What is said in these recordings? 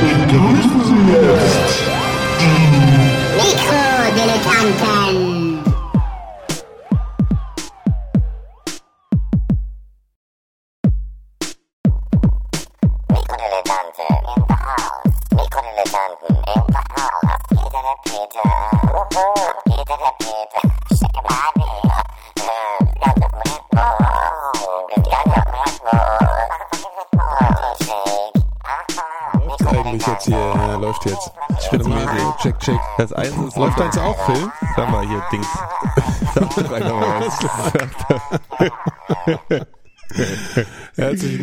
begrüßen Sie jetzt die Mikrodilettanten. Check. Das eins ist Läuft eins auch, Phil? Sag mal hier, Dings. Sag doch einer mal was.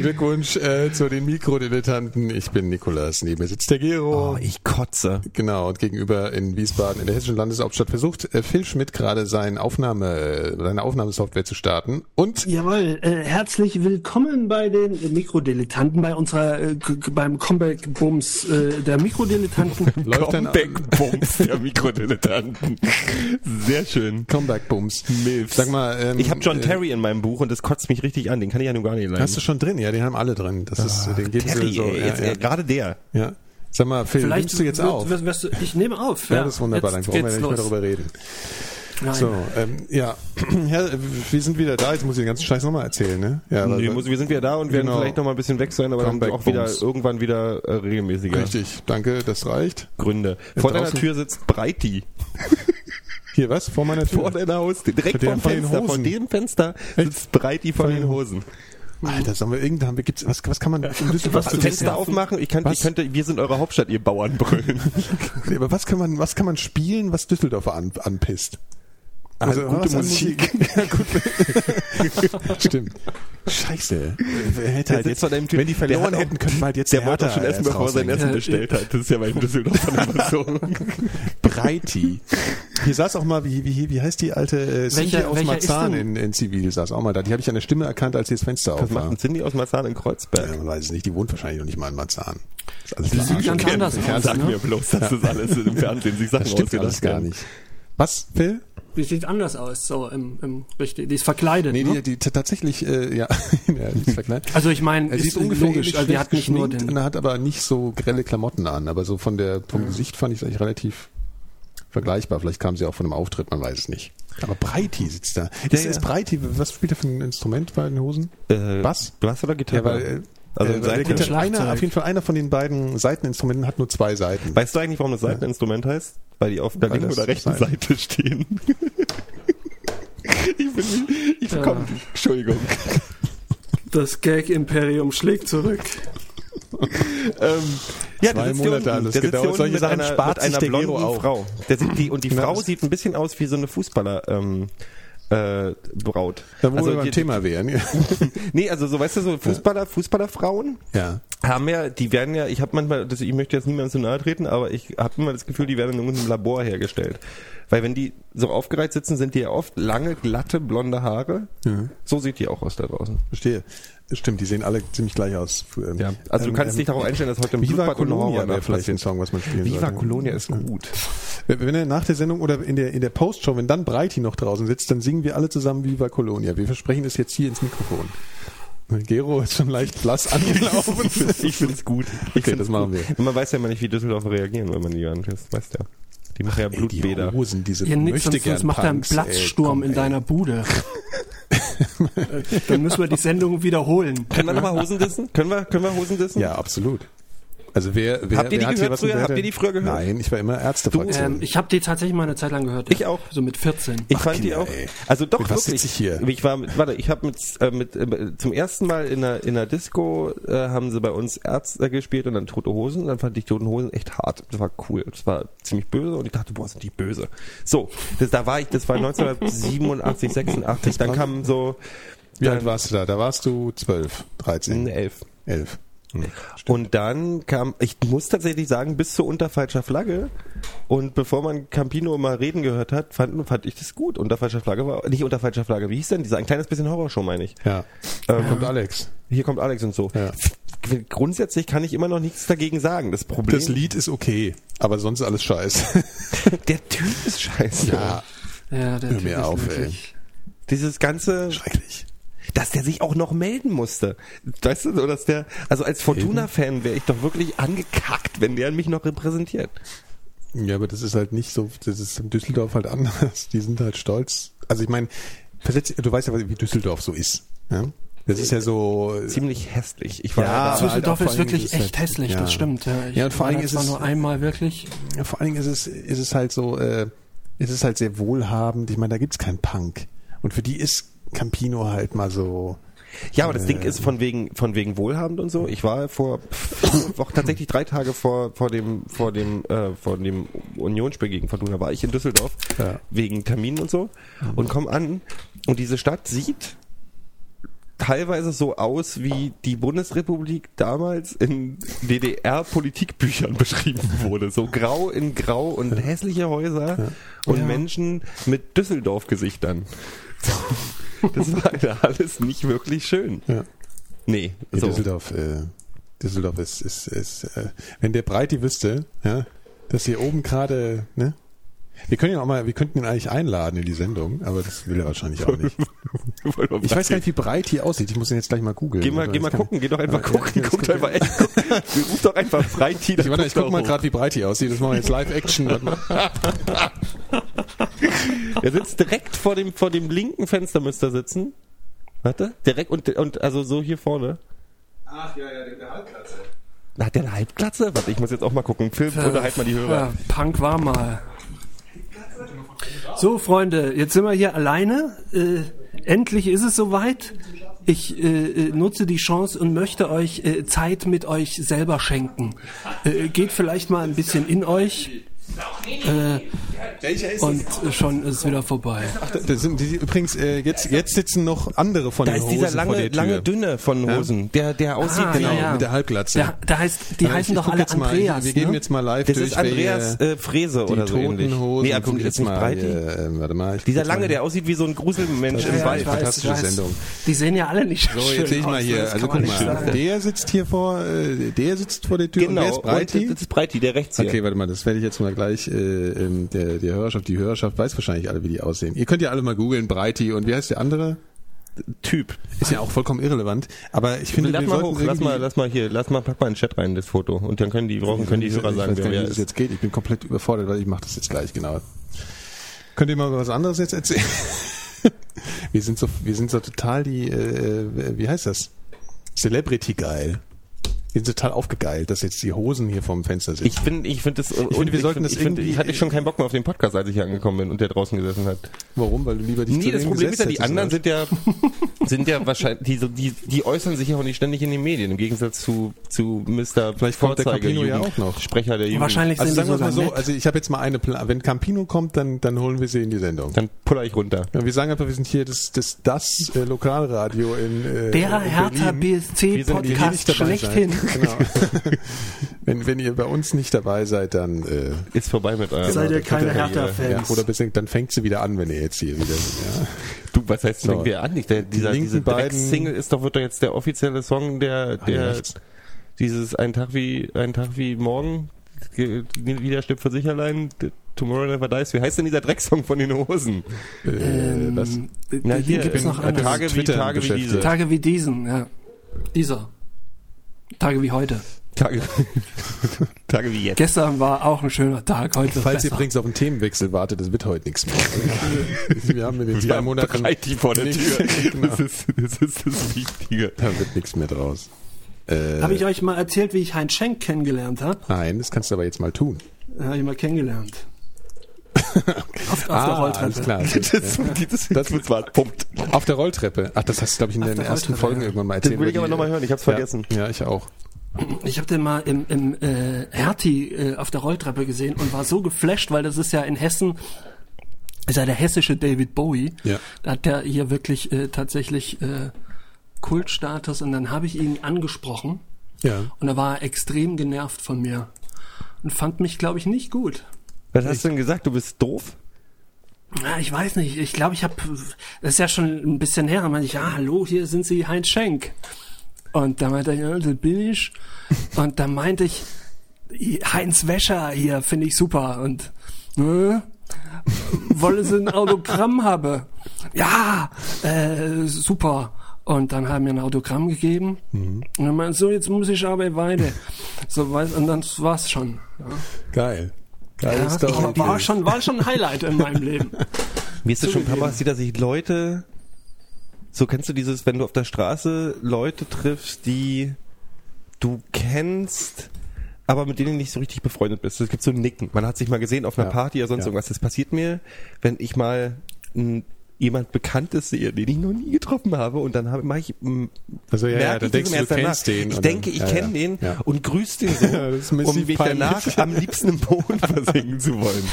Glückwunsch äh, zu den Mikrodilettanten. Ich bin Nikolas, neben mir sitzt der Gero. Oh, ich kotze. Genau, und gegenüber in Wiesbaden in der hessischen Landeshauptstadt versucht äh, Phil Schmidt gerade sein Aufnahme, äh, seine Aufnahmesoftware zu starten. Und Jawohl, äh, herzlich willkommen bei den Mikrodilettanten, bei unserer, äh, beim Comeback-Bums äh, der Mikrodilettanten. Comeback-Bums der Mikrodilettanten. Sehr schön. Comeback-Bums. Milfs. Sag mal, ähm, Ich habe John äh, Terry in meinem Buch und das kotzt mich richtig an. Den kann ich ja nun gar nicht leiden. Hast du schon drin? Ja, den haben alle drin. Das ist, den geben Terry, sie so. ey, ja, jetzt, ja. äh, gerade der. ja. Sag mal, Phil, Vielleicht nimmst du jetzt wird- auf? wirst- wirst du, ich nehme auf. ja, das ist wunderbar, dann Jetzt brauchen wir geht's nicht mehr los. darüber reden. Nein. So, ähm, ja, ja, wir sind wieder da. Jetzt muss ich den ganzen Scheiß nochmal erzählen, ne? Ja, Nee, muss, wir sind wieder da und werden Genau. vielleicht noch mal ein bisschen weg sein, aber dann Comeback auch wieder irgendwann wieder äh, regelmäßiger Richtig, danke, das reicht. Gründe. Vor deiner Tür sitzt Breiti. Hier, was? Vor meiner Tür? Vor deiner Haustür. Direkt vom von Fenster. Von dem Fenster sitzt Breiti vor den Hosen. Alter, sollen wir wir, gibt's, was, was kann man, in Düsseldorf Was zu Fenster aufmachen? Ich, kann, Was? ich könnte, wir sind eure Hauptstadt, ihr Bauern brüllen. Nee, aber was kann man, was kann man spielen, was Düsseldorfer an, anpisst? Also, gute was an Musik. ja, gut. Stimmt. Scheiße. Wer hätte halt jetzt, deinem Typ, wenn die verloren hätten, könnten wir halt jetzt Der wollte schon essen, jetzt bevor er sein. Essen bestellt hat. Das ist ja bei Düsseldorf dann immer so. Breiti. Hier saß auch mal, wie, wie, wie heißt die alte äh, Cindy aus Marzahn in, in Zivil, saß auch mal da. Die habe ich an der Stimme erkannt, als sie das Fenster Was auf macht war. ein Cindy aus Marzahn in Kreuzberg? Ja, man weiß es nicht, die wohnt wahrscheinlich noch nicht mal in Marzahn. Ist alles Die sieht ganz anders aus, sag ne? mir bloß, dass das alles im Fernsehen sich Sachen ausgedacht alles gar nicht. Was, Phil? Die sieht anders aus, so im, im richtig. Die ist verkleidet. Nee, ne? die, die tatsächlich, äh, ja, ja, die ist verkleidet. also ich meine, ist sieht ungefähr logisch. ähnlich Also die hat nicht nur den. er hat aber nicht so grelle Klamotten an. Aber so von der vom Gesicht fand ich es eigentlich relativ vergleichbar. Vielleicht kam sie auch von einem Auftritt, man weiß es nicht. Aber Breiti sitzt da. Ist, ja. ist Breiti, was spielt er für ein Instrument bei den Hosen? Äh, Bass? Bass oder Gitarre? Ja, weil, äh, Also äh, Seiten- Gitarre- einer, auf jeden Fall einer von den beiden Seiteninstrumenten hat nur zwei Seiten. Weißt du eigentlich, warum das Seiteninstrument heißt? Weil die auf der linken oder rechten Seite stehen. ich bin, ich Ja. komm, Entschuldigung. Das Gag-Imperium schlägt zurück. Ähm, ja, Zwei der sitzt hier Monate unten, hier gedauert. Solche mit Sachen einer, spart einer blonden. Frau. Der sieht, die, und die. Frau sieht ein bisschen aus wie so eine Fußballer, ähm, äh, Braut. Da wo also wir beim die- Thema wären. Ja. Nee, also so, weißt du, so Fußballer, Fußballerfrauen ja. haben ja, die werden ja, ich habe manchmal, das, ich möchte jetzt niemandem zu nahe treten, aber ich habe immer das Gefühl, die werden in irgendeinem Labor hergestellt. Weil wenn die so aufgereiht sitzen, sind die ja oft lange, glatte, blonde Haare. So sieht die auch aus da draußen. Verstehe. Stimmt, die sehen alle ziemlich gleich aus. Ähm, Ja, also du ähm, kannst ähm, dich darauf einstellen, dass heute ein Viva Colonia wäre vielleicht ein. Song, was man spielen Viva sollte. Colonia ist gut. Wenn er nach der Sendung oder in der, in der Postshow, wenn dann Breiti noch draußen sitzt, dann singen wir alle zusammen Viva Colonia. Wir versprechen es jetzt hier ins Mikrofon. Gero ist schon leicht blass angelaufen. Ich finde es gut. Ich Okay, das machen gut. wir. Und man weiß ja immer nicht, wie Düsseldorfer reagieren, wenn man die anfasst. Weißt ja. Die machen ja Ey, Blutbäder. die Hosen, diese Ja, nix, sonst, sonst macht er einen Punks, ey, Platzsturm komm, in deiner Bude. Dann müssen wir die Sendung wiederholen. Können wir nochmal Hosen dissen? Können wir, können wir Hosen dissen? Ja, absolut. Also wer, wer Habt ihr die gehört was früher? Habt ihr die früher gehört? Nein, ich war immer Ärztefraktion. Ähm, ich habe die tatsächlich mal eine Zeit lang gehört. Ich auch. So mit 14. Ich Ach, fand die Kinder, auch. ey. Also doch was wirklich. ich hier? Ich war mit, warte, ich habe mit, äh, mit äh, zum ersten Mal in einer in einer Disco äh, haben sie bei uns Ärzte gespielt und dann Tote Hosen. Dann fand ich Toten Hosen echt hart. Das war cool. Das war ziemlich böse und ich dachte, boah, sind die böse. So, das, da war ich. Das war 1987, 86. Dann kam so Wie dann- alt warst du da? Da warst du 12, 13, elf. 11. Hm. Und dann kam, ich muss tatsächlich sagen, bis zu unter falscher Flagge. Und bevor man Campino mal reden gehört hat, fand, fand ich das gut. Unter falscher Flagge war, nicht unter falscher Flagge, wie hieß denn dieser? Ein kleines bisschen Horrorshow, meine ich. Ja. Ähm, Kommt Alex. Hier kommt Alex und so. Ja. Grundsätzlich kann ich immer noch nichts dagegen sagen. Das Problem, Das Lied ist okay, aber sonst alles scheiße. der Typ ist scheiße. ja, Ja, der Hör Typ mir ist auf, wirklich- Dieses ganze, schrecklich. Dass der sich auch noch melden musste. Weißt du, so dass der, also als Fortuna-Fan wäre ich doch wirklich angekackt, wenn der mich noch repräsentiert. Ja, aber das ist halt nicht so, das ist in Düsseldorf halt anders. Die sind halt stolz. Also ich meine, du weißt ja, wie Düsseldorf so ist. Ja? Das ist ja so. Ziemlich hässlich. Ich war Ja, Düsseldorf halt ist wirklich ist es echt hässlich, ja. das stimmt. Ja, ich Ja, und vor war allen Dingen ist es- nur einmal wirklich. Ja, vor allen Dingen ist es, ist es halt so, äh, ist es halt sehr wohlhabend. Ich meine, da gibt's keinen Punk. Und für die ist Campino halt mal so. Ja, aber das Ding ist von wegen von wegen wohlhabend und so. Ich war vor auch tatsächlich drei Tage vor vor dem vor dem äh, vor dem Unionsspiel gegen Fortuna war ich in Düsseldorf Ja. wegen Terminen und so und komm an und diese Stadt sieht teilweise so aus, wie die Bundesrepublik damals in DDR-Politikbüchern beschrieben wurde. So grau in grau und hässliche Häuser und Ja. Menschen mit Düsseldorf-Gesichtern. Das war ja alles nicht wirklich schön. Ja. Nee, Ja, so. Düsseldorf, äh, Düsseldorf ist, ist, ist äh, wenn der Breiti wüsste, ja, dass hier oben gerade, ne? Wir können ihn auch mal, wir könnten ihn eigentlich einladen in die Sendung, aber das will er wahrscheinlich auch nicht. Ich weiß gar nicht, wie Breiti aussieht. Ich muss ihn jetzt gleich mal googeln. Geh mal, geh mal gucken, geh doch einfach Ja, gucken, ja, guck das doch einfach echt, guck, ruf doch einfach Freitid. Ich, warte, ich guck mal gerade, wie Breiti aussieht. Das machen wir jetzt Live-Action. Er sitzt direkt vor dem, vor dem linken Fenster müsste er sitzen. Warte, direkt und, und, also so hier vorne. Ach ja, ja, der Halbklatze. Hat der eine Halbglatze? Warte, ich muss jetzt auch mal gucken. Film, unterhalt mal die Hörer. Ja, Punk war mal. So, Freunde, jetzt sind wir hier alleine. Äh, endlich ist es soweit. Ich äh, äh, nutze die Chance und möchte euch äh, Zeit mit euch selber schenken. Äh, geht vielleicht mal ein bisschen in euch. Äh, und äh, schon ist wieder vorbei. Das sind die, übrigens, äh, jetzt, jetzt sitzen noch andere von Da den ist Hosen dieser vor lange, der Tür. lange dünne von Hosen, der, der aussieht, Ah, genau. ja, ja. Mit der Halbglatze. Der, der heißt, die Aber heißen doch alle jetzt mal, Andreas. Wir gehen ne? jetzt mal live Das durch. ist Andreas äh, Frese oder so ähnlich. Hosen. Nee, guck jetzt nicht mal. Ähm, warte mal. Dieser lange, mal. der aussieht wie so ein Gruselmensch im ja, Wald. fantastische Sendung. Die sehen ja alle nicht So, schön jetzt sehe ich mal hier. Also guck mal. Der sitzt hier vor, äh, der sitzt vor der Tür. Und wer Genau, ist Breiti? und das ist Breiti, der rechts hier. Okay, warte mal, das werde ich jetzt mal gleich, äh, ähm, der, der Hörerschaft, die Hörerschaft weiß wahrscheinlich alle, wie die aussehen. Ihr könnt ja alle mal googeln, Breiti und wie heißt der andere? Typ. Ist ja auch vollkommen irrelevant, aber ich finde, lass wir mal hoch, lass mal, lass mal hier, lass mal, pack mal in den Chat rein, das Foto. Und dann können die, brauchen, können die Hörer ich sagen, wer nicht, wie das jetzt geht. Ich bin komplett überfordert, weil ich mache das jetzt gleich, genau. Könnt ihr mal was anderes jetzt erzählen? wir sind so, wir sind so total die, äh, wie heißt das? Celebrity geil. Sind total aufgegeilt, dass jetzt die Hosen hier vorm Fenster sind. Ich finde, ich finde das, ich finde, wir sollten das ich, irgendwie- ich hatte schon keinen Bock mehr auf den Podcast, als ich hier angekommen bin und der draußen gesessen hat. Warum? Weil du lieber dich Nee, zu das Problem ist ja, die anderen sind ja, sind ja wahrscheinlich, die, so- die, die äußern sich ja auch nicht ständig in den Medien, im Gegensatz zu, zu Mr. Vielleicht kommt der Campino ja auch noch. Sprecher der Jugend. Wahrscheinlich Also sind sagen die wir mal so, nett. also ich habe jetzt mal eine Plan. Wenn Campino kommt, dann, dann holen wir sie in die Sendung. Dann puller ich runter. Ja, wir sagen einfach, wir sind hier das, das, das äh, Lokalradio in, äh, Der in Hertha Berlin. BSC Wir sind hier Podcast nicht dabei schlechthin. Genau. wenn, wenn ihr bei uns nicht dabei seid, dann äh, Ist vorbei mit eurem. Seid ihr keine Hertha-Fans? Ja, oder bis, dann fängt sie wieder an, wenn ihr jetzt hier wieder. Ja. Du, was heißt, So. fängt wir an? Nicht? Der, dieser, linken diese beiden- Single ist doch, wird doch jetzt der offizielle Song der, der, dieses ein Tag wie, ein Tag wie morgen, ge- wieder stirbt für sich allein, Tomorrow Never Dies. Wie heißt denn dieser Drecksong von den Hosen? Äh, Ähm, was? Na, hier, gibt es bin- noch andere. Tage wie Tage wie diese. Tage wie diesen, ja. Dieser. Tage wie heute. Tage, Tage wie jetzt. Gestern war auch ein schöner Tag, heute Falls besser. ihr übrigens auf einen Themenwechsel wartet, das wird heute nichts mehr. Wir haben in den zwei Monaten die vor der Tür. genau. Das, ist, das ist das Wichtige. Da wird nichts mehr draus. Äh, Habe ich euch mal erzählt, wie ich Heinz Schenk kennengelernt habe? nein, das kannst du aber jetzt mal tun. Habe ich mal kennengelernt. Auf, auf der Ah, Rolltreppe. alles klar. Das, das, das, das war Punkt. Auf der Rolltreppe. Ach, das hast du, glaube ich, in Auf den der ersten Rolltreppe, Folgen ja. irgendwann mal erzählt. will ich aber nochmal hören, ich hab's ja, vergessen. Ja, ich auch. Ich habe den mal im, im äh, Hertie äh, auf der Rolltreppe gesehen und war so geflasht, weil das ist ja in Hessen, ist ja der hessische David Bowie. Ja. Da hat der hier wirklich äh, tatsächlich äh, Kultstatus und dann habe ich ihn angesprochen Ja. und er war extrem genervt von mir und fand mich, glaube ich, nicht gut. Was hast du denn gesagt? Du bist doof? Ja, ich weiß nicht. Ich glaube, ich habe, das ist ja schon ein bisschen her. Da meinte ich, ja, hallo, hier sind Sie Heinz Schenk. Und da meinte er, ja, das bin ich. Und da meinte ich, Heinz Wäscher hier finde ich super. Und äh, wollen Sie ein Autogramm haben? Ja, äh, super. Und dann haben wir ein Autogramm gegeben. Und dann meinte so, jetzt muss ich aber weiter. So, weiß, und dann war's schon. Ja. Geil. Ja, ist doch. war, war schon, war schon ein Highlight in meinem Leben. Mir ist das schon ein paar Mal passiert, dass ich Leute, so kennst du dieses, wenn du auf der Straße Leute triffst, die du kennst, aber mit denen du nicht so richtig befreundet bist. Es gibt so ein Nicken. Man hat sich mal gesehen auf einer Ja. Party oder sonst Ja. irgendwas. Das passiert mir, wenn ich mal n, jemand Bekanntes sehe, den ich noch nie getroffen habe und dann habe, mache ich, Also, ja, ja, dann ich denkst du, du danach. kennst den Ich denke, ich ja, kenne ja. den Ja. und grüß den so, um mich peinlich. danach am liebsten im Boden versinken zu wollen.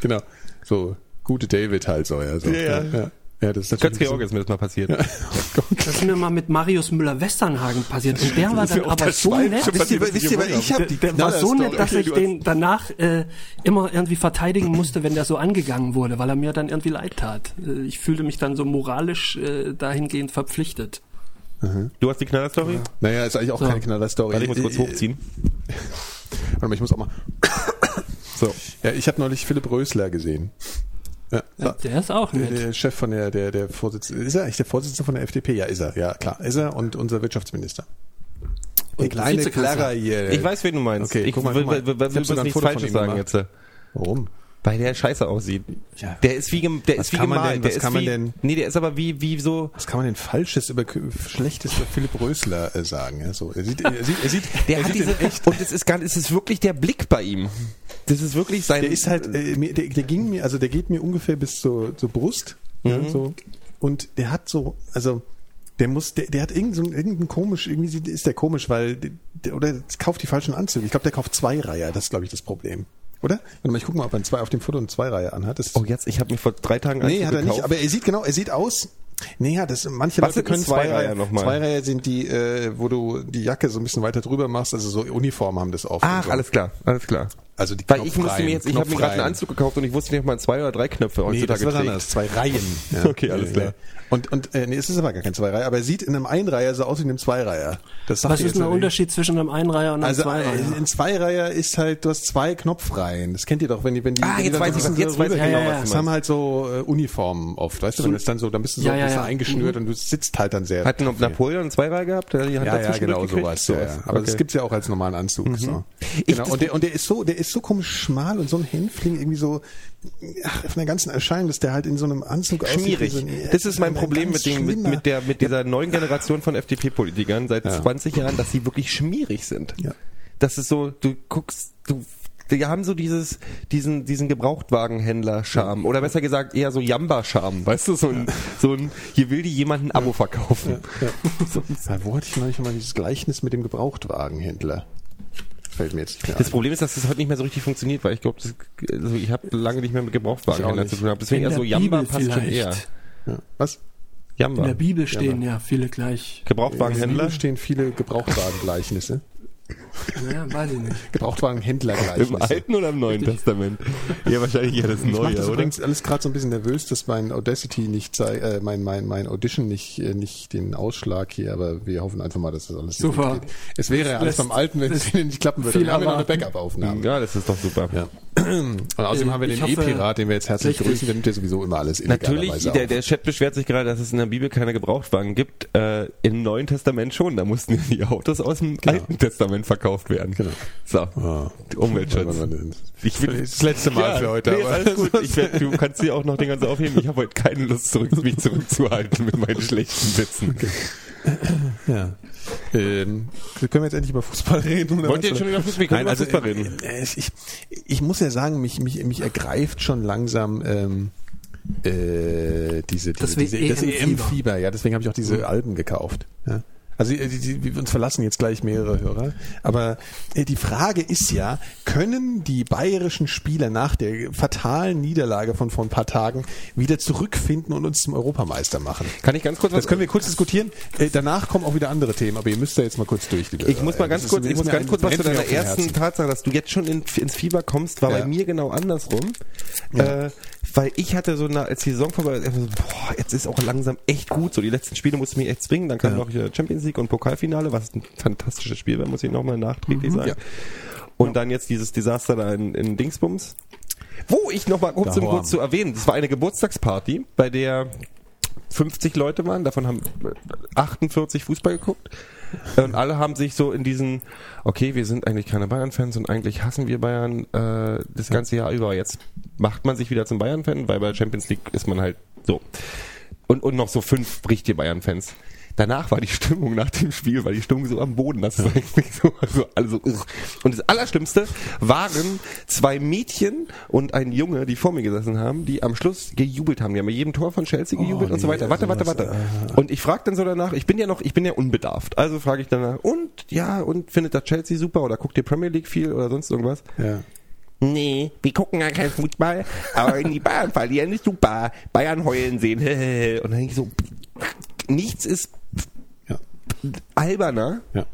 genau. So, gute David halt so, ja. So. Ja, ja. Ja. Ja, das ist Ganz natürlich Georg ist mir das mal passiert. Das ist mir mal mit Marius Müller-Westernhagen passiert. Und der war dann aber so nett. Wisst ihr, wisst ihr, ich die Der war so nett, dass Okay, ich den danach äh, immer irgendwie verteidigen musste, wenn der so angegangen wurde, weil er mir dann irgendwie leid tat. Äh, Ich fühlte mich dann so moralisch äh, dahingehend verpflichtet. Du hast die Knallerstory? Naja, ist eigentlich auch So. keine Knaller-Story. Warte, ich muss kurz Äh, hochziehen. Warte mal, ich muss auch mal. So. Ja, ich habe neulich Philipp Rösler gesehen. Ja, Ja, der ist auch der, nett. der Chef von der, der, der Vorsitzende. Ist er eigentlich der Vorsitzende von der FDP? Ja, ist er. Ja, klar. Ist er und unser Wirtschaftsminister. Der kleine. Clara hier. Ich weiß, wen du meinst. Okay, ich guck mal, will, will, will, Ich will ein nichts Falsches sagen jetzt. Warum? Weil der scheiße aussieht. Ja. Der ist wie, gem- der Was ist wie kann man gemalt. denn- der was ist kann man wie, denn- Nee, der ist aber wie, wie so, Was kann man denn Falsches über Schlechtes über Philipp Rösler äh, sagen? Ja, so, er sieht, er sieht, er sieht, der er hat sieht diese, echt. und es ist gar es ist wirklich der Blick bei ihm. Das ist wirklich sein, Der ist halt, äh, der, der ging mir, also der geht mir ungefähr bis zur, zur Brust. Ja, Mhm. so. Und der hat so, also der muss, der, der hat irgend so, ein- irgendein komisch, irgendwie ist der komisch, weil der, der, oder kauft die falschen Anzüge. Ich glaube, der kauft zwei Reihe. Das ist, glaube ich, das Problem. Oder? Warte mal, ich guck mal, ob er zwei, auf dem Foto eine Zweireihe anhat. Das, oh jetzt, ich habe mir vor drei Tagen nee, hat er nicht, gekauft. aber er sieht genau, er sieht aus. Nee, ja, das, manche Was Leute können Zweireihe Zweireihe nochmal? Zweireihe sind die, äh, wo du die Jacke so ein bisschen weiter drüber machst, also so Uniformen haben das und Ach, so. alles klar, alles klar. Also die Weil ich musste knopfreien, mir jetzt, ich habe mir gerade einen. Anzug gekauft und ich wusste nicht, ob man zwei oder drei Knöpfe Nee, heutzutage das ist was trägt. anderes. Zwei Reihen. Okay, alles klar. Und, und äh, nee, es ist aber gar kein Zweireiher, aber er sieht in einem Einreiher so aus wie in einem Zweireiher. Das sagt Was ist jetzt denn der. Unterschied zwischen einem Einreiher und einem Also Zweireiher? äh, ein Zweireiher ist halt, du hast zwei Knopfreihen. Das kennt ihr doch, wenn die, wenn die, Ah, wenn die jetzt dann weiß so ich, ein was- bisschen jetzt so weiß ich genau, Ja, was Das haben halt so äh, Uniformen oft, weißt du, wenn das dann so, dann bist du so Ja, ein bisschen ja. eingeschnürt und du sitzt halt dann sehr. Hat noch Napoleon einen Zweireihe gehabt? Der die Hand ja, ja, genau sowas. Ja, ja. Aber das Okay. gibt's ja auch als normalen Anzug. So. Ich- Genau. das- Und der, und der ist so, der ist so komisch schmal und so ein Hänfling irgendwie so, ach, von der ganzen Erscheinung, dass der halt in so einem Anzug aussieht. schmierig. so Das ist mein ein Problem mit, dem, mit, mit, der, mit dieser neuen Generation von FDP-Politikern seit Ja. 20 Jahren, dass sie wirklich schmierig sind. Ja. Das ist so, du guckst, du, die haben so dieses, diesen, diesen Gebrauchtwagenhändler-Charme. Oder besser gesagt, eher so Jamba-Charme. Weißt du, so ein, so ein, hier will die jemand ein Abo verkaufen. Ja. Ja, wo hatte ich neulich mal dieses Gleichnis mit dem Gebrauchtwagenhändler? Fällt mir jetzt nicht mehr Das ein. Problem ist, dass das heute nicht mehr so richtig funktioniert, weil ich glaube, also ich habe lange nicht mehr mit Gebrauchtwagenhändlern zu tun gehabt. Deswegen eher so Jamba Bibel passt schon vielleicht. eher. Ja. Was? Jamba. In der Bibel stehen ja viele gleich. In Gebrauchtwagenhändler. der Bibel stehen viele Gebrauchtwagengleichnisse. Ja, weiß ich nicht. Gebrauchtwagenhändlergleichnisse. Im Alten oder im Neuen Testament? Ja, wahrscheinlich eher das Ich mache Neue, das oder? übrigens alles gerade so ein bisschen nervös, dass mein Audacity nicht sei, äh, mein, mein, mein Audition nicht, äh, nicht den Ausschlag hier, aber wir hoffen einfach mal, dass das alles Super. gut geht. Es wäre ja alles beim Alten, wenn es nicht klappen würde. viel Dann haben wir noch eine. Backup-Aufnahme. Ja, das ist doch super. Ja. Und außerdem Äh, haben wir den ich E-Pirat, den wir jetzt herzlich richtig. grüßen, der nimmt ja sowieso immer alles Natürlich, der, der Chat beschwert sich gerade, dass es in der Bibel keine Gebrauchtwagen gibt. Äh, Im Neuen Testament schon. Da mussten die Autos aus dem Genau. Alten Testament verkauft gekauft werden. Genau. So, Ah. Umweltschutz. Ich will Das letzte Mal für heute. Nee, aber- alles gut. Ich werd, du kannst dir auch noch den ganzen aufheben. Ich habe heute keine Lust, zurück, mich zurückzuhalten mit meinen schlechten Witzen. Ja. Ähm, können wir jetzt endlich über Fußball reden? Oder Wollt ihr schon über Fußball- Nein, über also, Fußball reden. äh, Ich, ich muss ja sagen, mich, mich, mich ergreift schon langsam ähm, äh, diese, Das diese, diese, das EM-Fieber. EM-Fieber. Ja, deswegen habe ich auch diese Alben gekauft. Ja. Also die, die, die, uns verlassen jetzt gleich mehrere Hörer. Aber äh, die Frage ist ja, können die bayerischen Spieler nach der fatalen Niederlage von vor ein paar Tagen wieder zurückfinden und uns zum Europameister machen? Kann ich ganz kurz Das können wir kurz diskutieren. Äh, danach kommen auch wieder andere Themen, aber ihr müsst da jetzt mal kurz durch. Ich muss mal ganz kurz, ich muss ganz kurz was zu deiner ersten. Tatsache, dass du jetzt schon in, ins Fieber kommst, war Ja. bei mir genau andersrum. Ja. Äh, weil ich hatte so, eine, als die Saison vorbei so, boah, jetzt ist auch langsam echt gut. So die letzten Spiele musste ich mich echt zwingen. Dann kam Ja. noch Champions League und Pokalfinale, was ein fantastisches Spiel war, muss ich nochmal nachträglich sagen. Mhm. Ja. Und dann jetzt dieses Desaster da in, in Dingsbums. Wo ich nochmal kurz, um Daheim. kurz zu erwähnen, das war eine Geburtstagsparty, bei der 50 Leute waren, davon haben 48 Fußball geguckt. Und alle haben sich so in diesen, okay, wir sind eigentlich keine Bayern-Fans und eigentlich hassen wir Bayern äh, das ganze Jahr über. Jetzt macht man sich wieder zum Bayern-Fan, weil bei der Champions League ist man halt so. Und, und noch so fünf richtige Bayern-Fans. Danach war die Stimmung nach dem Spiel, war die Stimmung so am Boden. Das war irgendwie so, also, also. Und das Allerschlimmste waren zwei Mädchen und ein Junge, die vor mir gesessen haben, die am Schluss gejubelt haben. Die haben bei jedem Tor von Chelsea gejubelt und so weiter. Warte, warte, warte. Und ich frage dann so danach, ich bin ja noch, ich bin ja unbedarft. Also frage ich danach, und ja, und findet das Chelsea super oder guckt ihr Premier League viel oder sonst irgendwas? Ja. Nee, wir gucken ja keinen Fußball, aber wenn die Bayern verlieren, ist super. Bayern heulen sehen. Und dann denke ich so, nichts ist. Alberner ja.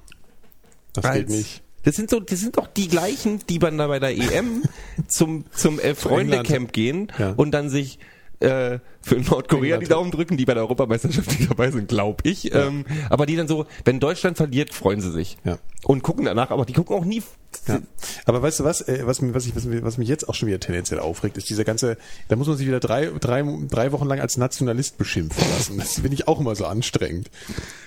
Das als, geht nicht. Das sind so, das sind doch die gleichen, die dann da bei der EM zum, zum Elf-Freunde-Camp gehen Ja. und dann sich äh, für Nordkorea England. die Daumen drücken, die bei der Europameisterschaft nicht dabei sind, glaube ich. Ähm, aber die dann so, wenn Deutschland verliert, freuen sie sich. Ja. Und gucken danach, aber die gucken auch nie. Ja. Aber weißt du was, äh, was, was, ich, was, was mich jetzt auch schon wieder tendenziell aufregt, ist dieser ganze, da muss man sich wieder drei, drei, drei Wochen lang als Nationalist beschimpfen lassen. Das finde ich auch immer so anstrengend.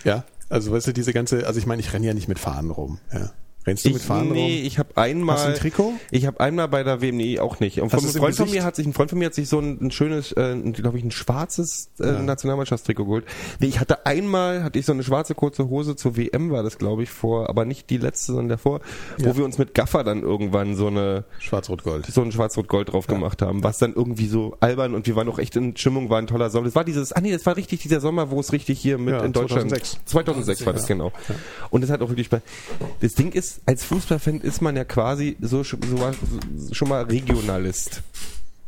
Ja, also weißt du, diese ganze, also ich meine, ich renne ja nicht mit Fahnen rum. Ja. Rennst du mit Ich, Fahnen nee, rum? ich habe einmal. Hast du ein Trikot? Ich habe einmal bei der WM, nee, auch nicht. Und von, ein Freund von mir hat sich, ein Freund von mir hat sich so ein, ein schönes, äh, glaube ich, ein schwarzes äh, Nationalmannschaftstrikot geholt. Nee, ich hatte einmal, hatte ich so eine schwarze kurze Hose zur WM war das, glaube ich, vor, aber nicht die letzte, sondern davor, wo wir uns mit Gaffer dann irgendwann so eine, Schwarz-Rot-Gold. so ein Schwarz-Rot-Gold drauf gemacht haben, was dann irgendwie so albern und wir waren auch echt in Stimmung, war ein toller Sommer. Das war dieses, ah nee, das war richtig dieser Sommer, wo es richtig hier mit Ja, in Deutschland. 2006. 2006 war das genau. Und das hat auch wirklich, bei- das Ding ist, als Fußballfan ist man ja quasi so, sch- so schon mal Regionalist.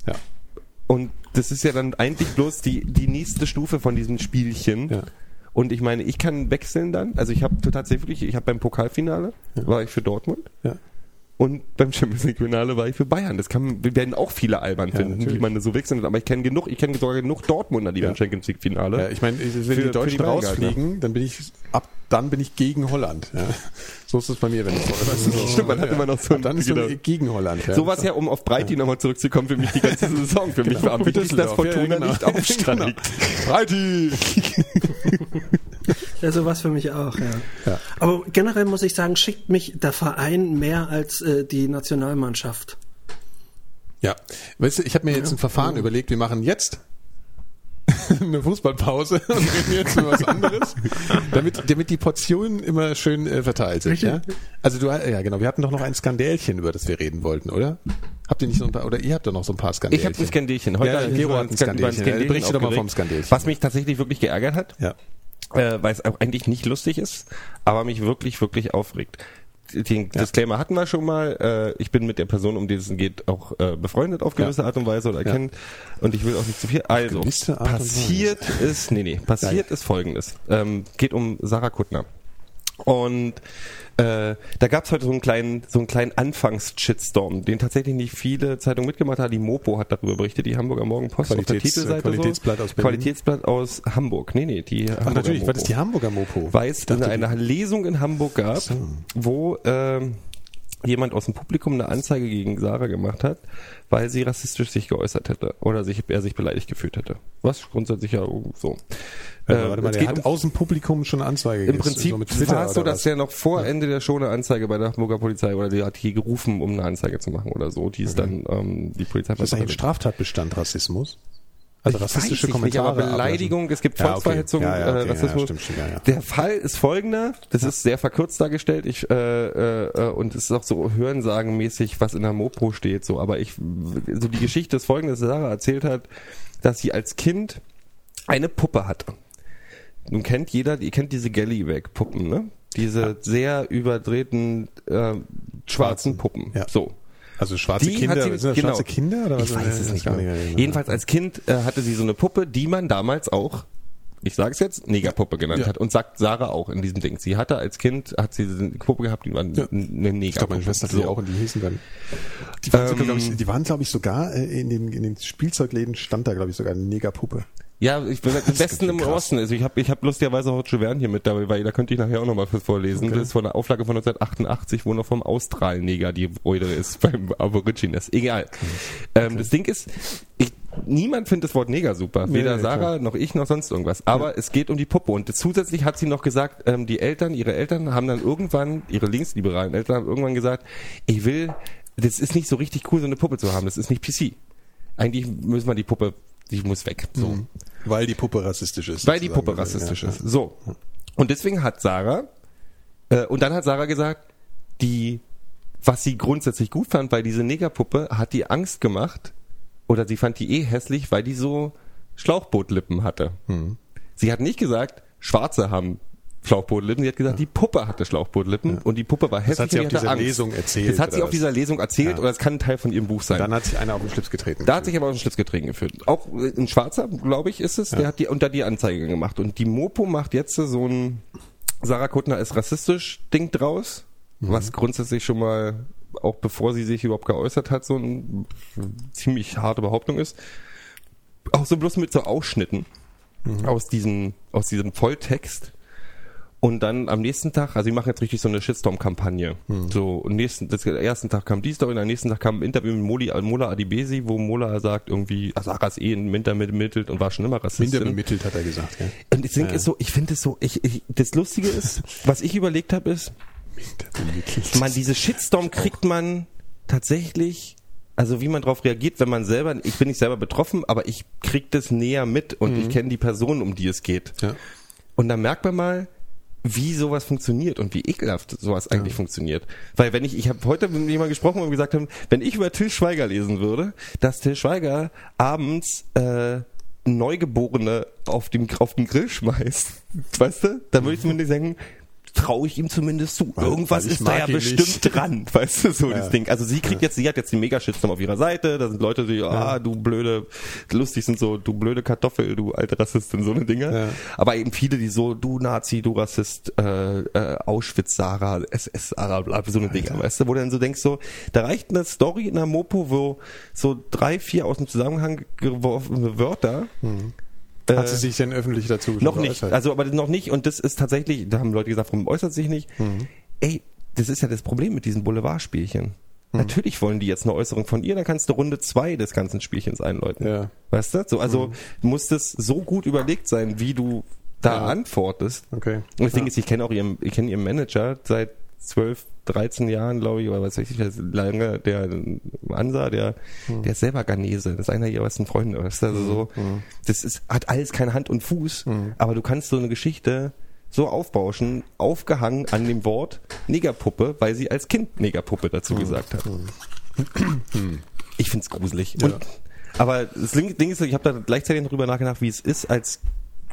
Ja. Und das ist ja dann eigentlich bloß die, die nächste Stufe von diesem Spielchen. Ja. Und ich meine, ich kann wechseln dann. Also ich habe tatsächlich, ich habe beim Pokalfinale war ich für Dortmund. Ja. Und beim Champions League Finale war ich für Bayern. Das kann, wir werden auch viele albern finden, natürlich. wie man so wechseln. Aber ich kenne genug, ich kenne sogar genug Dortmunder, die Ja. beim Champions League Finale. Ja, ich meine, wenn Für- die die Deutschen Bayern rausfliegen, dann bin ich ab, dann bin ich gegen Holland. Ja. So ist es bei mir, wenn ich so. Stimmt, man hat immer noch so ein- Dann ist so genau. gegen Holland. Ja. so was ja, um auf Breiti nochmal zurückzukommen, für mich die ganze Saison. Für mich war am wichtigsten, dass. Fortuna Ja, genau. nicht aufsteigt. Breiti! Ja, sowas für mich auch, ja. Ja. Aber generell muss ich sagen, schickt mich der Verein mehr als äh, die Nationalmannschaft. Ja, weißt du, ich habe mir jetzt ein Verfahren überlegt, wir machen jetzt eine Fußballpause und reden jetzt über was anderes, damit, damit die Portionen immer schön äh, verteilt sind. Ja? Also du, ja genau, wir hatten doch noch ein Skandälchen, über das wir reden wollten, oder? Habt ihr nicht so ein paar, oder ihr habt doch noch so ein paar Ich Skandälchen? habe ein Skandälchen. Heute Ja, ich Gero hat ein Skan- über Skandälchen. Ja, berichte doch mal vom Skandälchen. Was mich tatsächlich wirklich geärgert hat, Ja. Äh, weil es auch eigentlich nicht lustig ist, aber mich wirklich, wirklich aufregt. Den Disclaimer hatten wir schon mal. Äh, ich bin mit der Person, um die es geht, auch äh, befreundet auf gewisse Art und Weise oder Ja. kennen. Und ich will auch nicht zu viel. Also, passiert ist, nee, nee, passiert ist folgendes. Ähm, geht um Sarah Kuttner. Und äh, da gab es heute so einen kleinen, so einen kleinen Anfangs-Shitstorm, den tatsächlich nicht viele Zeitungen mitgemacht haben. Die Mopo hat darüber berichtet, die Hamburger Morgenpost auf der Qualitäts- Titelseite. Qualitätsblatt so. aus Berlin. Qualitätsblatt aus Hamburg. Nee, nee, die Ach, Hamburger natürlich, Mopo das die Hamburger Mopo. weil es eine, eine Lesung in Hamburg gab, wo ähm, jemand aus dem Publikum eine Anzeige gegen Sarah gemacht hat, weil sie rassistisch sich geäußert hätte oder sich, er sich beleidigt gefühlt hätte. Was grundsätzlich ja so. Warte, Äh, warte mal, es der hat um- aus dem Publikum schon eine Anzeige Im Prinzip so war es so, dass der noch vor Ende der Show eine Anzeige bei der Hamburger Polizei oder die hat hier gerufen, um eine Anzeige zu machen oder so. Die ist dann ähm, die Polizei Das ist eigentlich ein Straftatbestand Rassismus. Also rassistische Kommentare. Nicht, aber Beleidigung, es gibt Ja, okay. Volksverhetzung, Ja, ja, okay, äh, ja, Rassismus. stimmt ja, ja. Der Fall ist folgender, das ist sehr verkürzt dargestellt, ich, äh, äh, und es ist auch so Hörensagenmäßig, was in der Mopo steht, so, aber ich, so die Geschichte ist folgende, dass Sarah erzählt hat, dass sie als Kind eine Puppe hatte. Nun kennt jeder, ihr kennt diese Gallywag-Puppen, ne? Diese sehr überdrehten, äh, schwarzen Puppen. Ja. So. Also schwarze Die Kinder, sie- sind das genau. schwarze Kinder oder was? Ich weiß es nicht nicht Jedenfalls als Kind äh, hatte sie so eine Puppe, die man damals auch, ich sage es jetzt, Negerpuppe genannt Ja. hat. Und sagt Sarah auch in diesem Ding. Sie hatte als Kind, hat sie eine Puppe gehabt, die war Ja. eine Negerpuppe. Ich glaube, meine Schwester hatte die So. auch und die hießen dann. Die waren, Ähm, glaub ich, die waren glaube ich, sogar äh, in den, in den Spielzeugläden stand da, glaube ich, sogar eine Negerpuppe. Ja, ich bin am besten im. Osten. Also ich habe ich hab lustigerweise heute Juverne hier mit dabei, weil da könnte ich nachher auch nochmal was vorlesen. Okay. Das ist von der Auflage von 1988, wo noch vom Australneger die Freude ist beim Aborigines. Egal. Ähm, das Ding ist, ich, niemand findet das Wort Neger super. Weder nee, Sarah noch ich noch sonst irgendwas. Aber es geht um die Puppe. Und zusätzlich hat sie noch gesagt, ähm, die Eltern, ihre Eltern haben dann irgendwann, ihre linksliberalen Eltern haben irgendwann gesagt, ich will, das ist nicht so richtig cool, so eine Puppe zu haben. Das ist nicht PC. Eigentlich müssen wir die Puppe, die muss weg. So. Mhm. Weil die Puppe rassistisch ist. Weil die. Puppe rassistisch Ja, ist. So. Und deswegen hat Sarah, äh, und dann hat Sarah gesagt, die, was sie grundsätzlich gut fand, weil diese Negerpuppe hat die Angst gemacht, oder sie fand die eh hässlich, weil die so Schlauchbootlippen hatte. Mhm. Sie hat nicht gesagt, Schwarze haben Schlauchbootlippen, sie hat gesagt, die Puppe hatte Schlauchbootlippen und die Puppe war hässlich hat sie und auf dieser Angst. Lesung erzählt, Das hat sie auf dieser Lesung erzählt, Ja. oder es kann ein Teil von ihrem Buch sein. Dann hat sich einer auf den Schlips getreten. Da hat sich aber auch ein Schlips getreten gefühlt. Auch äh, ein Schwarzer, glaube ich, ist es, der hat die unter die Anzeige gemacht. Und die Mopo macht jetzt so ein Sarah Kuttner ist rassistisch Ding draus, was grundsätzlich schon mal, auch bevor sie sich überhaupt geäußert hat, so eine ziemlich harte Behauptung ist. Auch so bloß mit so Ausschnitten aus diesem, aus diesem Volltext. Und dann am nächsten Tag, also die machen jetzt richtig so eine Shitstorm-Kampagne. So, und nächsten, das, am ersten Tag kam die Story, und am nächsten Tag kam ein Interview mit Moli, Mola Adibesi, wo Mola sagt irgendwie, ah, Sarah ist eh ein Minder bemittelt und war schon immer Rassistin. Minder bemittelt, hat er gesagt. Ja. Und das Ding ist so, ich finde es so, ich, ich, das Lustige ist, was ich überlegt habe, ist, man, diese Shitstorm kriegt man tatsächlich, also wie man darauf reagiert, wenn man selber, ich bin nicht selber betroffen, aber ich krieg das näher mit und ich kenne die Person, um die es geht. Ja. Und dann merkt man mal, wie sowas funktioniert und wie ekelhaft sowas eigentlich funktioniert. Weil wenn ich, ich habe heute mit jemandem gesprochen und gesagt haben, wenn ich über Till Schweiger lesen würde, dass Till Schweiger abends äh, Neugeborene auf, dem, auf den Grill schmeißt, weißt du, dann würde ich zumindest sagen, traue ich ihm zumindest zu. Weil- Irgendwas weil ist da ja bestimmt nicht. dran, weißt du, so Ja. das Ding. Also sie kriegt jetzt, sie hat jetzt den Mega-Shitstorm auf ihrer Seite, da sind Leute, die, ah, du blöde, lustig sind so, du blöde Kartoffel, du alte Rassistin, so eine Dinge. Aber eben viele, die so, du Nazi, du Rassist, äh, äh, Auschwitz, Sarah, SS, Sarah, bla, so eine Dinge, weißt du, wo du dann so denkst, so, da reicht eine Story in der Mopo, wo so drei, vier aus dem Zusammenhang geworfene Wörter, äh, Hat sie sich denn öffentlich dazu noch nicht, also aber noch nicht und das ist tatsächlich, da haben Leute gesagt, warum äußert sich nicht? Mhm. Ey, das ist ja das Problem mit diesen Boulevardspielchen. Mhm. Natürlich wollen die jetzt eine Äußerung von ihr, dann kannst du Runde zwei des ganzen Spielchens einläuten. Ja. Mhm. Weißt du? So, also muss das so gut überlegt sein, wie du da Ja. antwortest. Okay. Und das Ding ist, ich kenne auch ihren, ich kenne ihren Manager seit 12, 13 Jahren, glaube ich, oder was weiß ich, lange, der Ansa, der, Hm. der ist selber Ghanese. Das ist einer ihrer besten Freunde. Das ist also Hm, so, das ist, hat alles keine Hand und Fuß, aber du kannst so eine Geschichte so aufbauschen, aufgehangen an dem Wort Negerpuppe, weil sie als Kind Negerpuppe dazu Hm. gesagt hat. Ich find's gruselig. Und, aber das Ding ist, ich habe da gleichzeitig noch drüber nachgedacht, wie es ist als,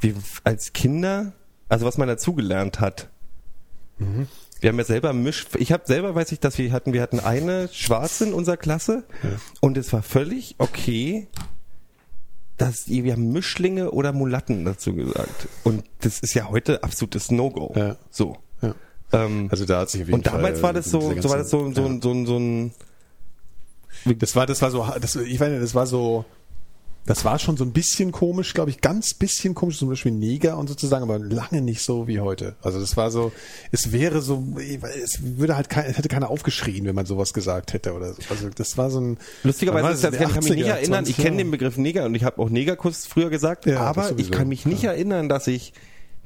wie, als Kinder, also was man dazugelernt hat. Wir haben ja selber Misch, ich habe selber weiß ich, dass wir hatten, wir hatten eine Schwarze in unserer Klasse und es war völlig okay, dass die- wir haben Mischlinge oder Mulatten dazu gesagt. Und das ist ja heute absolutes No-Go. Ja. So. Ja. Ähm, Also da hat sich auf jeden und damals Fall war das so, diese so war das so, ganzen- so, ja. ein- so, ein- so ein Das war, das war so, das, ich meine, das war so, Das war schon so ein bisschen komisch, glaube ich, ganz bisschen komisch, zum Beispiel Neger und sozusagen, aber lange nicht so wie heute. Also das war so, es wäre so, es würde halt kein, es hätte keiner aufgeschrien, wenn man sowas gesagt hätte oder so. Also das war so ein Lustigerweise ist das, ich kann mich nicht 80er, erinnern, ich 20er? kenne den Begriff Neger und ich habe auch Negerkuss früher gesagt, Ja, aber ich kann mich nicht ja. erinnern, dass ich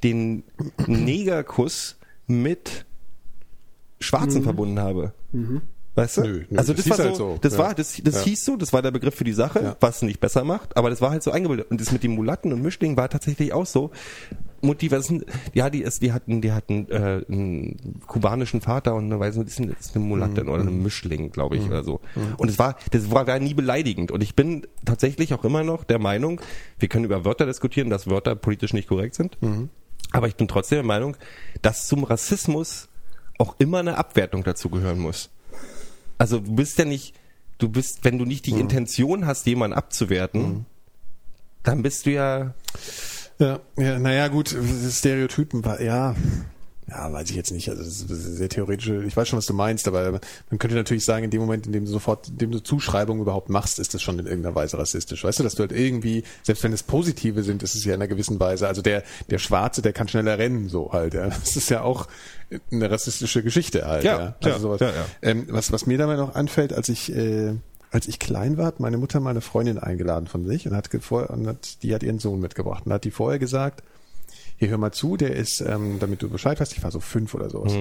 den Negerkuss mit Schwarzen verbunden habe. Weißt du? Nö, nö, also das das, war hieß so, halt so, das ja. war, das, das Ja. hieß so, das war der Begriff für die Sache, Ja. was nicht besser macht, aber das war halt so eingebildet. Und das mit den Mulatten und Mischlingen war tatsächlich auch so. Mutti, was sind, ja, die, ist, die hatten, die hatten äh, einen kubanischen Vater und eine, weiß nicht, ist eine, ist eine Mulatte Mhm. oder eine Mischling, glaube ich, oder so. Und es war, das war, war nie beleidigend. Und ich bin tatsächlich auch immer noch der Meinung, wir können über Wörter diskutieren, dass Wörter politisch nicht korrekt sind. Mhm. Aber ich bin trotzdem der Meinung, dass zum Rassismus auch immer eine Abwertung dazugehören muss. Also du bist ja nicht, du bist, wenn du nicht die Mhm. Intention hast, jemanden abzuwerten, dann bist du ja, Ja, ja naja, gut, Stereotypen ja, ja, weiß ich jetzt nicht. Also das ist sehr theoretisch. Ich weiß schon, was du meinst, aber man könnte natürlich sagen, in dem Moment, in dem du sofort, in dem du Zuschreibungen überhaupt machst, ist das schon in irgendeiner Weise rassistisch. Weißt du, dass du halt irgendwie, selbst wenn es positive sind, ist es ja in einer gewissen Weise. Also der, der Schwarze, der kann schneller rennen, so halt. Ja. Das ist ja auch eine rassistische Geschichte halt. Ja, Ja, ja, also sowas. ja, ja. Ähm, was, was mir dabei noch anfällt, als ich, äh, als ich klein war, hat meine Mutter mal eine Freundin eingeladen von sich und hat, und hat die hat ihren Sohn mitgebracht und hat die vorher gesagt, hier hör mal zu, der ist, ähm, damit du Bescheid weißt, ich war so fünf oder sowas.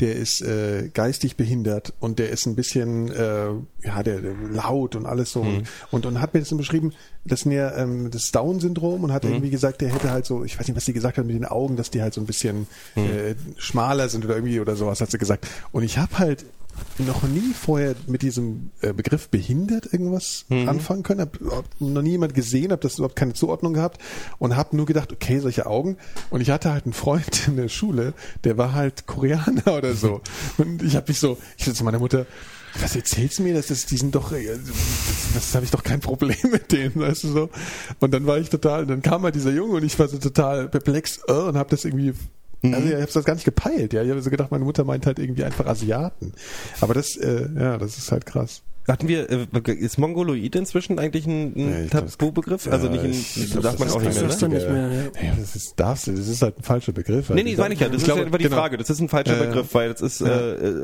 Der ist äh, geistig behindert und der ist ein bisschen äh, ja der, der laut und alles so. Und, und und hat mir das dann beschrieben, das ist ja ähm, das Down-Syndrom und hat irgendwie gesagt, der hätte halt so, ich weiß nicht, was sie gesagt hat mit den Augen, dass die halt so ein bisschen äh, schmaler sind oder irgendwie oder sowas hat sie gesagt. Und ich habe halt noch nie vorher mit diesem äh, Begriff behindert irgendwas anfangen können, hab, hab noch nie jemand gesehen, habe das überhaupt keine Zuordnung gehabt und habe nur gedacht, okay, solche Augen. Und ich hatte halt einen Freund in der Schule, der war halt Koreaner oder so. Und ich habe mich so, ich sagte zu meiner Mutter, was erzählst du mir, das ist, die sind doch, äh, das, das habe ich doch kein Problem mit denen, weißt du so. Und dann war ich total, dann kam halt dieser Junge und ich war so total perplex äh, und habe das irgendwie also ich habe das gar nicht gepeilt, ja. Ich habe so gedacht, meine Mutter meint halt irgendwie einfach Asiaten. Aber das, äh, ja, das ist halt krass. Hatten wir, äh, ist Mongoloid inzwischen eigentlich ein, ein Nee, Tabubegriff? Also Ja, nicht ich- ein, ich darf man auch ist nicht mehr, das ne? nicht mehr, ja. Ja, das ist, darfst du, das ist halt ein falscher Begriff. Nee, nee, das meine ich ja. Das Ich ist glaube, ja immer die genau. Frage. Das ist ein falscher Äh, Begriff, weil das ist, äh,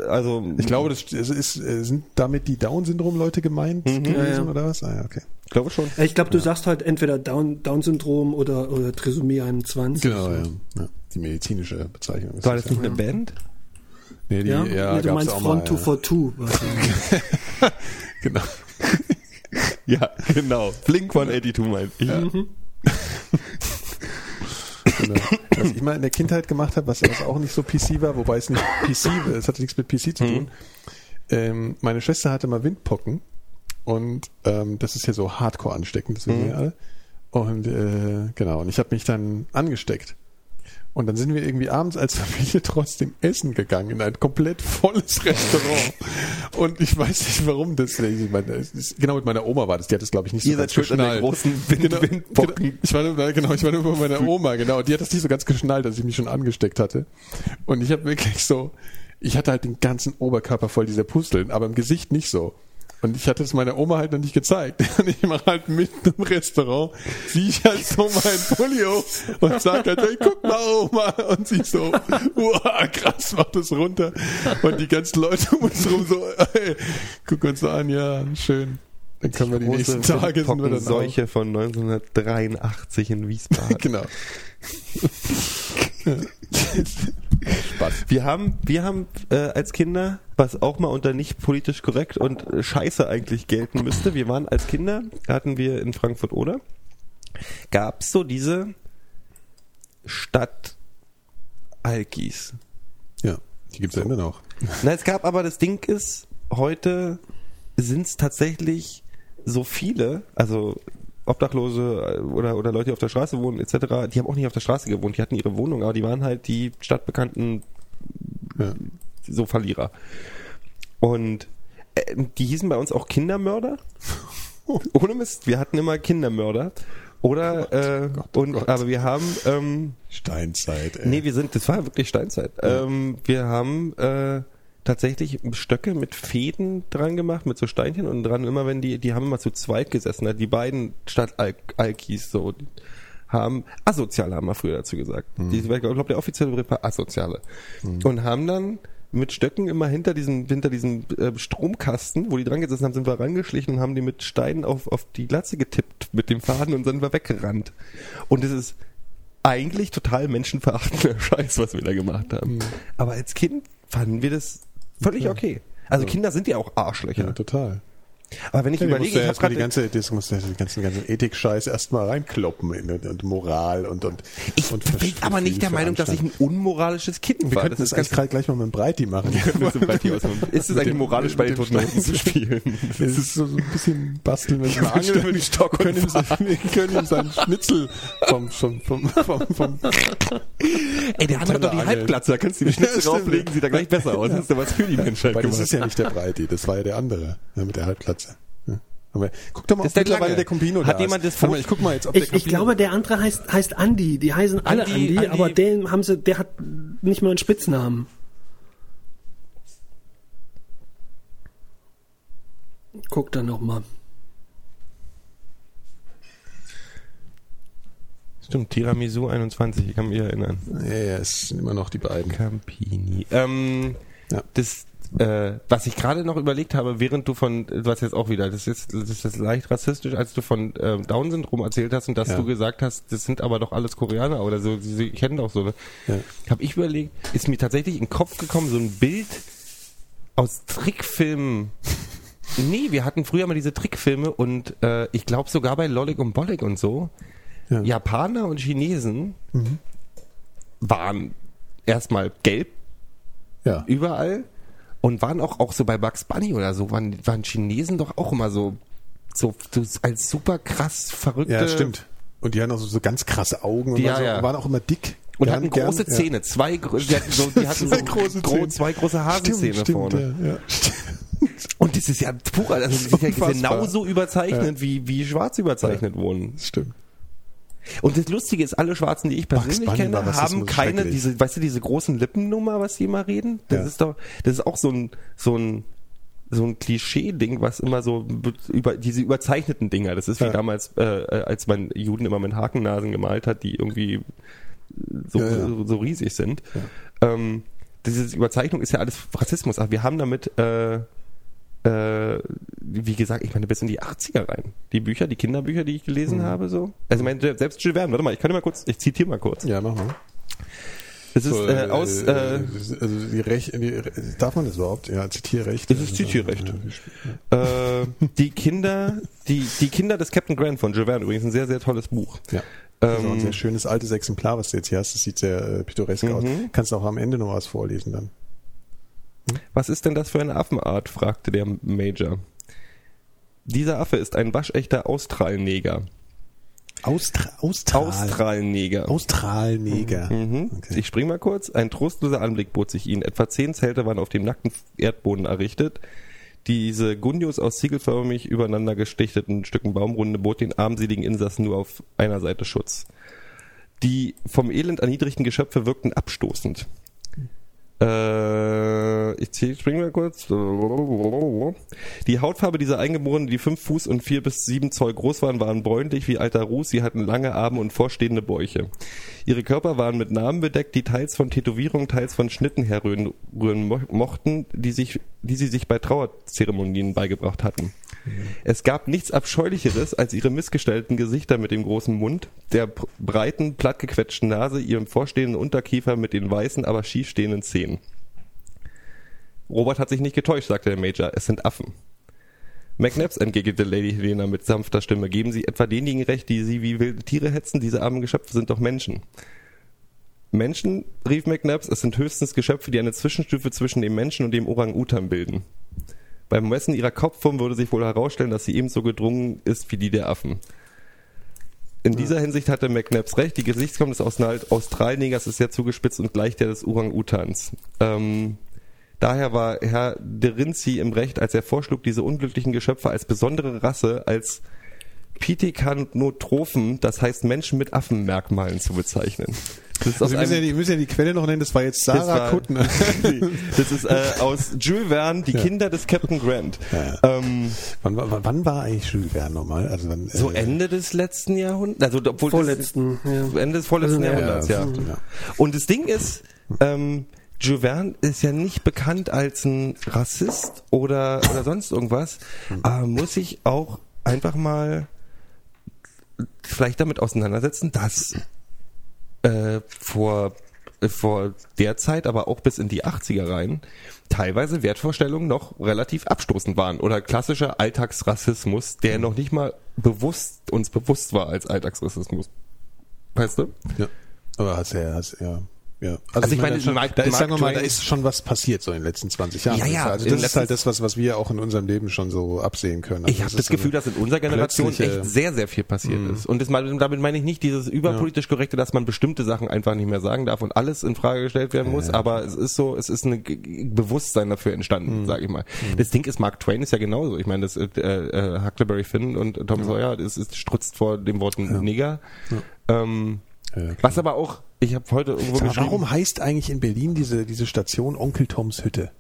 also, Ich glaube, das ist, äh, sind damit die Down-Syndrom-Leute gemeint gewesen Ja, ja. oder was? Ah, ja, okay. ich glaube schon. Ich glaube, du sagst halt entweder Down- Down-Syndrom oder, oder Trisomie 21. Genau, ja. ja. Die medizinische Bezeichnung. ist War das ja. nicht eine Band? Nee, die, Ja, ja, nee, du meinst Front mal, to ja. for two. Genau. Ja, genau. Blink 182 meint ich. Genau. Was ich mal in der Kindheit gemacht habe, was, was auch nicht so PC war, wobei es nicht PC, war, es hatte nichts mit PC zu tun. Ähm, meine Schwester hatte mal Windpocken und ähm, das ist ja so hardcore ansteckend, das wissen wir alle. Und äh, genau, und ich habe mich dann angesteckt. Und dann sind wir irgendwie abends als Familie trotzdem essen gegangen in ein komplett volles Restaurant. Und ich weiß nicht, warum das. Ich meine, es ist, genau mit meiner Oma war das. Die hat das, glaube ich, nicht so Ihr ganz an der geschnallt. großen Wind- genau, Windpocken. Genau, ich war nur, genau, ich war nur bei meiner Oma, genau. Die hat das nicht so ganz geschnallt, dass ich mich schon angesteckt hatte. Und ich habe wirklich so, ich hatte halt den ganzen Oberkörper voll dieser Pusteln, aber im Gesicht nicht so. Und ich hatte es meiner Oma halt noch nicht gezeigt. Und ich mache halt mitten im Restaurant, ziehe ich halt so mein Pulli hoch und sag halt, hey, guck mal, Oma. Und sie so, wow, krass, mach das runter. Und die ganzen Leute um uns rum so, ey, guck uns an, ja, schön. Dann können wir die nächsten Tage sind wir dann. Seuche von 1983 in Wiesbaden. Genau. Spaß. Wir haben, wir haben äh, als Kinder, was auch mal unter nicht politisch korrekt und äh, scheiße eigentlich gelten müsste, wir waren als Kinder, hatten wir in Frankfurt oder, gab es so diese Stadt Alkis. Ja, die gibt's ja immer noch. Na, es gab aber das Ding ist, heute sind es tatsächlich so viele, also Obdachlose äh, oder, oder Leute, die auf der Straße wohnen, etc., die haben auch nicht auf der Straße gewohnt, die hatten ihre Wohnung, aber die waren halt die stadtbekannten Ja. so Verlierer. Und äh, die hießen bei uns auch Kindermörder. Ohne Mist, wir hatten immer Kindermörder. Oder, äh, Gott, oh und, Gott. aber wir haben, ähm, Steinzeit, ey. Nee, wir sind, das war wirklich Steinzeit. Ähm, wir haben äh, tatsächlich Stöcke mit Fäden dran gemacht, mit so Steinchen und dran. Immer wenn die, die haben immer zu zweit gesessen. Die beiden Stadt-Alkis so haben, Asoziale haben wir früher dazu gesagt. Die, ich glaube, der offizielle Begriff war Asoziale. Und haben dann mit Stöcken immer hinter diesem, hinter diesem äh, Stromkasten, wo die dran gesessen haben, sind wir rangeschlichen und haben die mit Steinen auf, auf die Glatze getippt mit dem Faden und sind wir weggerannt. Und es ist eigentlich total menschenverachtender Scheiß, was wir da gemacht haben. Aber als Kind fanden wir das völlig okay. Also Kinder sind ja auch Arschlöcher. Ja, total. Aber wenn ich Ja, überlege, ich habe erstmal die gerade ganze, das musst du ja den ganzen, ganzen Ethik-Scheiß erstmal reinkloppen in, und, Moral und, und, ich und bin aber nicht der Meinung, dass ich ein unmoralisches Kind wir war. könnten das, eigentlich gerade gleich mal mit dem Breiti machen. das ist, ist es eigentlich moralisch, bei den toten zu spielen? Das ist so, ein bisschen basteln, wenn wir Angeln mit dem Stock und können ihm, wir können ihm seinen Schnitzel vom, vom, vom, vom, vom Ey, der andere hat doch die. Halbglatze, da kannst du die Schnitzel drauflegen, sieht da gleich besser aus. Das ist ja was für die Menschheit das ist ja nicht der Breiti, das war ja der andere, mit der Halbglatze. Aber guck doch mal, Das ist ob der mittlerweile Lange. der Compino Hat da jemand ist. das Foto- ich guck mal jetzt, ob Ich, der ich Campino- glaube, der andere heißt, heißt Andi. Die heißen alle Andi, Andi, Andi. aber den haben sie, der hat nicht mal einen Spitznamen. Guck dann noch mal. Stimmt, Tiramisu 21, ich kann mich erinnern. Ja, ja, es sind immer noch die beiden. Campini. Ähm, Ja. das, äh, was ich gerade noch überlegt habe, während du von, du hast jetzt auch wieder, das ist, das ist leicht rassistisch, als du von ähm, Down-Syndrom erzählt hast und dass Ja. du gesagt hast, das sind aber doch alles Koreaner oder so, sie, sie kennen doch so. Ne? Ja. Habe ich überlegt, ist mir tatsächlich in den Kopf gekommen, so ein Bild aus Trickfilmen. Nee, wir hatten früher mal diese Trickfilme und äh, ich glaube sogar bei Lollig und Bollig und so, Ja. Japaner und Chinesen waren erstmal gelb Ja. überall und waren auch, auch so bei Bugs Bunny oder so, waren, waren Chinesen doch auch immer so, so, so als super krass verrückte. ja, stimmt. Und die hatten auch so, so ganz krasse Augen und Ja, waren, so, ja. waren auch immer dick. Und Gern- hatten gern- große ja. Zähne, zwei, gro- die hatten so, die hatten so Zwei große gro- Zähne. zwei große Hasenzähne Stimmt, stimmt, vorne. Ja, ja. Und das ist ja pur, also das ist ja genauso überzeichnet, wie, wie schwarz überzeichnet wurden. Stimmt. Und das Lustige ist, alle Schwarzen, die ich persönlich kenne, haben keine, diese, weißt du, diese großen Lippennummer, was die immer reden? Das Ja. ist doch, das ist auch so ein, so ein, so ein Klischee-Ding, was immer so über diese überzeichneten Dinger. Das ist wie Ja. damals, äh, äh, als man Juden immer mit Hakennasen gemalt hat, die irgendwie so, ja. so, so riesig sind. Ähm, diese Überzeichnung ist ja alles Rassismus, aber wir haben damit äh, äh, wie gesagt, ich meine bis in die 80er rein. Die Bücher, die Kinderbücher, die ich Mhm. gelesen habe, so. Also ich meine, selbst Jules Verne, warte mal, ich kann dir mal kurz, ich zitiere mal kurz. Ja, mach mal. Das ist So, äh, aus, äh, also die Recht, die, darf man das überhaupt? Ja, Zitierrecht. Das ist Zitierrecht. äh, die Kinder, die, die Kinder des Captain Grant von Jules Verne, übrigens ein sehr, sehr tolles Buch. Ja. Das ist auch ein Ähm, sehr schönes altes Exemplar, was du jetzt hier hast. Das sieht sehr äh, pittoresk aus. Mhm. Kannst du auch am Ende noch was vorlesen dann. Was ist denn das für eine Affenart? fragte der Major. Dieser Affe ist ein waschechter Australneger. Austra Austral. Australneger. Australneger. Mhm. Okay. Ich spring mal kurz. Ein trostloser Anblick bot sich ihnen. Etwa zehn Zelte waren auf dem nackten Erdboden errichtet. Diese Gundios aus ziegelförmig übereinander gestichteten Stücken Baumrunde bot den armseligen Insassen nur auf einer Seite Schutz. Die vom Elend erniedrigten Geschöpfe wirkten abstoßend. Äh, ich zähl- spring mal kurz. Die Hautfarbe dieser Eingeborenen, die fünf Fuß und vier bis sieben Zoll groß waren, waren bräunlich wie alter Ruß. Sie hatten lange Arme und vorstehende Bäuche. Ihre Körper waren mit Narben bedeckt, die teils von Tätowierungen, teils von Schnitten herrühren rühren mo mochten, die, sich, die sie sich bei Trauerzeremonien beigebracht hatten. Es gab nichts Abscheulicheres als ihre missgestalteten Gesichter mit dem großen Mund, der br- breiten, plattgequetschten Nase, ihrem vorstehenden Unterkiefer mit den weißen, aber schiefstehenden Zähnen. Robert hat sich nicht getäuscht, sagte der Major. Es sind Affen. McNabbs, entgegnete Lady Helena mit sanfter Stimme, geben Sie etwa denjenigen recht, die Sie wie wilde Tiere hetzen? Diese armen Geschöpfe sind doch Menschen. Menschen, rief McNabbs, es sind höchstens Geschöpfe, die eine Zwischenstufe zwischen dem Menschen und dem Orang-Utan bilden. Beim Messen ihrer Kopfform würde sich wohl herausstellen, dass sie ebenso gedrungen ist wie die der Affen. In dieser Hinsicht hatte McNabbs recht, die Gesichtsform des Australnegers ist sehr zugespitzt und gleich der des Orang-Utans. Ähm, daher war Herr de Rinzi im Recht, als er vorschlug, diese unglücklichen Geschöpfe als besondere Rasse, als Pithekanotrophen, das heißt Menschen mit Affenmerkmalen zu bezeichnen. Das ist Also wir müssen, ja die, müssen ja die Quelle noch nennen, das war jetzt das Sarah war- Kuttner. das ist äh, aus Jules Verne, die Kinder des Captain Grant. Ähm, wann, war- wann war eigentlich Jules Verne nochmal? Also wann, so äh, Ende des letzten Jahrhunderts, also obwohl Vorletzten, das, ja. Ende des vorletzten Also, ja, Jahrhunderts, ja. ja. Und das Ding ist, ähm, Verne ist ja nicht bekannt als ein Rassist oder, oder sonst irgendwas, aber muss sich auch einfach mal vielleicht damit auseinandersetzen, dass äh, vor, äh, vor der Zeit, aber auch bis in die 80er rein, teilweise Wertvorstellungen noch relativ abstoßend waren oder klassischer Alltagsrassismus, der noch nicht mal bewusst uns bewusst war als Alltagsrassismus. Weißt du? Ja. Aber hast ja, hast, ja. Ja. Also ich meine, da, schon, Mark- da ist, sagen wir mal, da ist schon was passiert so in den letzten 20 Jahren. Ja, ja, Also in das ist halt das, was, was wir auch in unserem Leben schon so absehen können. Also Ich habe das so Gefühl, dass in unserer Generation echt sehr, sehr viel passiert ist. Und das, damit meine ich nicht dieses überpolitisch korrekte, dass man bestimmte Sachen einfach nicht mehr sagen darf und alles in Frage gestellt werden muss, aber es ist so, es ist ein Bewusstsein dafür entstanden, sag ich mal. Das Ding ist, Mark Twain ist ja genauso. Ich meine, das äh, äh, Huckleberry Finn und Tom Sawyer, das ist strutzt vor dem Wort Nigger. Ähm, Ja, was aber auch, ich habe heute irgendwo Sag warum heißt eigentlich in Berlin diese, diese Station Onkel Toms Hütte?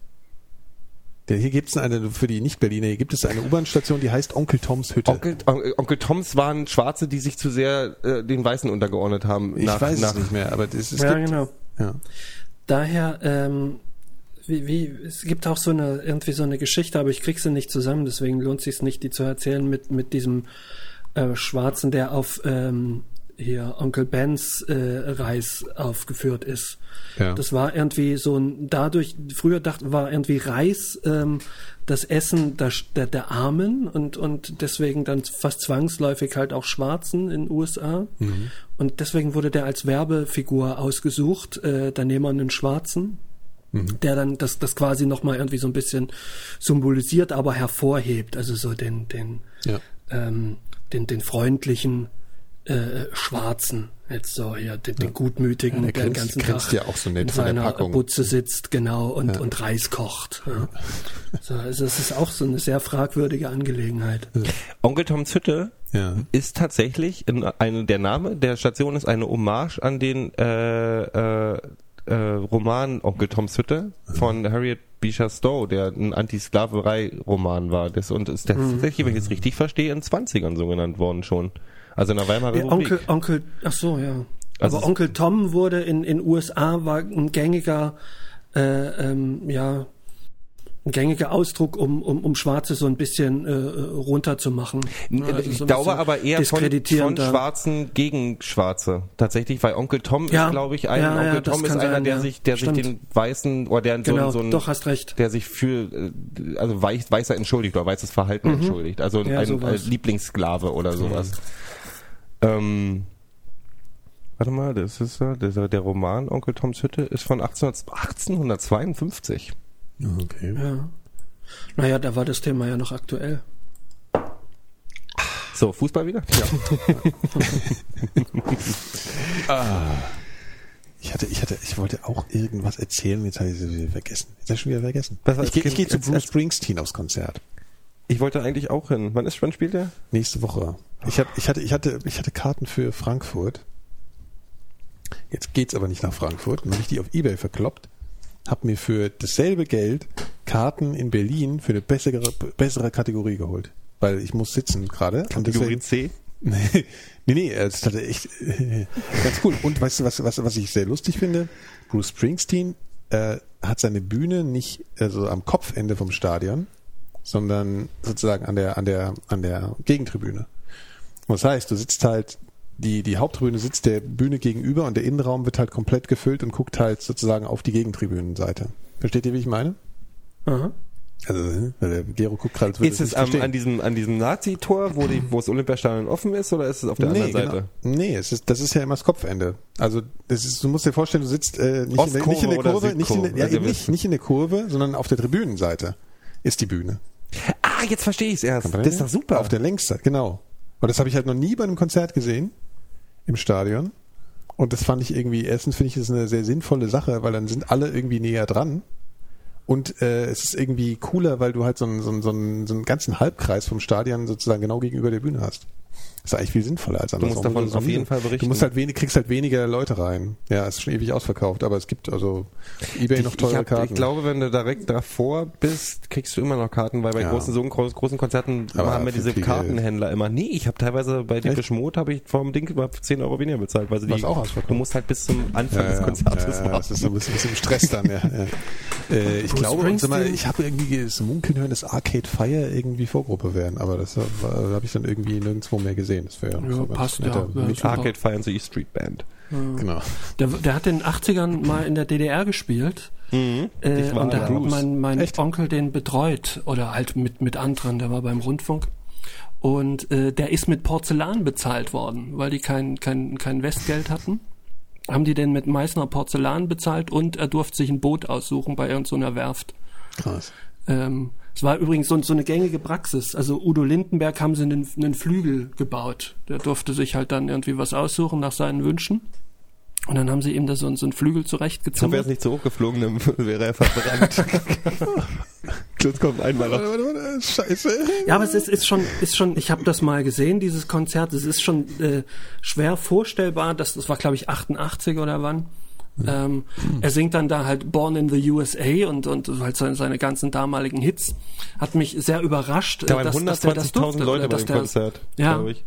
Der, hier gibt es eine, für die Nicht-Berliner, hier gibt es eine U-Bahn-Station, die heißt Onkel Toms Hütte. Onkel, Onkel, Onkel Toms waren Schwarze, die sich zu sehr äh, den Weißen untergeordnet haben. ich nach, weiß nach, es nicht mehr, aber das, es Ja, gibt, genau. ja. Daher, ähm, wie, wie, es gibt auch so eine, irgendwie so eine Geschichte, aber ich krieg sie nicht zusammen, deswegen lohnt sich nicht, die zu erzählen, mit, mit diesem äh, Schwarzen, der auf ähm, hier Onkel Bens äh, Reis aufgeführt ist. Ja. Das war irgendwie so ein, dadurch, früher dachte, war irgendwie Reis ähm, das Essen der, der, der Armen und, und deswegen dann fast zwangsläufig halt auch Schwarzen in den USA. Und deswegen wurde der als Werbefigur ausgesucht. Äh, da nehmen wir einen Schwarzen, der dann das, das quasi nochmal irgendwie so ein bisschen symbolisiert, aber hervorhebt. Also so den, den, Ja. ähm, den, den freundlichen äh, Schwarzen. Jetzt so hier, den, den gutmütigen, Ja, der der den grinst- ganzen grinst Tag ja auch so nett in seiner Packung. Butze sitzt, genau, und, und Reis kocht. Ja. So, also es ist auch so eine sehr fragwürdige Angelegenheit. Onkel Toms Hütte Ja. ist tatsächlich in eine, der Name der Station ist eine Hommage an den äh, äh, äh, Roman Onkel Toms Hütte von Harriet Beecher Stowe, der ein Anti-Sklaverei-Roman war. Das, und ist der Mhm. tatsächlich, wenn ich es richtig verstehe, in 20ern so genannt worden schon. Also in der Weimarer Ja, Republik. Onkel, Onkel, ach so, ja. Also Aber Onkel Tom wurde in in USA war ein gängiger, äh, ähm, ja, ein gängiger Ausdruck, um, um, um Schwarze so ein bisschen äh, runterzumachen. Ja, also ich so ein glaube aber eher von, von. Schwarzen gegen Schwarze. Tatsächlich, weil Onkel Tom Ja. ist, glaube ich, ein Ja, ja, Onkel das Tom ist einer, sein, der ja. sich, der Stimmt. sich den Weißen oder der Genau, so, so ein, doch, hast recht. der sich für äh, also weich, weißer entschuldigt oder weißes Verhalten entschuldigt. Also Mhm. Ja, ein, ein Lieblingssklave oder sowas. Ähm, warte mal, das ist der, der Roman Onkel Toms Hütte ist von 18, 1852. Okay. Ja. Naja, da war das Thema ja noch aktuell. So, Fußball wieder? Ja. Ich hatte, ich hatte, ich wollte auch irgendwas erzählen, jetzt habe ich es wieder vergessen. Jetzt habe ich schon wieder vergessen. Ich gehe ich Kind- gehe zu Bruce Springsteen aufs Konzert. Ich wollte eigentlich auch hin. Wann ist, wann spielt der? Nächste Woche. Ich, hab, ich, hatte, ich, hatte, ich hatte Karten für Frankfurt. Jetzt geht's aber nicht nach Frankfurt. Dann habe ich die auf Ebay verkloppt. Hab mir für dasselbe Geld Karten in Berlin für eine bessere, bessere Kategorie geholt. Weil ich muss sitzen gerade. Kategorie deswegen- C? nee, nee, es hatte echt ganz cool. Und weißt du, was, was, was ich sehr lustig finde? Bruce Springsteen äh, hat seine Bühne nicht also am Kopfende vom Stadion, sondern sozusagen an der, an der, an der Gegentribüne. Und das heißt, du sitzt halt, die, die Haupttribüne sitzt der Bühne gegenüber und der Innenraum wird halt komplett gefüllt und guckt halt sozusagen auf die Gegentribünenseite. Versteht ihr, wie ich meine? Aha. Also, weil der Gero guckt gerade, würde Ist es am, an diesem, an diesem Nazi-Tor, wo, die, wo das Olympiastadion offen ist, oder ist es auf der anderen Seite? Genau. Nee, es ist, das ist ja immer das Kopfende. Also das ist, du musst dir vorstellen, du sitzt äh, nicht, in der, nicht in der Ostkurve oder Kurve, nicht in der, Südkurve? ja, Also eben wir- nicht, nicht in der Kurve, sondern auf der Tribünenseite ist die Bühne. Ah, jetzt verstehe ich es erst. Das ist doch super. Auf der Längsseite, genau. Und das habe ich halt noch nie bei einem Konzert gesehen im Stadion. Und das fand ich irgendwie, erstens finde ich das eine sehr sinnvolle Sache, weil dann sind alle irgendwie näher dran. Und äh, es ist irgendwie cooler, weil du halt so einen, so, einen, so, einen, so einen ganzen Halbkreis vom Stadion sozusagen genau gegenüber der Bühne hast. Das ist eigentlich viel sinnvoller als andersrum. musst davon so auf jeden Fall berichten. Du musst halt wenig, kriegst halt weniger Leute rein. Ja, es ist schon ewig ausverkauft, aber es gibt also eBay noch teure ich, hab, Karten. ich glaube, wenn du direkt davor bist, kriegst du immer noch Karten, weil bei Ja. großen, so großen, großen Konzerten Aber haben wir diese Kartenhändler immer. Nee, ich habe teilweise bei Depeche Mode habe ich vom Ding über 10 Euro weniger bezahlt, weil sie die, auch ausverkauft. du musst halt bis zum Anfang ja, des Konzertes ja, ja, das ist so ein bisschen, bisschen Stress dann, ja. Äh, ich Bruce glaube, mal, ich habe irgendwie das Munkeln hören, dass Arcade Fire irgendwie Vorgruppe werden, aber das habe ich dann irgendwie nirgendwo mehr gesehen. Das wäre Ja, so passt, ja. Ja. Arcade Fire and the Street Band. Genau. Der, der hat in den 80ern mal in der DDR gespielt. Mhm. Äh, Ich war und da hat mein, mein Echt? Onkel den betreut oder halt mit, mit anderen, der war beim Rundfunk. Und äh, der ist mit Porzellan bezahlt worden, weil die kein, kein, kein Westgeld hatten. Haben die den mit Meißner Porzellan bezahlt und er durfte sich ein Boot aussuchen bei irgendeiner Werft. Krass. Ähm, es war übrigens so, so eine gängige Praxis. Also Udo Lindenberg haben sie einen, einen Flügel gebaut. Der durfte sich halt dann irgendwie was aussuchen nach seinen Wünschen. Und dann haben sie ihm da so, so einen Flügel So wäre es nicht so hochgeflogen, dann wäre er verbrannt. Klutz kommt einmal noch. Scheiße. Ja, aber es ist, ist schon, ist schon, ich habe das mal gesehen, dieses Konzert. Es ist schon äh, schwer vorstellbar, dass das war, glaube ich, 88 oder wann. Ähm, er singt dann da halt Born in the USA und und halt seine, seine ganzen damaligen Hits. Hat mich sehr überrascht, Da waren dass, dass der das 120.000 durfte. Leute bei dass dem der, Konzert, Ja. glaube ich.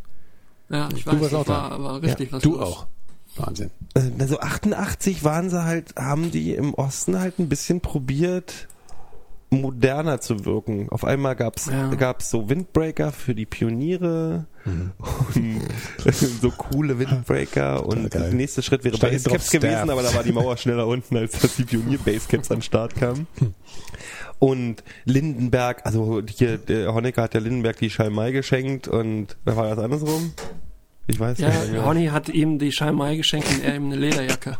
Ja, ich Du weiß, warst das auch da. war, war richtig was Du los. auch. Wahnsinn. Äh, Also 88 waren sie halt, haben die im Osten halt ein bisschen probiert, moderner zu wirken. Auf einmal gab's Ja. gab's so Windbreaker für die Pioniere und so coole Windbreaker und der nächste Schritt wäre Statt Basecaps gewesen, aber da war die Mauer schneller unten, als dass die Pionier-Basecaps an den Start kamen. Und Lindenberg, also hier, der Honecker hat der Lindenberg die Schalmei geschenkt und da war das andersrum. Ich weiß Ja, nicht mehr. Ronny hat ihm die Schalmei geschenkt und er ihm eine Lederjacke.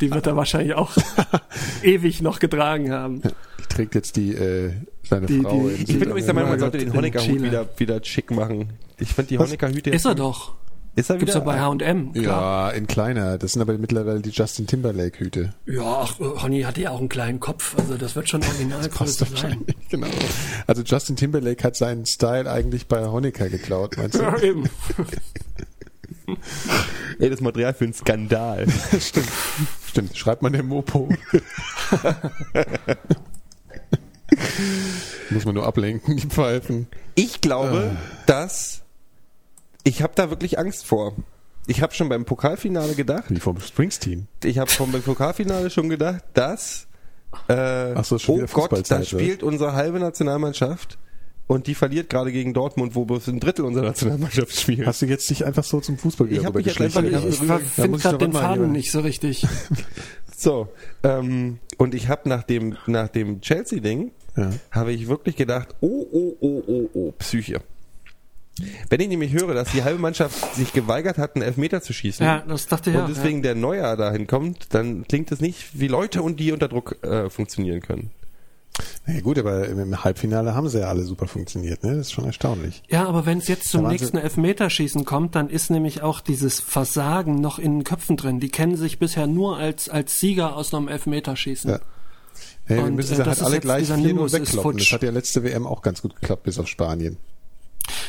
Die wird er wahrscheinlich auch ewig noch getragen haben. Ich trägt jetzt die, äh, seine Die- Frau die- in Ich bin übrigens der Meinung, man sollte den Honecker-Hut wieder, wieder schick machen. Ich finde die? Honecker-Hüte Ist er doch. Ist er Gibt's wieder? ja bei H&M. Ja, in kleiner. Das sind aber mittlerweile die Justin Timberlake Hüte. Ja, ach, Ronny hatte ja auch einen kleinen Kopf, also das wird schon Originalgröße sein. Wahrscheinlich, genau. Also Justin Timberlake hat seinen Style eigentlich bei Honecker geklaut, meinst du? Ja, eben. Ey, das Material für einen Skandal. Stimmt, schreibt man der Mopo. Muss man nur ablenken, die Pfeifen. Ich glaube, dass ich habe da wirklich Angst vor. Ich habe schon beim Pokalfinale gedacht, Wie vom Springsteen. ich habe vom Pokalfinale schon gedacht, dass äh, Ach so, schon oh Gott, da spielt unsere halbe Nationalmannschaft und die verliert gerade gegen Dortmund, wo bloß ein Drittel unserer Nationalmannschaft spielt. Hast du jetzt dich einfach so zum Fußball Ich hab mich jetzt einfach nicht- Ich, ich finde gerade den mal Faden nicht so richtig. So, ähm, und ich habe nach dem nach dem Chelsea-Ding Ja. habe ich wirklich gedacht, oh oh oh oh oh Psyche. Wenn ich nämlich höre, dass die halbe Mannschaft sich geweigert hat, einen Elfmeter zu schießen Ja, das dachte ich und ja. deswegen der Neuer dahin kommt, dann klingt es nicht wie Leute und die unter Druck äh, funktionieren können. Ja, gut, aber im Halbfinale haben sie ja alle super funktioniert, ne? Das ist schon erstaunlich. Ja, aber wenn es jetzt zum nächsten sie- Elfmeterschießen kommt, dann ist nämlich auch dieses Versagen noch in den Köpfen drin. Die kennen sich bisher nur als, als Sieger aus einem Elfmeterschießen. Ja. Hey, wir Und, müssen äh, sie das halt alle gleich dieser 4 Nimbus ist wegkloppen. Das hat ja letzte WM auch ganz gut geklappt, bis auf Spanien.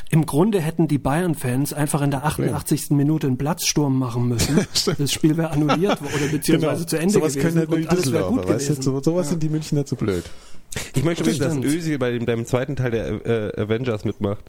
Im Grunde hätten die Bayern-Fans einfach in der 88. Minute einen Platzsturm machen müssen. das Spiel wäre annulliert oder beziehungsweise zu Ende Genau. sowas gewesen können halt und alles wäre gut weißt du? gewesen. So, sowas sind die Münchner zu blöd. Ich möchte übrigens, dass. Özil bei dem, deinem zweiten Teil der äh, Avengers mitmacht.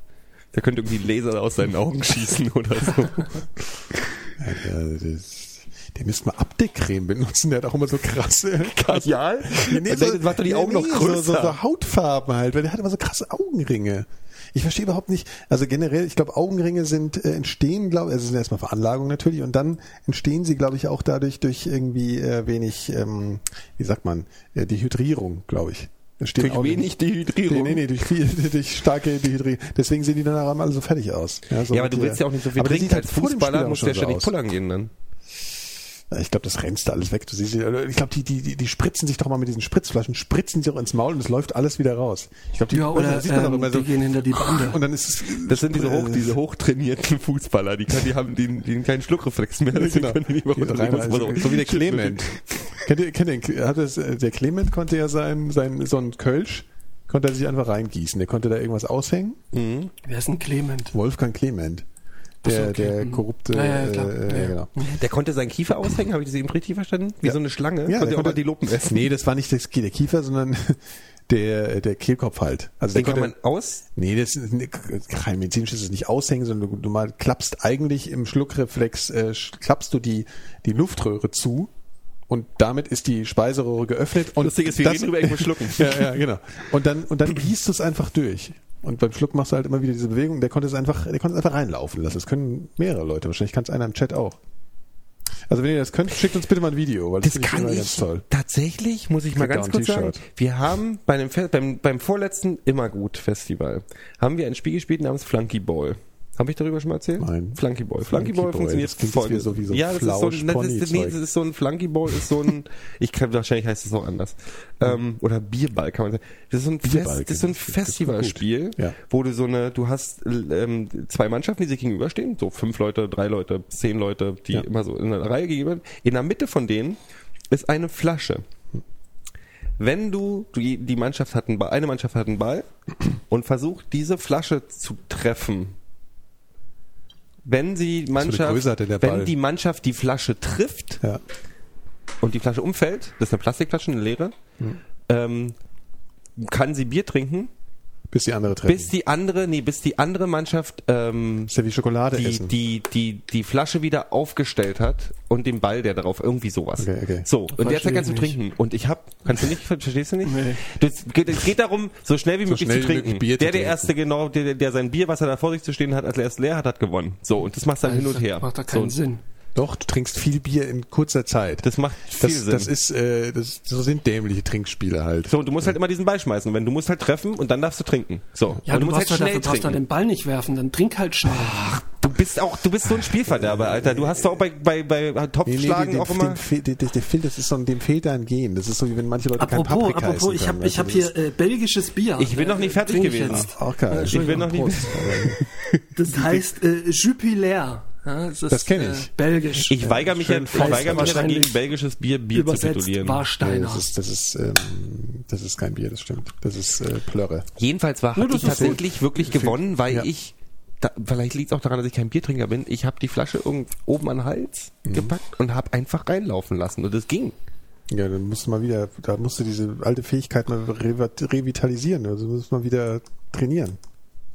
Der könnte irgendwie Laser aus seinen Augen schießen oder so. Ja, das, der müsste mal Abdeckcreme benutzen, der hat auch immer so krasse Kajal? Ja, nee, Das macht doch die Augen noch so, größer. so, so Hautfarben halt, weil der hat immer so krasse Augenringe. Ich verstehe überhaupt nicht, also generell, ich glaube, Augenringe sind äh, entstehen, glaube ich, also sind erstmal Veranlagung natürlich und dann entstehen sie, glaube ich, auch dadurch durch irgendwie äh, wenig, ähm, wie sagt man, äh, Dehydrierung, glaube ich. Entstehen Durch Augen- wenig Dehydrierung. Nee, nee, nee, durch, viel, durch starke Dehydrierung. Deswegen sehen die dann alle so fertig aus. so Ja, aber du willst ja auch nicht so viel aber trinken. halt Als dem Fußballer musst du schon ja ständig pullern gehen dann. Ich glaube, das rennst du alles weg. Du siehst, ich glaube, die, die, die, die spritzen sich doch mal mit diesen Spritzflaschen, spritzen sich auch ins Maul und es läuft alles wieder raus. Ich glaube, die, Ja, oder das sieht man ähm, immer so. die gehen hinter die Bande. Und dann ist es. Das sind diese, hoch, äh, diese hochtrainierten Fußballer, die, können, die haben den, den keinen Schluckreflex mehr. Die genau. können nicht mehr Die rein- die also, so wie der Clement. kennt ihr, kennt ihr, hat das, äh, der Clement konnte ja sein, sein, so ein Kölsch, konnte er sich einfach reingießen. Der konnte da irgendwas aushängen. Wer ist ein Clement? Wolfgang Clement. Der, okay. der Mhm. korrupte, Ja, ja, klar. äh, Ja, ja, genau. Der konnte seinen Kiefer aushängen, habe ich das eben richtig verstanden? Wie so eine Schlange. Ja, konnte er auch die Lupen essen. Nee, das war nicht das, der Kiefer, sondern der, der Kehlkopf halt. Also Den kann man aus. Nee, das ist kein medizinisch ist es nicht aushängen, sondern du, du mal klappst eigentlich im Schluckreflex, äh, klappst du die, die Luftröhre zu und damit ist die Speiseröhre geöffnet und Lustig ist, wir reden drüber, ich muss schlucken. ja, ja, genau. Und dann, und dann gießt du es einfach durch. Und beim Schluck machst du halt immer wieder diese Bewegung. Der konnte es einfach, der konnte es einfach reinlaufen lassen. Das können mehrere Leute. Wahrscheinlich kann es einer im Chat auch. Also wenn ihr das könnt, schickt uns bitte mal ein Video, weil das, Das kann immer ich ganz toll. tatsächlich, muss ich mal ganz kurz sagen. Wir haben bei Fe beim, beim vorletzten Immergut Festival haben wir ein Spiel gespielt namens Flunky Ball. Habe ich darüber schon mal erzählt? Nein. Flunky Ball. Flunky Flunky Ball Ball, funktioniert wie so- wie so Ja, das ist so ein, das ist, nee, das ist so ein Flunky Ball ist so ein, ich kann, wahrscheinlich heißt es noch anders. Ähm, oder Bierball kann man sagen. Das ist so ein, Fest, das ist so ein gut. Festivalspiel, Ja. wo du so eine, du hast ähm, zwei Mannschaften, die sich gegenüberstehen, so fünf Leute, drei Leute, zehn Leute, die Ja. immer so in einer Reihe gegenüber. In der Mitte von denen ist eine Flasche. Wenn du, die, die Mannschaft hat einen Ball, eine Mannschaft hat einen Ball und versucht diese Flasche zu treffen, wenn sie die Mannschaft, wenn die Mannschaft die Flasche trifft Ja. und die Flasche umfällt, das ist eine Plastikflasche, eine leere, Hm. ähm, kann sie Bier trinken, Bis die andere treffen. bis die andere, nee, bis die andere Mannschaft ähm, ist ja wie Schokolade die, essen. die, die, die Flasche wieder aufgestellt hat und den Ball, der darauf irgendwie sowas. Okay, okay. So, und derzeit Versteh kannst du trinken. Und ich hab, kannst du nicht, verstehst du nicht? Nee. Das, es geht darum, so schnell wie möglich schnell zu trinken. möglich der, der trinken. erste, genau, der, der sein Bier, was er da vor sich zu stehen hat, als er erst leer hat, hat gewonnen. So, und das machst du dann hin und her. Macht da keinen so, Sinn. Doch, du trinkst viel Bier in kurzer Zeit. Das macht viel das, Sinn. das ist, äh, das, so sind dämliche Trinkspiele halt. so, und du musst halt immer diesen Ball schmeißen. Wenn du musst halt treffen und dann darfst du trinken. So. Ja, und du, musst brauchst halt halt schnell dafür du trinken. den Ball nicht werfen, dann trink halt schnell. Du bist auch, du bist so ein Spielverderber, Alter. Du hast doch auch bei, bei, bei Topfschlagen dem, auch dem, immer. dem, fehl- dem, dem, fehlt- das ist so, ein- dem fehlt ein Gen. Das ist so wie wenn manche Leute kein Apropos, Paprika apropos, essen ich habe können, ich hab du, hier äh, belgisches Bier. Ich bin noch nicht Äh, fertig gewesen. Jetzt. das- Auch geil. Ich will noch nicht. Das heißt äh, Jupiler. Ja, das, ist, Das kenn ich. Äh, belgisch. Ich weigere mich, ja, ich feist. weigere mich ja dagegen, belgisches Bier Bier zu Übersetzt titulieren. Nee, Warsteiner. das ist, das ist, ähm, das ist kein Bier, das stimmt. Das ist äh, Plörre. Jedenfalls war habe ich tatsächlich wirklich gewonnen, weil Ja. ich, da, vielleicht liegt es auch daran, dass ich kein Biertrinker bin, ich habe die Flasche irgend oben an den Hals Mhm. gepackt und habe einfach reinlaufen lassen und es ging. Ja, dann musst du mal wieder, da musst du diese alte Fähigkeit mal revi- revitalisieren. Also musst du mal wieder trainieren.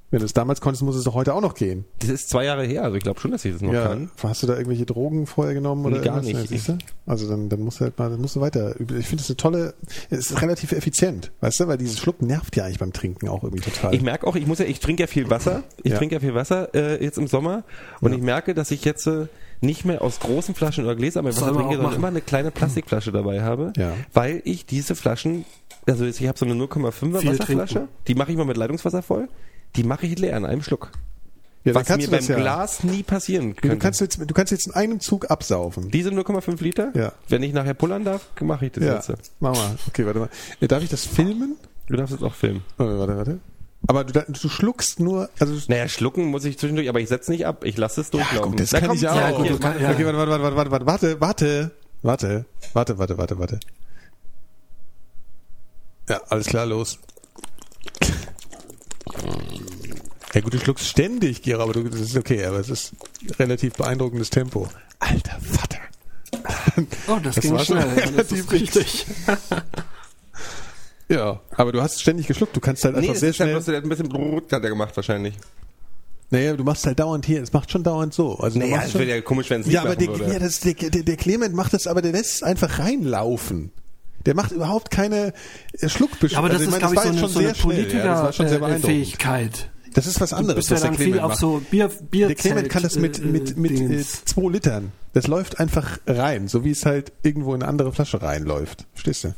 Wenn du es damals konntest, muss es doch heute auch noch gehen. Das ist zwei Jahre her, also ich glaube schon, dass ich das noch ja, kann. hast du da irgendwelche Drogen vorher genommen oder Nee, gar irgendwas? nicht. Ja, siehst du? Also dann, dann musst du halt mal, dann musst du weiter. Ich finde es eine tolle, es ist relativ effizient, weißt du, weil dieses Schluck nervt ja eigentlich beim Trinken auch irgendwie total. Ich merke auch, ich muss ja, ich trinke ja viel Wasser. Ich Ja. trinke ja viel Wasser äh, jetzt im Sommer und ich merke, dass ich jetzt äh, nicht mehr aus großen Flaschen oder Gläsern Soll Wasser trinke, sondern immer eine kleine Plastikflasche dabei habe, Ja. weil ich diese Flaschen, also ich habe so eine 0,5er Viel Wasserflasche, trinken. die mache ich mal mit Leitungswasser voll, die mache ich leer in einem Schluck. ja, was mir du beim ja. Glas nie passieren Du könnte. kannst, jetzt, du kannst jetzt in einem Zug absaufen. Diese 0,5 Liter, Ja. wenn ich nachher pullern darf, mache ich das Ja, jetzt. mach mal. Okay, warte mal. Äh, Darf ich das filmen? Du darfst es auch filmen. Warte, warte, warte. Aber du, du schluckst nur, also du- Naja, schlucken muss ich zwischendurch, aber ich setze nicht ab. Ich lasse es durchlaufen. Gut, das Na kann ich auch. Ja, du kann- ja. Okay, warte, warte, warte, warte, warte, warte, warte, warte, warte, warte, warte, warte. Ja, alles klar, los. Ja gut, du schluckst ständig, Gera, aber du, das ist okay, aber es ist relativ beeindruckendes Tempo. Alter Vater. Oh, das, Das ging schon schnell. Das relativ ist richtig. Ja, aber du hast ständig geschluckt, du kannst halt Nee, einfach sehr ja schnell... der hat ein bisschen Brrrt hat er gemacht wahrscheinlich. Naja, du machst halt dauernd hier, es macht schon dauernd so. Also du Naja, schon, wäre ja komisch, wenn es nicht Ja, aber der, ja, das, der, der, der Clement macht das, aber der lässt es einfach reinlaufen. Der macht überhaupt keine Schluckbeschwerden. Ja, aber das also, ist, glaube ich, so eine, jetzt so eine schon sehr schnell. Ja, das ist was Du anderes, bist ja was dann viel Clement auf macht. so Bier, Bier der Clement kann das mit, mit, mit äh, zwei Litern. Das läuft einfach rein, so wie es halt irgendwo in eine andere Flasche reinläuft. Verstehst du?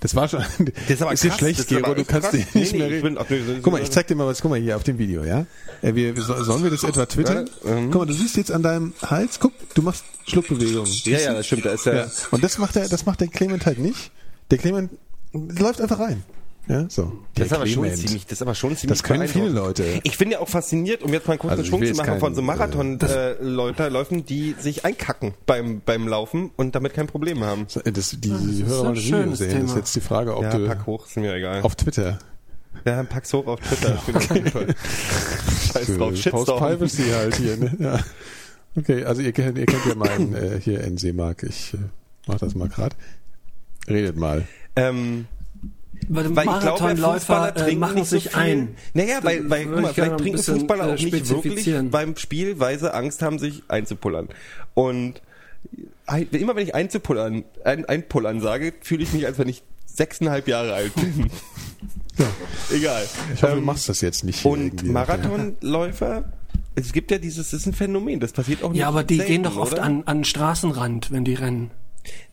Das war schon. Das ist aber ist hier krass, schlecht, Gero, aber du kannst dich nicht Nee, mehr ich reden. nee, Guck mal, ich zeig dir mal was. Guck mal hier auf dem Video, ja? Äh, wir, wir, so- sollen wir das etwa twittern? Ja, ähm. Guck mal, du siehst jetzt an deinem Hals, guck, du machst Schluckbewegungen. Ja, ja, das stimmt. Da ist ja, Ja. Und das macht der, das macht der Clement halt nicht. Der Clement läuft einfach rein. Ja, so. das ist aber schon ziemlich, das ist aber schon ziemlich Das können viele. Leute. Ich bin ja auch fasziniert, um jetzt mal einen kurzen Also Schwung zu machen kein, von so Marathon-Leute, Läufen, die sich einkacken beim, beim Laufen und damit kein Problem haben. So, Das, die, die ist Hörer ein wollen das Video sehen. Das ist Thema. jetzt die Frage, ob Ja, du pack hoch, ist mir egal. auf Twitter. Ja, pack's hoch auf Twitter. Ich bin auf jeden Fall. Scheiß drauf, Post Shitstorm. Privacy halt hier, ne? Ja. Okay, also ihr kennt, ihr kennt ja meinen äh, hier NC-Mark. Ich äh, mach das mal grad. Redet mal. Ähm, Weil weil ich glaube, Marathonläufer Fußballer äh, trinken machen nicht so sich viel. ein. Naja, weil, weil guck mal, vielleicht trinken Fußballer auch nicht wirklich beim Spiel, weil sie Angst haben, sich einzupullern. Und immer wenn ich einzupullern, ein, einpullern sage, fühle ich mich, als wenn ich sechseinhalb Jahre alt bin. Egal. Ich hoffe, du Ähm, machst das jetzt nicht Und irgendwie. Marathonläufer, es gibt ja dieses, das ist ein Phänomen, das passiert auch nicht Ja, aber die selten, gehen doch oft oder? an, an den Straßenrand, wenn die rennen.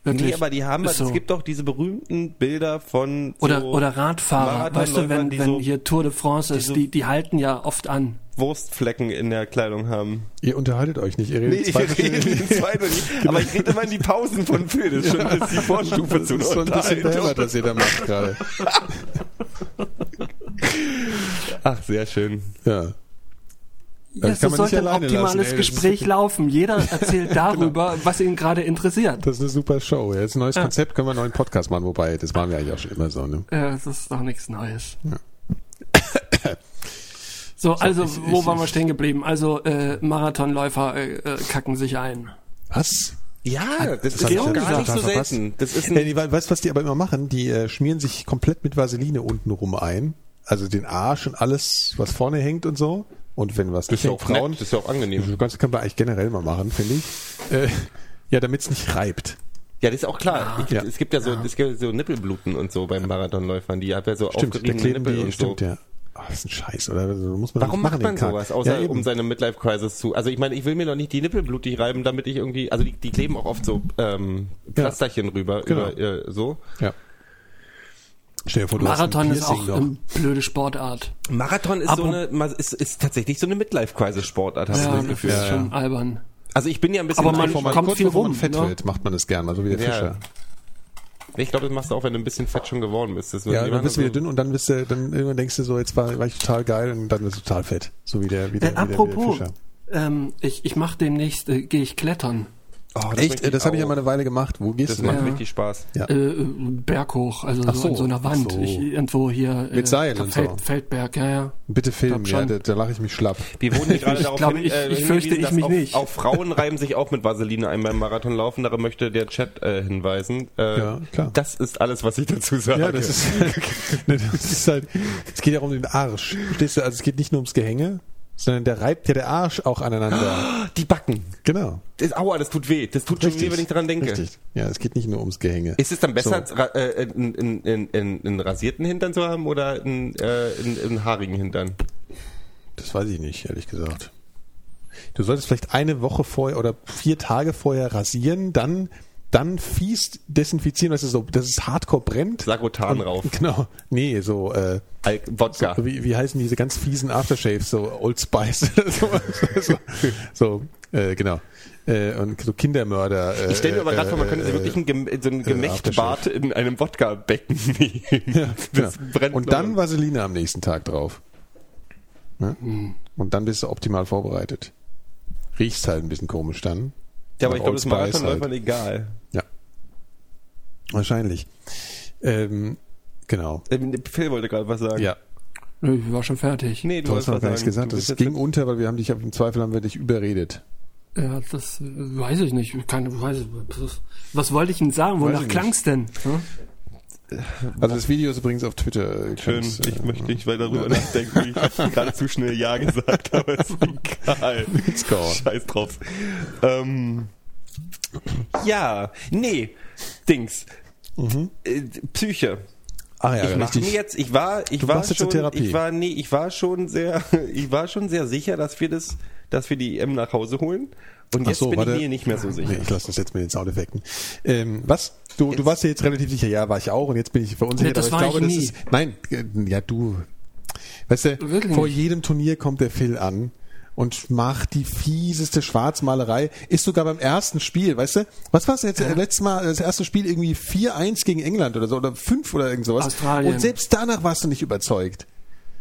Wirklich. Nee, aber die haben, so. es gibt doch diese berühmten Bilder von oder, so oder Radfahrer, weißt du, wenn, wenn so hier Tour de France ist, so- die, die halten ja oft an. Wurstflecken in der Kleidung haben. Ihr unterhaltet euch nicht. Ihr Nee, redet ich zwei rede in zwei nicht. Aber ich rede immer in die Pausen von Phil. Das ist schon das ist die Vorstufe Das zu einer ist so ein bisschen dämmert, was ihr da macht gerade. Ach, sehr schön. Ja. Ja, Das man nicht sollte ein alleine optimales lassen, ey. Das ist Gespräch laufen. Jeder erzählt darüber, Genau. was ihn gerade interessiert. Das ist eine super Show. Jetzt ein neues Konzept, können wir einen neuen Podcast machen, wobei, das machen wir eigentlich auch schon immer so, ne? Ja, das ist doch nichts Neues. So, also, ich- wo ich- waren wir stehen geblieben? Also, äh, Marathonläufer äh, äh, kacken sich ein. Was? Ja, das, hab ist auch ja gar nicht so selten. Das ist Äh, ein, weil- weißt du, was die aber immer machen? Die äh, schmieren sich komplett mit Vaseline unten rum ein. Also den Arsch und alles, was vorne hängt und so. Und wenn was das ist ja auch nett, das ist ja auch angenehm. Das Ganze kann man eigentlich generell mal machen, finde ich. Äh, ja, damit es nicht reibt. Ja, das ist auch klar. Ich, Ja. Es gibt ja so, es gibt so Nippelbluten und so beim Marathonläufern. Die haben ja so Stimmt, aufgeriebene Nippel die, und stimmt, so. ja. Oh, das ist ein Scheiß, oder? Also, muss man Warum macht man sowas, außer ja, eben. um seine Midlife-Crisis zu... Also ich meine, ich will mir noch nicht die Nippel blutig reiben, damit ich irgendwie... Also die, die kleben auch oft so ähm, Pflasterchen rüber, Genau. über äh, so. Ja. Stell dir vor, du Marathon hast ist auch eine blöde Sportart. Marathon ist Aber- so eine, ist, ist tatsächlich so eine Midlife-Crisis-Sportart, ich Ja, das das Gefühl. ist schon albern. Also ich bin ja ein bisschen... Aber man- man, kommt kurz viel bevor rum, man fett ne? wird, macht man das gern, mal so wie der Ja. Fischer. ich glaube, das machst du auch, wenn du ein bisschen fett schon geworden bist. Das Ja, dann bist du wieder so- dünn und dann bist du, dann irgendwann denkst du so, jetzt war, war ich total geil und dann bist du total fett. So wie der, wie der, Äh, wie der, wie der apropos, Fischer. ähm, ich, ich mache demnächst, äh, gehe ich klettern. Oh, das Echt? Äh, Das habe ich ja auch. mal eine Weile gemacht. Wo gehst Das du macht denn? Ja. richtig Spaß. Ja. Äh, äh, Berg hoch, also so, so, an so einer Wand. so. Ich, irgendwo hier. äh, Mit Seil der und Feld, so. Feldberg, ja, ja. Bitte filmen, Glaub ja, da, da lache ich mich schlapp. Wir wurden gerade Ich darauf glaube, hin, ich- äh, ich fürchte, ich mich auf, nicht. Auch Frauen reiben sich auch mit Vaseline ein beim Marathonlaufen. Darauf möchte der Chat äh, hinweisen. Äh, Ja, klar. Das ist alles, was ich dazu sage. Ja, das ist, ne, das ist halt, es geht ja um den Arsch. Verstehst du? Also es geht nicht nur ums Gehänge, sondern der reibt ja der Arsch auch aneinander. die Backen. Genau. Das, aua, das tut weh. Das tut schon weh, wenn ich dran denke. Richtig. Ja, es geht nicht nur ums Gehänge. Ist es dann besser, So. ra- äh, einen, einen, einen, einen rasierten Hintern zu haben oder einen, äh, einen haarigen Hintern? Das weiß ich nicht, ehrlich gesagt. Du solltest vielleicht eine Woche vorher oder vier Tage vorher rasieren, dann dann fies desinfizieren, weißt du, so, dass es hardcore brennt. Sagrotan Und- rauf. Genau. Nee, so, äh, Al Wodka. wie, wie heißen diese ganz fiesen Aftershaves, so Old Spice so, so, so äh, genau. Äh, und so Kindermörder. Äh, Ich stelle mir aber gerade vor, man könnte sich äh, wirklich ein, Gem so ein äh, Gemächtbart in einem Wodka-Becken nehmen. das Genau. brennt Und nur. dann Vaseline am nächsten Tag drauf. Ne? Hm. Und dann bist du optimal vorbereitet. Riechst halt ein bisschen komisch dann. Ja, aber ich glaube, das Marathonläufern halt. egal. Ja. Wahrscheinlich. Ähm, genau. Ähm, Phil wollte gerade was sagen. Ja. Ich war schon fertig. Nee, du Du hast noch was gar nichts gesagt. Das ging jetzt- unter, weil wir haben dich im Zweifel haben wir dich überredet. Ja, das äh, weiß ich nicht. Keine, weiß ich, was, was wollte ich denn sagen? Wonach ich klang's denn? Hm? Also das Video ist übrigens auf Twitter. Schön, ich äh, möchte nicht weiter darüber nachdenken. Ich habe gerade zu schnell Ja gesagt, aber ist egal. Scheiß drauf. Ähm, ja, nee, Dings. Äh, Psyche. Ach ja, ich mache richtig. mir jetzt, ich war, ich Du war schon, ich war, nee, ich war schon sehr, ich war schon sehr sicher, dass wir das, dass wir die EM nach Hause holen. Und Ach jetzt so, bin warte. ich mir nicht mehr so sicher. Nee, ich lasse das jetzt mit den Soundeffekten. Ähm, was? Du, du warst ja jetzt relativ sicher, ja, war ich auch und jetzt bin ich verunsichert. Nee, das aber ich war glaube, ich das nie. ist. Nein, äh, ja, du. Weißt du, Wirklich vor jedem Turnier kommt der Phil an und macht die fieseste Schwarzmalerei. Ist sogar beim ersten Spiel, weißt du? Was war es jetzt? äh, Letztes Mal, das erste Spiel irgendwie 4-1 gegen England oder so oder 5 oder irgend sowas. Australien. Und selbst danach warst du nicht überzeugt.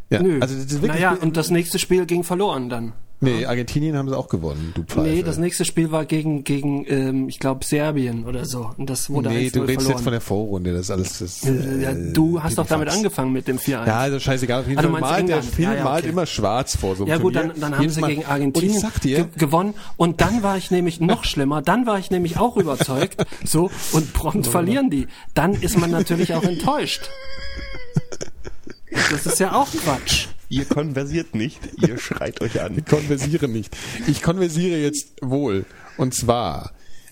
Ja, Nö. also das ist wirklich. naja, und das nächste Spiel ging verloren dann. Nee, Argentinien haben sie auch gewonnen, du Pfeife. Nee, das nächste Spiel war gegen, gegen ähm, ich glaube, Serbien oder so. Und das wurde Nee, 1-0 du redest verloren. jetzt von der Vorrunde, das ist alles das. Äh, ja, äh, du hast doch damit angefangen mit dem 4-1. Ja, also scheißegal. Auf jeden du Fall malt der. Film Ja, ja, malt okay. immer schwarz vor so einem Ja gut, dann, Turnier. dann haben Jedes sie Mal. gegen Argentinien Und sag dir, ge gewonnen. Und dann war ich nämlich noch schlimmer. Dann war ich nämlich auch überzeugt. So, und prompt verlieren die. Dann ist man natürlich auch enttäuscht. Das ist ja auch Quatsch. Ihr konversiert nicht, ihr schreit euch an. ich konversiere nicht. Ich konversiere jetzt wohl. Und zwar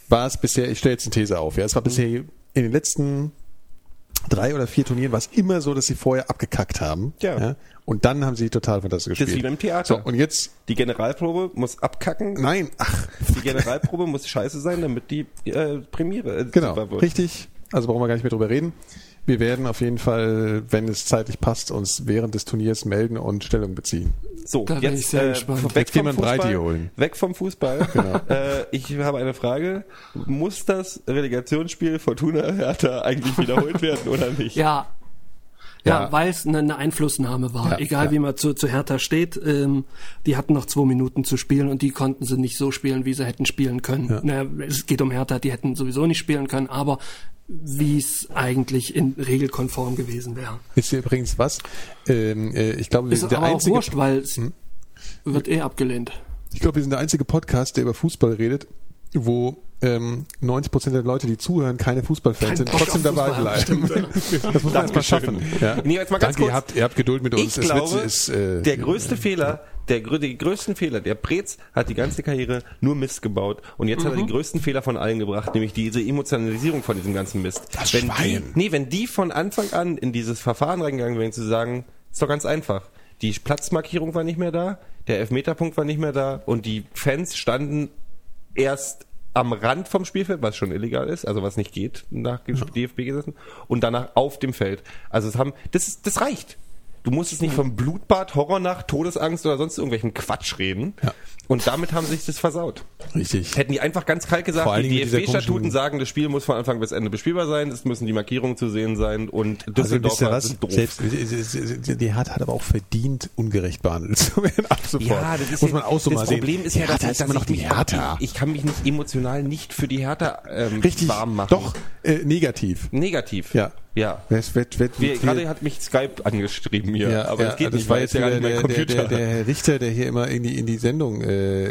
war es bisher, ich stelle jetzt eine These auf, ja, es war bisher in den letzten drei oder vier Turnieren war es immer so, dass sie vorher abgekackt haben. Ja. und dann haben sie total fantastisch Das ist gespielt. wie beim Theater. So, und jetzt, Die Generalprobe muss abkacken. nein, ach, Die Generalprobe muss scheiße sein, damit die äh, Premiere äh, Genau, richtig. Also brauchen wir gar nicht mehr drüber reden. Wir werden auf jeden Fall, wenn es zeitlich passt, uns während des Turniers melden und Stellung beziehen. So, Da jetzt, sehr äh, weg vom Fußball. holen. Weg vom Fußball. Genau. äh, ich habe eine Frage. Muss das Relegationsspiel Fortuna Hertha eigentlich wiederholt werden oder nicht? Ja. Ja, Ja. weil es eine, eine Einflussnahme war. Ja, Egal ja. wie man zu, zu Hertha steht, ähm, die hatten noch zwei Minuten zu spielen und die konnten sie nicht so spielen, wie sie hätten spielen können. Ja. Naja, es geht um Hertha, die hätten sowieso nicht spielen können, aber wie es eigentlich in regelkonform gewesen wäre. Ihr übrigens was? Ähm, äh, ich glaube, wir Ist sind der aber auch einzige, wurscht, weil es Hm? wird eh abgelehnt. ich glaube, wir sind der einzige Podcast, der über Fußball redet, wo ähm, 90 Prozent der Leute, die zuhören, keine Fußballfans sind, Bock trotzdem dabei bleiben. Das muss man erst mal schaffen. Ja. Nee, jetzt mal ganz Danke, ihr kurz. habt, ihr habt Geduld mit uns. Ich Das glaube, ist, äh, der größte Fehler, der, die größten Fehler, der Brez hat die ganze Karriere nur Mist gebaut und jetzt hat er Mhm. die größten Fehler von allen gebracht, nämlich diese Emotionalisierung von diesem ganzen Mist. Das wenn Schwein. Die, nee, wenn die von Anfang an in dieses Verfahren reingegangen wären, zu sagen, ist doch ganz einfach. Die Platzmarkierung war nicht mehr da, der Elfmeterpunkt war nicht mehr da und die Fans standen erst am Rand vom Spielfeld, was schon illegal ist, also was nicht geht nach DFB gesessen, und danach auf dem Feld. Also es haben, das, das reicht. Du musst es nicht vom Blutbad, Horrornacht, Todesangst oder sonst irgendwelchen Quatsch reden. Ja. Und damit haben sie sich das versaut. richtig. Hätten die einfach ganz kalt gesagt, Vor die DFB-Statuten sagen, das Spiel muss von Anfang bis Ende bespielbar sein, es müssen die Markierungen zu sehen sein und Also Düsseldorfer was? sind doof. Selbst, die Hertha hat aber auch verdient, ungerecht behandelt zu werden. Ab sofort. Ja, das ist muss man auch so das Problem sehen. ist ja, dass, ist dass noch ich die mich- Hertha. Ich kann mich nicht emotional nicht für die Hertha ähm, Richtig, warm machen. doch, äh, negativ. Negativ. Ja. Ja. Wer- wer- wer- Wir, wir- gerade hat mich Skype angeschrieben hier, ja, aber ja, es geht das nicht, war weil jetzt es nicht der, mein der, Computer. der, der Herr Richter, der hier immer in die, in die Sendung äh,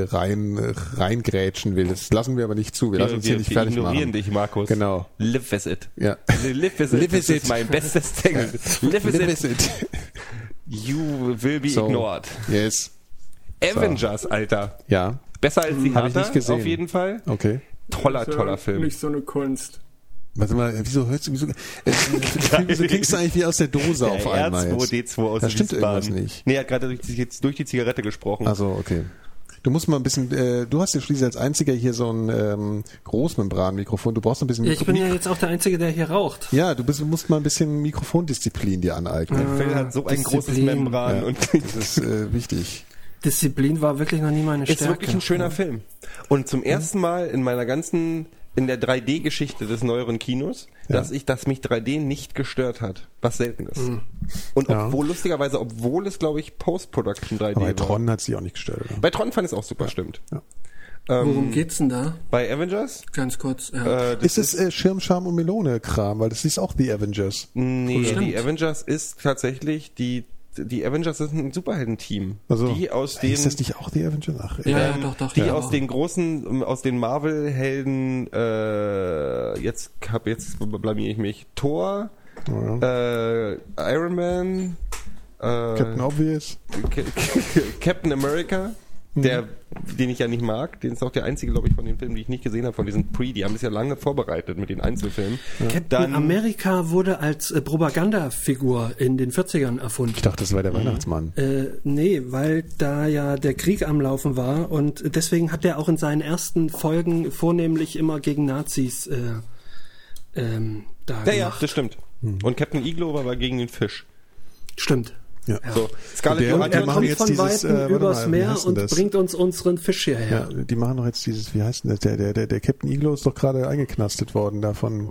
äh, rein reingrätschen will. Das lassen wir aber nicht zu. Wir, lassen uns hier nicht fertig ignorieren machen. dich, Markus. Genau. Live with it. Ja. Live with it. Live das with ist it. mein bestes Ding. Live with Live it. with it. You will be So. ignored. Yes. Avengers, Alter. Ja. Besser als die Hab ich Hertha, nicht gesehen. auf jeden Fall. Okay. Toller, toller Film. so eine Kunst. Warte mal, wieso hörst du, wieso, äh, wieso klingst du eigentlich wie aus der Dose auf Der einmal jetzt? R2D2 aus Da stimmt Wiesbaden. irgendwas nicht. Nee, er hat gerade durch, die- jetzt durch die Zigarette gesprochen. Also okay. Du musst mal ein bisschen, äh, du hast ja schließlich als einziger hier so ein ähm, Großmembranmikrofon. Du brauchst ein bisschen Ja, ich bin ja jetzt auch der Einzige, der hier raucht. ja, du bist, musst mal ein bisschen Mikrofondisziplin dir aneignen. Phil hat so ein großes Disziplin. Membran Ja, und das ist äh, wichtig. Disziplin war wirklich noch nie meine ist Stärke. wirklich ein schöner Film. Und zum ersten Mal in meiner ganzen in der 3D-Geschichte des neueren Kinos, dass ich, dass mich 3D nicht gestört hat, was selten ist. Und Ja. obwohl lustigerweise, obwohl es glaube ich Post-Production 3D Aber bei war. Tron hat sie auch nicht gestört. Oder? Bei Tron fand ich es auch super, stimmt. Ja. Worum geht's denn da? Bei Avengers? Ganz kurz. Ja. Äh, Ist es äh, Schirmscham und Melone-Kram? Weil das ist auch The Avengers. Nee, Stimmt. die Avengers ist tatsächlich die die Avengers sind ein Superhelden-Team. Also, die aus den ist das nicht auch The Avengers? Ach, ja, ja, doch, doch. die ja, aus aber- den großen, ähm, aus den Marvel-Helden, äh, jetzt hab jetzt blamier ich mich, Thor, äh, Iron Man, äh, Captain Obvious. Ca- Captain America, der, den ich ja nicht mag, den ist auch der einzige, glaube ich, von den Filmen, die ich nicht gesehen habe, von diesen Pre, die haben es ja lange vorbereitet mit den Einzelfilmen. Captain Dann- Amerika wurde als äh, Propagandafigur in den 40ern erfunden. Ich dachte, das war der Weihnachtsmann. Äh, nee, weil da ja der Krieg am Laufen war und deswegen hat er auch in seinen ersten Folgen vornehmlich immer gegen Nazis äh, ähm, da Ja, ja, gemacht. das stimmt. Und Captain Iglo war gegen den Fisch. Stimmt. Ja. So, Scarlett Der- er machen kommt jetzt von dieses, Weitem äh, übers mal, wie Meer und das? bringt uns unseren Fisch hierher. Ja, die machen doch jetzt dieses, wie heißt denn das? Der, der, der, der Captain Iglo ist doch gerade eingeknastet worden da von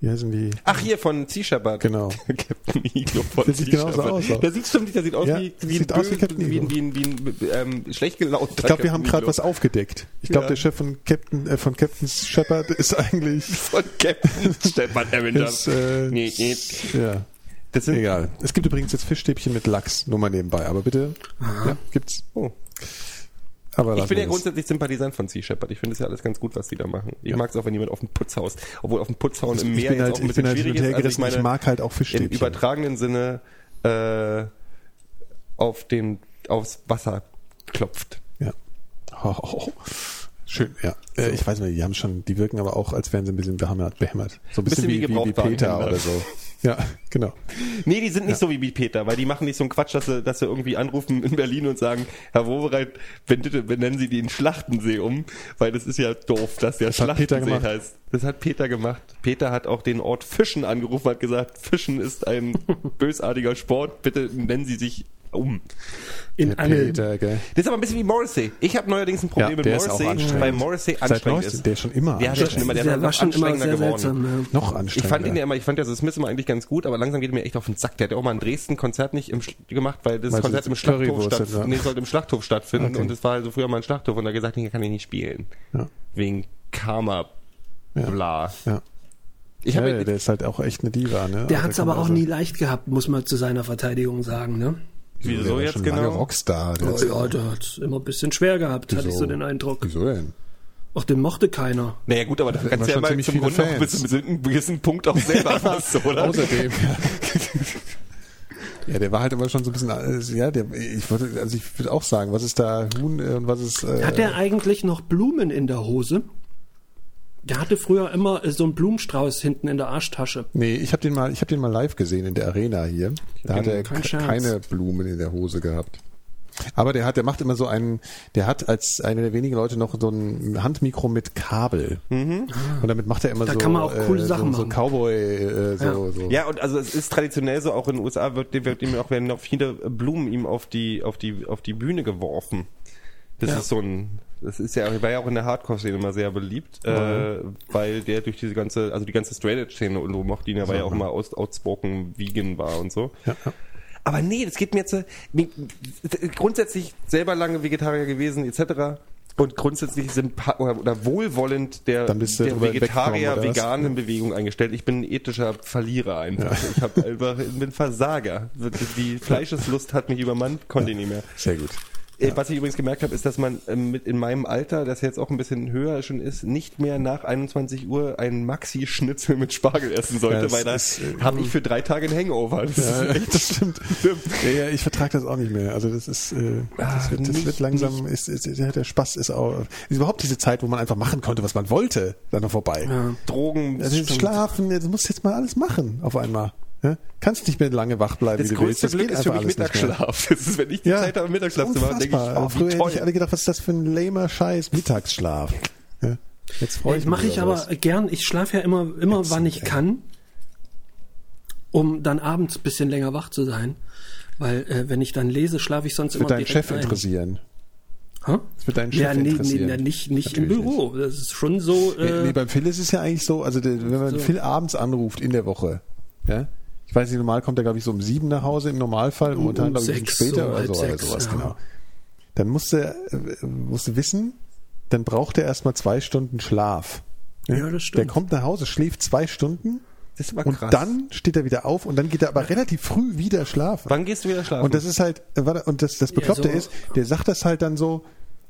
Wie heißen die? Ach, hier von Sea Shepherd. Genau. Captain Iglo von Der sieht genauso aus auch. Der sieht stimmt, der sieht aus Ja, wie, wie, sieht ein aus wie Captain wie, wie, ein- wie ein ähm, schlecht gelaunter Ich glaube, wir haben gerade was aufgedeckt. Ich glaube, Ja. der Chef von Captain, äh, von Captain Shepard ist eigentlich. von Captain Stefan Avengers. Ist, äh, nee, nee. Ja. Das sind, Egal. Es gibt übrigens jetzt Fischstäbchen mit Lachs, nur mal nebenbei. Aber bitte, ja, gibt's. Oh. Aber Ich bin ja grundsätzlich Sympathisant von Sea Shepherd. Ich finde es ja alles ganz gut, was die da machen. Ich mag es auch, wenn jemand auf dem Putzhaus, obwohl auf dem Putzhauen im ich Meer jetzt halt, auch ein bisschen halt schwierig ist. Also ich meine, ich mag halt auch im Fischstäbchen. übertragenen Sinne äh, auf den aufs Wasser klopft. Ja. Oh, oh, oh. Schön, ja. Äh, ich weiß nicht, die haben schon, die wirken aber auch, als wären sie ein bisschen behämmert. behämmert. So ein bisschen, Bisschen wie wie, wie, Peter Gebrauchtwagenhändler. oder so. Ja, genau. Nee, die sind nicht so wie Peter, weil die machen nicht so einen Quatsch, dass sie, dass sie irgendwie anrufen in Berlin und sagen, Herr Wobereit, bitte benennen Sie den Schlachtensee um, weil das ist ja doof, dass der Peter Schlachtensee heißt. Das hat Peter gemacht. Peter hat auch den Ort Fischen angerufen, hat gesagt, Fischen ist ein bösartiger Sport, bitte nennen Sie sich um. In Der Angeln. Peter, gell. Das ist aber ein bisschen wie Morrissey. Ich habe neuerdings ein Problem Ja, mit der ist auch Morrissey, anstrengend. weil Morrissey Seit anstrengend neuestem, ist. der ist schon immer der hat ja schon immer, der, Der ist war noch schon immer anstrengender sehr geworden. seltsam. Ja. Noch Ich anstrengender. fand ihn ja immer, ich fand ja das Smith immer eigentlich ganz gut, aber langsam geht er mir echt auf den Sack. Der hat ja auch mal in Dresden ein Konzert nicht im, gemacht, weil das Weil Konzert im Schlachthof statt, nee, sollte im Schlachthof stattfinden Okay. und es war also früher mal ein Schlachthof und er hat gesagt, hier kann ich nicht spielen. Ja. Wegen Karma, bla. Ja. Ich Ja, der ist halt auch echt eine Diva, ne? Der Also hat es aber auch also- nie leicht gehabt, muss man zu seiner Verteidigung sagen. Ne? Der wieso jetzt schon lange genau? Rockstar. Der Oh, ja, der hat es immer ein bisschen schwer gehabt, hatte ich Wieso? so den Eindruck. Wieso denn? Auch den mochte keiner. Naja gut, aber da kannst du ja schon mal ziemlich zum viele Grunde auch bis zu einem gewissen Punkt auch selber was, oder? Außerdem. ja, der war halt immer schon so ein bisschen, ja, der, ich würde, also ich würde auch sagen, was ist da Huhn äh, und was ist, äh, Hat er eigentlich noch Blumen in der Hose? Der hatte früher immer äh, so einen Blumenstrauß hinten in der Arschtasche. Nee, ich habe den mal, ich habe den mal live gesehen in der Arena hier. Da hat er kein keine Blumen in der Hose gehabt. Aber der hat, der macht immer so einen, der hat als einer der wenigen Leute noch so ein Handmikro mit Kabel. Und damit macht er immer Da so, kann man auch coole äh, Sachen so, so machen. Cowboy, äh, so, Ja. so. Ja, und also es ist traditionell so, auch in den USA wird, wird ihm auch werden noch viele Blumen ihm auf die, auf die, auf die Bühne geworfen. Das Ja. ist so ein, das ist ja, war ja auch in der Hardcore-Szene immer sehr beliebt, äh, weil der durch diese ganze, also die ganze Straight Edge-Szene und so mochte ihn ja, auch immer aus, outspoken vegan war und so. Ja, ja. Aber nee, das geht mir jetzt, grundsätzlich selber lange Vegetarier gewesen, etc. Und grundsätzlich sympa- oder, oder wohlwollend der, der vegetarier-veganen Bewegung eingestellt. Ich bin ein ethischer Verlierer einfach. Ich hab einfach, bin Versager. Die Fleischeslust hat mich übermannt, konnte ich nicht mehr. Sehr gut. Äh, Was ich übrigens gemerkt habe, ist, dass man ähm, mit in meinem Alter, das jetzt auch ein bisschen höher schon ist, nicht mehr nach 21 Uhr einen Maxi-Schnitzel mit Spargel essen sollte, Ja, das weil da äh, habe ich für drei Tage ein Hangover. Das Ja, ist echt das stimmt. Ja, ja, ich vertrage das auch nicht mehr. Also das ist, äh, das, wird, das nicht- wird langsam, ist, ist, ist, der Spaß ist auch, ist überhaupt diese Zeit, wo man einfach machen konnte, was man wollte, dann noch vorbei. Ja. Drogen. Also schlafen, du musst jetzt mal alles machen auf einmal. Ja? Kannst nicht mehr lange wach bleiben, Das wie du willst. größte Das Glück ist für mich nicht. Mittagsschlaf. Das ist, wenn ich die Zeit habe, Mittagsschlaf zu machen, denke ich, unfassbar. oh, Früher hätte ich alle gedacht, was ist das für ein lamer Scheiß Mittagsschlaf. Ja? Jetzt freue ich Das mich mache ich aber sowas. gern. Ich schlafe ja immer, immer Ätzend, wann ich ey. kann, um dann abends ein bisschen länger wach zu sein. Weil äh, wenn ich dann lese, schlafe ich sonst Das wird immer deinen direkt Chef ein. interessieren. Hä? Das wird deinen Chef Ja, nee, nee, interessieren. nee, nicht, nicht im Büro. Das ist schon so. Nee, Äh, nee, beim Phil ist es ja eigentlich so, also wenn man So. Phil abends anruft in der Woche, ja, ich weiß nicht, normal kommt er, glaube ich, so um sieben nach Hause im Normalfall, momentan, um glaube ich, ein bisschen sechs, später so oder so, oder sechs, sowas, ja. genau. Dann musste, äh, musste wissen, dann braucht er erstmal zwei Stunden Schlaf. Ja, das stimmt. Der kommt nach Hause, schläft zwei Stunden Das ist aber und krass. dann steht er wieder auf und dann geht er aber relativ früh wieder schlafen. Wann gehst du wieder schlafen? Und das ist halt, warte, und das, das Bekloppte so- ist, der sagt das halt dann so,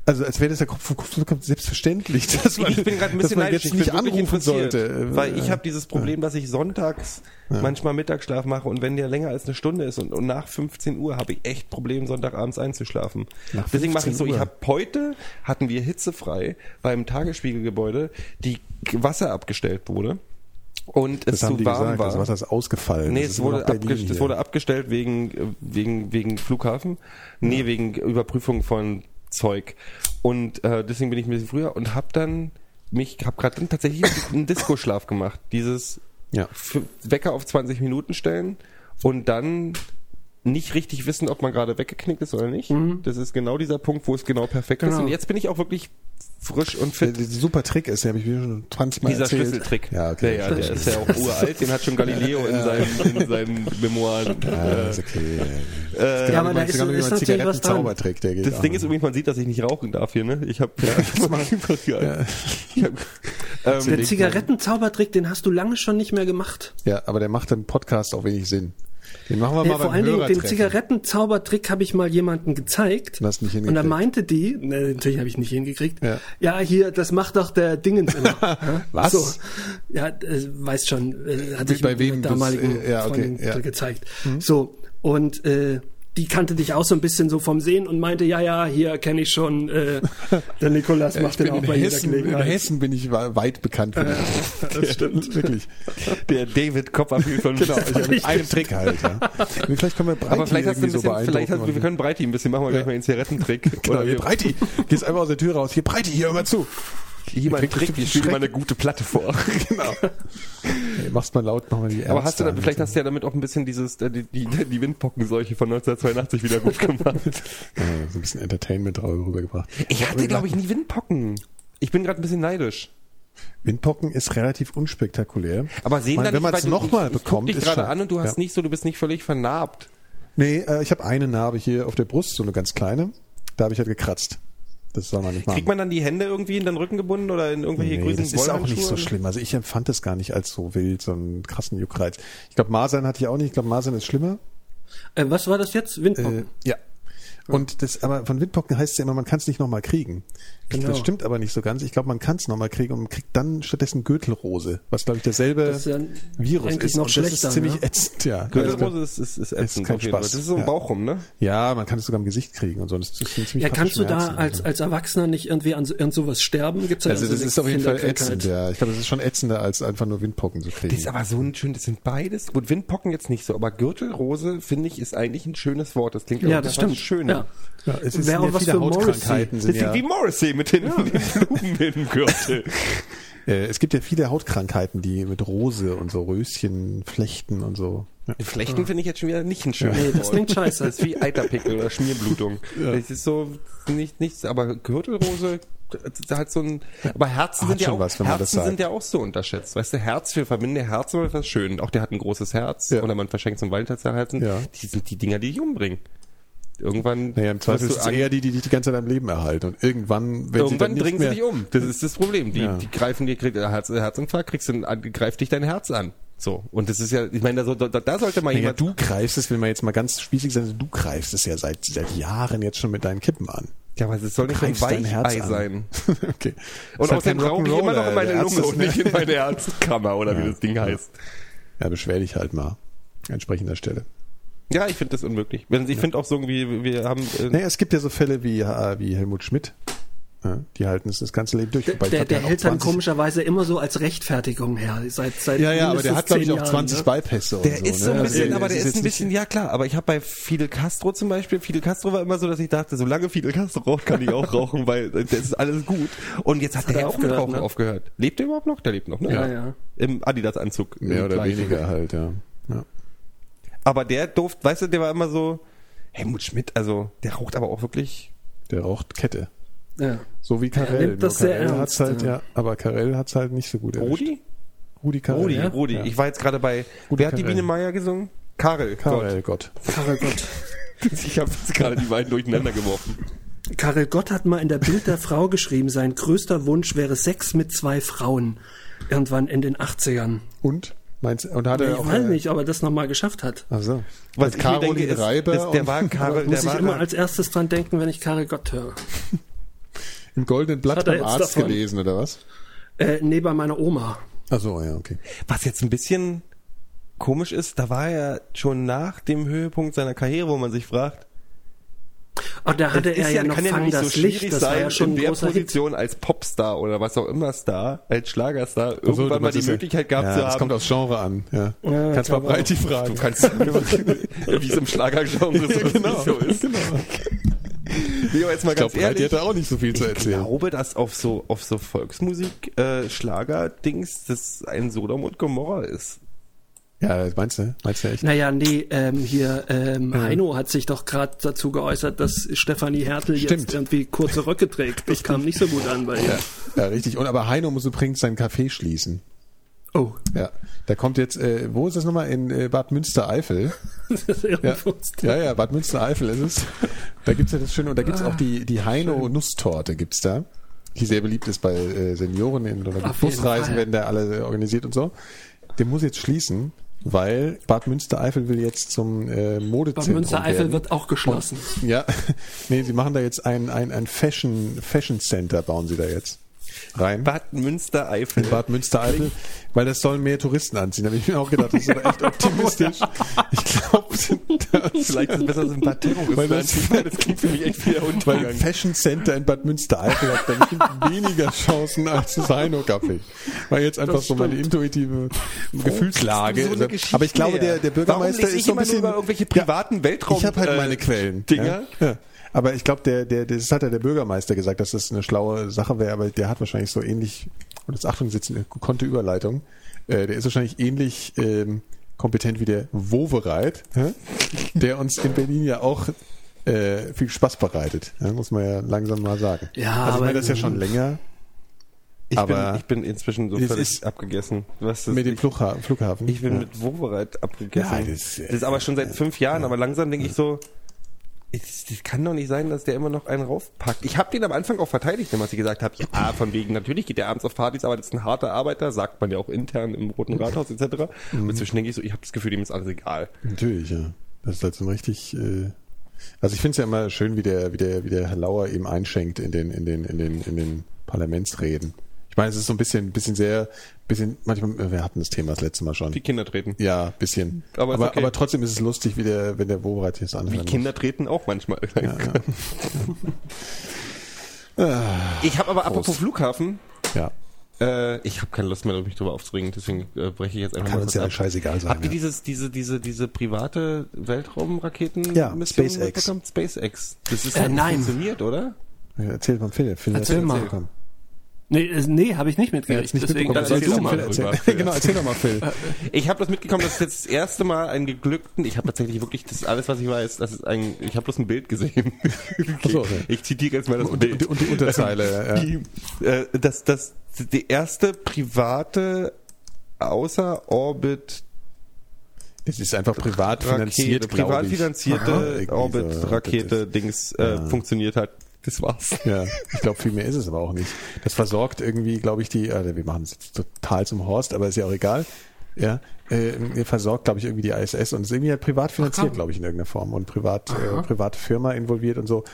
also als wäre das ja Kopf von Kopf zu Kopf selbstverständlich, dass man, ich bin gerade ein bisschen man jetzt Ich nicht anrufen sollte. Weil ich habe dieses Problem, dass ich sonntags manchmal Mittagsschlaf mache und wenn der länger als eine Stunde ist und, und nach 15 Uhr habe ich echt Probleme, Sonntagabends einzuschlafen. Nach Deswegen mache ich 15 so, ich Uhr? habe heute hatten wir hitzefrei beim Tagesspiegelgebäude, die Wasser abgestellt wurde. Und es das haben zu warm gesagt, war. das Wasser ist ausgefallen. Nee, es wurde, es wurde abgestellt wegen, äh, wegen, wegen Flughafen. Nee, wegen Überprüfung von Zeug. Und äh, deswegen bin ich ein bisschen früher und hab dann mich, hab gerade dann tatsächlich einen Disco-Schlaf gemacht. Dieses Ja. Wecker auf 20 Minuten stellen und dann nicht richtig wissen, ob man gerade weggeknickt ist oder nicht. Das ist genau dieser Punkt, wo es genau perfekt ist. Genau. Und jetzt bin ich auch wirklich frisch und Der, fit. der super Trick ist, den habe ich mir schon 20 Mal Dieser erzählt. Schlüsseltrick. Ja, okay. Der, ja, der ist ja auch uralt, den hat schon Galileo in seinen, in seinen Memoiren. Ja, Äh, ist okay. äh, Ja, aber da ist, ist natürlich was dran. Zigaretten-Zaubertrick, der geht das Ding ist übrigens, man sieht, dass ich nicht rauchen darf hier, ne? Ich habe ja, ja. Ich hab, ähm, Der Zigarettenzaubertrick, den hast du lange schon nicht mehr gemacht. Ja, aber der macht im Podcast auch wenig Sinn. Den machen wir mal vor beim allen Dingen den. Zigarettenzaubertrick habe ich mal jemandem gezeigt. Hast nicht und da meinte die, ne, natürlich habe ich nicht hingekriegt, Ja. ja. hier, das macht doch der Dingens immer. Was? So, ja, äh, weißt schon, äh, hatte ich Bei wem damaligen äh, ja, okay, ja. gezeigt. So, und äh, die kannte dich auch so ein bisschen so vom Sehen und meinte, ja, ja, hier kenne ich schon, äh, der Nikolas Ja, macht den auch in bei jeder Hessen, in Gelegenheit. Hessen bin ich weit bekannt für den Das stimmt. Wirklich. der David Copperfield von Genau, ich habe mit einem Trick halt, ja. Vielleicht können wir Breiti Aber vielleicht hast du ein so bisschen, vielleicht beeindrucken. hast, wir können Breiti ein bisschen machen, wir gleich mal einen Zigarettentrick. Genau, Oder hier Breiti, gehst einfach aus der Tür raus. Hier Breiti, hier hör mal zu. Mal einen Trick, ich spiele mal eine gute Platte vor. Genau. Hey, machst mal laut, mach mal die Aber hast du da, Ärzte vielleicht hast du ja damit auch ein bisschen dieses, äh, die, die, die Windpockenseuche von 1982 wieder gut gemacht. ja, so ein bisschen Entertainment rübergebracht. Ich hatte, glaube ich, nie Windpocken. Ich bin gerade ein bisschen neidisch. Windpocken ist relativ unspektakulär. Aber sehen dann wenn man es nochmal ich- ich bekommt, dich ist gerade an und du hast ja. nicht so, du bist nicht völlig vernarbt. Nee, äh, ich habe eine Narbe hier auf der Brust, so eine ganz kleine. Da habe ich halt gekratzt. Das soll man nicht machen. Kriegt man dann die Hände irgendwie in den Rücken gebunden oder in irgendwelche Nee, grünen das ist auch nicht so schlimm. Also ich empfand das gar nicht als so wild, so einen krassen Juckreiz. Ich glaube, Masern hatte ich auch nicht. Ich glaube, Masern ist schlimmer. Äh, was war das jetzt? Windpocken? Äh, ja. Und das, aber von Windpocken heißt es ja immer, man kann es nicht nochmal kriegen. Genau. Das stimmt aber nicht so ganz. Ich glaube, man kann es nochmal kriegen und man kriegt dann stattdessen Gürtelrose, was glaube ich derselbe Das ist ja Virus eigentlich ist. noch und das schlechter, ist ziemlich ne? ätzend, ja. Gürtelrose ist, ist, ist ätzend kein jeden Fall. Spaß. Das ist so ein Ja. Bauch rum, ne? Ja, man kann es sogar im Gesicht kriegen und so. Das ist ziemlich Ja, kannst du da als, als Erwachsener nicht irgendwie an so, irgend sowas sterben? Gibt's da also so das ist auf jeden Fall ätzend, ja. Ich glaube, das ist schon ätzender, als einfach nur Windpocken zu kriegen. Das ist aber so ein schön, das sind beides. Gut, Windpocken jetzt nicht so, aber Gürtelrose, finde ich, ist eigentlich ein schönes Wort. Das klingt Ja, irgendwie das stimmt. schön. Ja. ja, es ist Wäre auch was für Morrissey. Hautkrankheiten Das sind wie Morrissey mit den, den Blumen im Gürtel. äh, es gibt ja viele Hautkrankheiten, die mit Rose und so Röschen flechten und so. Ja. Flechten finde ich jetzt schon wieder nicht ein schönes Nee, das klingt scheiße. Das ist wie Eiterpickel oder Schmierblutung. Das ist so nicht nichts, aber Gürtelrose das hat so ein aber Herzen Hat sind ja schon auch was, wenn man das Herzen sind ja auch so unterschätzt. Weißt du, Herz wir verbinden ja Herzen mit was schön. Auch der hat ein großes Herz Ja. oder man verschenkt zum Valentinstagsherzen. Ja. Die sind die Dinger, die dich umbringen. Irgendwann Naja, im Zweifel ist es eher die, die dich die ganze Zeit am Leben erhalten. Und irgendwann, wenn sie Irgendwann nicht bringen sie dich um. Das ist das Problem. Die, Ja. die greifen dir, Herz, Herzinfarkt, kriegst du, greift dich dein Herz an. So. Und das ist ja, ich meine, da, da, da sollte mal Naja, jemand, du greifst es, wenn man jetzt mal ganz spießig sein, du greifst es ja seit, seit Jahren jetzt schon mit deinen Kippen an. ja, aber es soll nicht ein Weichei sein. okay. Und halt außerdem kein rauche ich immer noch in meine Lunge und nicht in meine Herzkammer oder wie das Ding heißt. Ja, beschwer dich halt mal. An entsprechender Stelle. Ja, ich finde das unmöglich. Wenn- Ich finde auch so irgendwie, wir haben, äh, Naja, es gibt ja so Fälle wie, äh, wie Helmut Schmidt. Ja, die halten es das ganze Leben durch. Der, der, der hat hält dann 20 komischerweise immer so als Rechtfertigung her. Seit, seit Ja, ja, aber der hat, glaube ich, auch Jahren, 20 ne? Bypässe und Der so. ist so ein ne? bisschen, Also, aber der ist ein bisschen, ja klar, aber ich habe bei Fidel Castro zum Beispiel, Fidel Castro war immer so, dass ich dachte, solange Fidel Castro raucht, kann ich auch rauchen, weil das ist alles gut. Und jetzt hat hat der er auch mit aufgehört, Rauchen ne? aufgehört. Lebt der überhaupt noch? Der lebt noch, ne? Ja, ja. Im Adidas-Anzug. Mehr oder weniger halt, ja. Aber der durft, weißt du, der war immer so, Helmut Schmidt, also, der raucht aber auch wirklich, Der raucht Kette. Ja. So wie Karel. nimmt das Nur sehr Karel ernst, hat's halt, ja. ja. aber Karel hat's halt nicht so gut erwischt. Rudi? Rudi Karel. Rudi, ja? Rudi. Ja. Ich war jetzt gerade bei, Rudi wer hat die. Biene Meier gesungen? Karel. Karel, Gott. Karel Gott. Gott. Ich habe jetzt gerade die beiden durcheinander geworfen. Karel Gott hat mal in der Bild der Frau geschrieben, sein größter Wunsch wäre Sex mit zwei Frauen. Irgendwann in den 80ern. Und? Meinst und hat er Ich auch weiß äh, nicht, ob er das nochmal geschafft hat. Ach so. Was ich Caroline denke, ist, Reiber ist, der war Karel, Muss der ich war immer als erstes dran denken, wenn ich Karel Gott höre. im goldenen Blatt Hat er beim Arzt davon? gelesen, oder was? Äh, nee, bei meiner Oma. Ach so, ja, okay. Was jetzt ein bisschen komisch ist, da war er schon nach dem Höhepunkt seiner Karriere, wo man sich fragt, Oh, da hatte es er ist ja noch kann ja Fang nicht das so Licht, schwierig das war sein, ja schon in der Hit. Position als Popstar oder was auch immer Star, als Schlagerstar, so, irgendwann mal die das ja- Möglichkeit gehabt ja, zu Das haben. kommt aufs Genre an, ja. Ja, Kannst mal ich glaube Breiti Du kannst, wie es im Schlagergenre so, genau, so ist. genau. Nee, aber jetzt mal Ich glaube, ganz Breiti ehrlich. da auch nicht so viel zu Ich erzählen. glaube, dass auf so, auf so Volksmusik, äh, Schlager-Dings, das ein Sodom und Gomorra ist. Ja, meinst du? Meinst du echt? Naja, nee, ähm, hier, ähm, Heino hat sich doch gerade dazu geäußert, dass Stefanie Hertel jetzt Stimmt. irgendwie kurze Röcke trägt. Das kam nicht so gut an bei ihr. Ja, richtig. Und aber Heino muss übrigens sein Café schließen. Oh, Ja. Da kommt jetzt, äh, wo ist das nochmal? In äh, Bad Münstereifel. Ja. ja, ja, Bad Münstereifel ist es. Da gibt's ja das schöne, und da gibt's auch die, die Heino-Nusstorte gibt's da. Die sehr beliebt ist bei äh, Senioren in oder Busreisen werden da alle organisiert und so. Der muss jetzt schließen, weil Bad Münstereifel will jetzt zum äh, Bad Modezentrum Münstereifel werden. wird auch geschlossen. Ja, nee, sie machen da jetzt ein, ein, ein Fashion, Fashion Center, bauen sie da jetzt rein. Bad Münstereifel. Bad Münstereifel, weil das sollen mehr Touristen anziehen. Da habe ich mir auch gedacht, das ist aber echt optimistisch. Ich glaube, das Vielleicht ist es besser, so ein paar Terroristen Weil anziehen. Das klingt für mich echt wieder weil ein Untergang. Fashion Center in Bad Münstereifel hat bestimmt weniger Chancen als das Heino Café. War jetzt einfach so meine intuitive Gefühlslage. So eine Geschichte aber ich glaube, der, der Bürgermeister ist ich so ein immer nur bisschen über irgendwelche privaten Weltraum- Ich habe halt äh, meine Quellen. Dinger. Ja? Aber ich glaube, der, der, das hat ja der Bürgermeister gesagt, dass das eine schlaue Sache wäre, aber der hat wahrscheinlich so ähnlich, und jetzt Achtung, jetzt eine gekonnte Überleitung, äh, der ist wahrscheinlich ähnlich ähm, kompetent wie der Wovereit, ja? der uns in Berlin ja auch äh, viel Spaß bereitet, ja? muss man ja langsam mal sagen. Ja, also ich meine, das ist ja schon länger Ich, aber- bin, ich bin inzwischen so völlig abgegessen. Was mit dem Flughafen. ich bin ja. mit Wovereit abgegessen. Ja, das, das, äh, ist aber schon seit fünf Jahren, aber langsam denke ich so, es, das kann doch nicht sein, dass der immer noch einen raufpackt. Ich habe den am Anfang auch verteidigt, was ich gesagt habe, ja, von wegen, natürlich geht der abends auf Partys, aber das ist ein harter Arbeiter, sagt man ja auch intern im Roten Rathaus etc. Mhm. Und inzwischen denke ich so, ich habe das Gefühl, ihm ist alles egal. Natürlich, ja. Das ist halt so ein richtig. Äh, also ich finde es ja immer schön, wie der, wie der, wie der Herr Lauer eben einschenkt in den, in den, in den, in den Parlamentsreden. Ich meine, es ist so ein bisschen, bisschen sehr, bisschen. Manchmal, äh, wir hatten das Thema das letzte Mal schon. Wie Kinder treten. Ja, bisschen. Aber Aber, okay. aber, trotzdem ist es lustig, wie der, wenn der Wobereit es anhört. Wie Kinder treten auch manchmal. Ich habe aber apropos Flughafen, Ja. Äh, ich habe keine Lust mehr, mich darüber aufzuregen, deswegen äh, breche ich jetzt einfach Kann mal uns ja ab. scheißegal sein. Habt ihr ja. dieses, diese, diese, diese private Weltraumraketen Ja, SpaceX. SpaceX. Das ist Äh, nein. funktioniert, oder? Ja, erzähl mal, Philipp. Philipp Erzähl mal. Komm. Nee, äh, nee habe ich nicht mitgekriegt. deswegen. Dann erzähl du mal genau, erzähl doch mal, Phil. Ich habe das mitgekommen, das ist jetzt das erste Mal einen geglückten, ich habe tatsächlich wirklich, das alles, was ich weiß, das ist ein, ich habe bloß ein Bild gesehen. Ach so, okay. Ich zitiere jetzt mal das Und, Bild. und, und die Unterzeile. Ja. Die, äh, das, das, die erste private Außerorbit Das ist einfach privat finanziert, Rakete, privat finanzierte Aha, irgendwie so. Orbit-Rakete, Das Dings, äh, funktioniert hat. Das war's. Ja, ich glaube, viel mehr ist es aber auch nicht. Das versorgt irgendwie, glaube ich, die, äh, wir machen es jetzt total zum Horst, aber ist ja auch egal. Ja, äh, versorgt, glaube ich, irgendwie die ISS und ist irgendwie halt privat finanziert, glaube ich, in irgendeiner Form und privat, äh, private Firma involviert und so.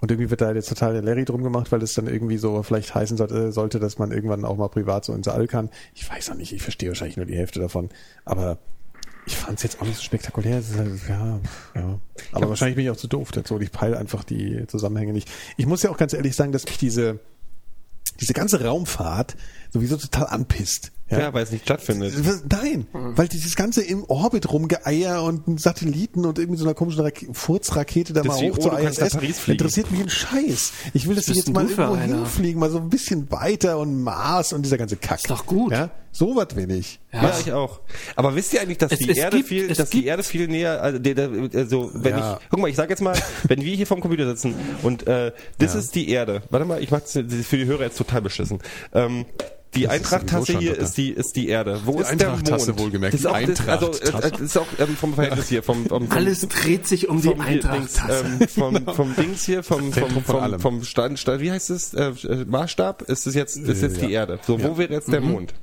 Und irgendwie wird da jetzt total der Larry drum gemacht, weil es dann irgendwie so vielleicht heißen sollte, sollte, dass man irgendwann auch mal privat so ins All kann. Ich weiß auch nicht, ich verstehe wahrscheinlich nur die Hälfte davon, aber ich fand es jetzt auch nicht so spektakulär. Halt, ja, ja. Aber wahrscheinlich bin ich auch zu doof dazu. und Ich peile einfach die Zusammenhänge nicht. Ich muss ja auch ganz ehrlich sagen, dass mich diese, diese ganze Raumfahrt sowieso total anpisst. Ja, weil es nicht stattfindet. Nein, weil dieses ganze im Orbit rumgeeier und ein Satelliten und irgendwie so einer komischen Rak Furzrakete da Das mal hoch oh, zur ISS interessiert mich ein Scheiß. Ich will, dass die bist jetzt mal irgendwo einer? hinfliegen, mal so ein bisschen weiter und Mars und dieser ganze Kack. Ist doch gut. Ja, so was will ich. Ja, ich auch. Aber wisst ihr eigentlich, dass Es- die es Erde gibt- viel, dass die gibt- Erde viel näher, also, also wenn Ja. ich, guck mal, ich sag jetzt mal, wenn wir hier vorm Computer sitzen und äh, das ist die Erde. Warte mal, ich mach's für die Hörer jetzt total beschissen. Ähm, die Das Eintracht-Tasse hier ist die ist die Erde. Wo Die ist der Eintracht-Tasse Mond? wohlgemerkt, Das ist auch, die das, also, äh, Eintracht-Tasse. das ist auch ähm, vom Verhältnis hier, vom, vom, vom Alles dreht sich um die vom, hier, Dings, Eintracht. ähm, vom, vom Dings hier, vom, vom, vom, vom Stand, Stand, wie heißt es, äh, äh, Maßstab, ist es jetzt, ist jetzt Äh, die ja. Erde. So, wo wäre jetzt der Mond?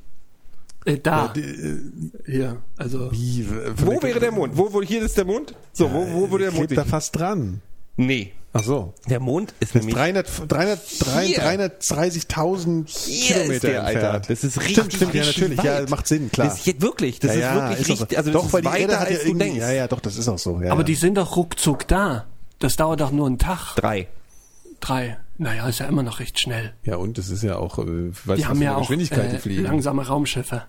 äh, da. Die, äh, Hier, also. wie, Wo wäre der Mond? Wo, wo, hier ist der Mond? So, wo, wo würde der Mond Klebt da fast dran. Nee. Ach so. Der Mond ist Das nämlich 300, 300, Hier. 330.000 Hier Kilometer ist der, Alter. entfernt. Das ist richtig, Stimmt, stimmt, ja, natürlich. Ja, weit. macht Sinn, klar. Das ist wirklich, das ja, ist ja, wirklich ist auch richtig, so. also das doch, ist weil die weiter, Erde hat ja als du irgendwie, denkst. ja, ja, doch, das ist auch so. Ja, Aber ja. die sind doch ruckzuck da. Das dauert doch nur einen Tag. Drei. Drei. Naja, ist ja immer noch recht schnell. ja, und es ist ja auch, äh, weiß Die was haben ja auch Geschwindigkeit die äh, fliegen. langsame Raumschiffe.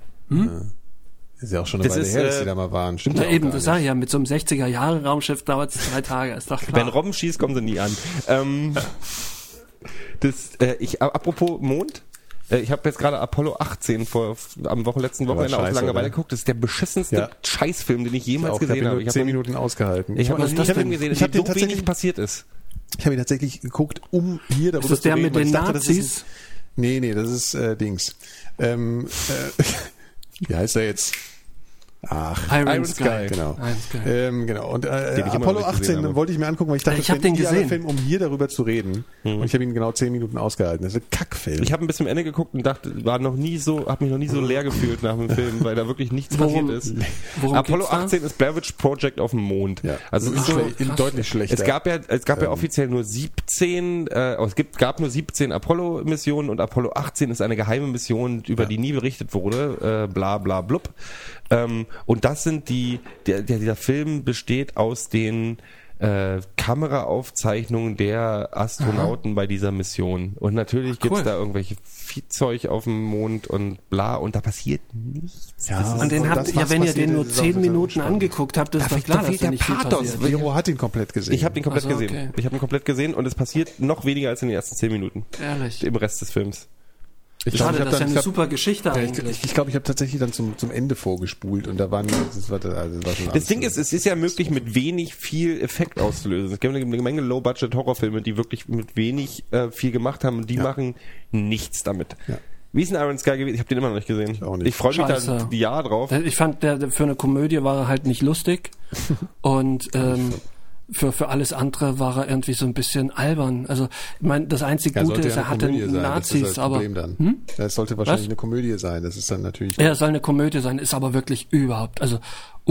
Ist ja auch schon eine Das Weile ist, her, dass äh, die da mal waren. Stimmt Na ja eben, das sag ich ja, mit so einem 60er-Jahre-Raumschiff dauert es drei Tage, ist doch klar. Wenn Robben schießt, kommen sie nie an. Ähm, das, äh, ich, apropos Mond, Äh, Ich habe jetzt gerade Apollo 18 vor am Wochen letzten Wochenende auf scheiße, Langeweile geguckt. Das ist der beschissenste Ja. Scheißfilm, den ich jemals Auch, ich gesehen habe Ich habe zehn Minuten ausgehalten. ich habe noch nie einen Film gesehen, Ich in habe dem den so wenig tatsächlich, passiert ist. ich habe ihn tatsächlich geguckt, um hier darüber Ist das zu der reden. mit den ich dachte, das ist ein- Nazis? Nee, nee, das ist äh, Dings. Ähm, äh, wie heißt er jetzt? Ach, Iron, Iron Sky. Sky. Genau. Iron Sky. Ähm, genau. Und äh, Apollo noch nicht gesehen 18 habe. wollte ich mir angucken, weil ich dachte, Ich das hab wäre ein den gesehen. Film, um hier darüber zu reden. Und ich habe ihn genau zehn Minuten ausgehalten. Das ist ein Kackfilm. Ich habe ein bisschen am Ende geguckt und dachte, war noch nie so, habe mich noch nie so leer gefühlt nach dem Film, weil da wirklich nichts Worum- passiert ist. worum Apollo geht's da? 18 ist Blair Witch Project auf dem Mond. ja. Also es ist so, Schle- deutlich schlechter. es gab ja, es gab ja Ähm. offiziell nur 17, äh, oh, es gibt, gab nur 17 Apollo-Missionen und Apollo 18 ist eine geheime Mission, über die nie berichtet wurde, äh, bla bla blub. Ähm, und das sind die, der, der, dieser Film besteht aus den äh, Kameraaufzeichnungen der Astronauten bei dieser Mission. Und natürlich gibt's cool. da irgendwelche Viehzeug auf dem Mond und bla und da passiert nichts. ja, Und den habt ja, wenn ihr den nur zehn Minuten spannend. angeguckt habt, ist Da doch klar, da dass da der nicht Pathos. passiert. Vero hat ihn komplett gesehen. Ich habe den komplett Also, gesehen. okay. Ich habe ihn komplett gesehen und es passiert noch weniger als in den ersten zehn Minuten Ehrlich. im Rest des Films. Ich glaub, Schade, ich hab das ist ja eine ich hab- super Geschichte Ja, ich eigentlich. ich, ich, glaube, ich habe tatsächlich dann zum, zum Ende vorgespult und da waren das war, also das war schon Das Ding ist, es ist ja möglich, mit wenig viel Effekt auszulösen. Es gibt eine Menge Low-Budget-Horrorfilme, die wirklich mit wenig äh, viel gemacht haben und die machen nichts damit. Ja. Wie ist denn Iron Sky gewesen? Ich habe den immer noch nicht gesehen. nicht. Ich freue mich da ein Jahr drauf. Ich fand, der, der- für eine Komödie war er halt nicht lustig und ähm, für, für alles andere war er irgendwie so ein bisschen albern. Also, ich meine, das einzige Ja, Gute sollte ist, ja er hatte Komödie sein. Nazis, das ist das aber Problem dann. Ja, Es sollte wahrscheinlich Was? eine Komödie sein. Das ist dann natürlich. er soll eine Komödie sein, ist aber wirklich überhaupt, also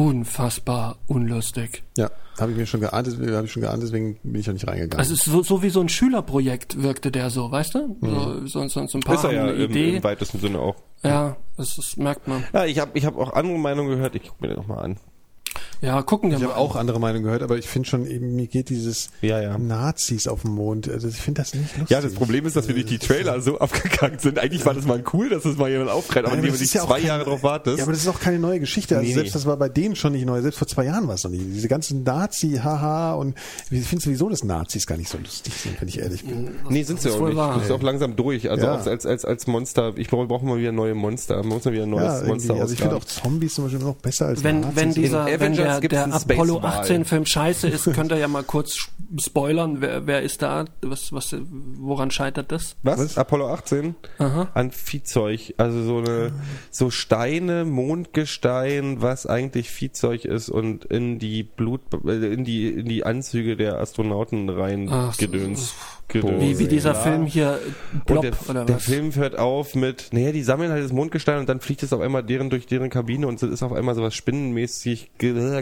unfassbar unlustig. Ja, habe ich mir schon geahnt, deswegen- habe ich schon geahnt, deswegen bin ich auch nicht reingegangen. Also es ist so, so wie so ein Schülerprojekt wirkte der so, weißt du? So, so, so, so ein paar Ist er ja im, Idee. im weitesten Sinne auch. ja, das, das merkt man. Ja, ich habe ich hab auch andere Meinungen gehört. Ich gucke mir den nochmal an. Ja, gucken wir ich mal. habe auch andere Meinungen gehört, aber ich finde schon eben, mir geht dieses Ja, ja. Nazis auf dem Mond, also ich finde das nicht lustig. Ja, das Problem ist, dass wir durch die Trailer so abgekackt sind. Eigentlich war das mal cool, dass das mal jemand aufgreift, aber das du dich zwei kein- Jahre drauf wartest. Ja, aber das ist auch keine neue Geschichte. Also Nee, selbst nee. das war bei denen schon nicht neu. Selbst vor zwei Jahren war es noch nicht. Diese ganzen Nazi, haha, und ich finde sowieso, dass Nazis gar nicht so lustig sind, wenn ich ehrlich bin. Nee, sind sie auch nicht. wahr. Das ist auch langsam durch. Also Ja. als, als, als Monster. Ich brauche brauche mal wieder neue Monster. Man muss mal wieder ein neues Ja. Monster Also ich finde auch. Zombies zum Beispiel noch besser als wenn, Nazis. wenn dieser, wenn der, gibt's der Apollo Space-Wal. 18 Film scheiße ist, könnt ihr ja mal kurz spoilern. Wer, wer ist da? Was, was, woran scheitert das? Was? Apollo 18? Aha. An Viehzeug. Also so eine, so Steine, Mondgestein, was eigentlich Viehzeug ist und in die Blut, äh, in die, in die Anzüge der Astronauten rein Ach, gedöns. Wie, gedöns. wie dieser Ja. Film hier, Blob, der, oder der was? Film hört auf mit, naja, die sammeln halt das Mondgestein und dann fliegt es auf einmal deren durch deren Kabine und es ist auf einmal sowas spinnenmäßig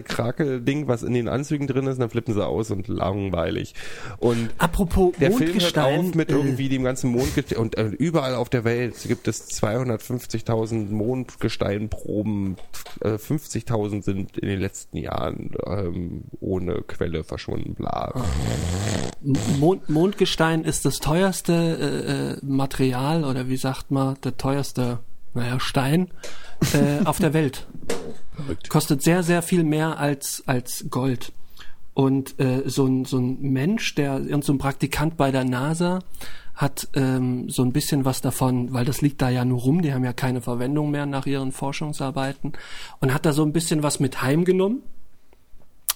Krakel-Ding, was in den Anzügen drin ist und dann flippen sie aus und langweilig. Und Apropos der Film hört Mondgestein. auf mit irgendwie dem ganzen Mondgestein und äh, überall auf der Welt gibt es 250.000 Mondgesteinproben, äh, 50.000 sind in den letzten Jahren ähm, ohne Quelle verschwunden, bla. Mond, Mondgestein ist das teuerste äh, äh, Material oder wie sagt man, der teuerste, naja, Stein äh, auf der Welt. Kostet sehr, sehr viel mehr als, als Gold. Und äh, so, ein, so ein Mensch, der irgend so ein Praktikant bei der NASA, hat ähm, so ein bisschen was davon, weil das liegt da ja nur rum, die haben ja keine Verwendung mehr nach ihren Forschungsarbeiten und hat da so ein bisschen was mit heimgenommen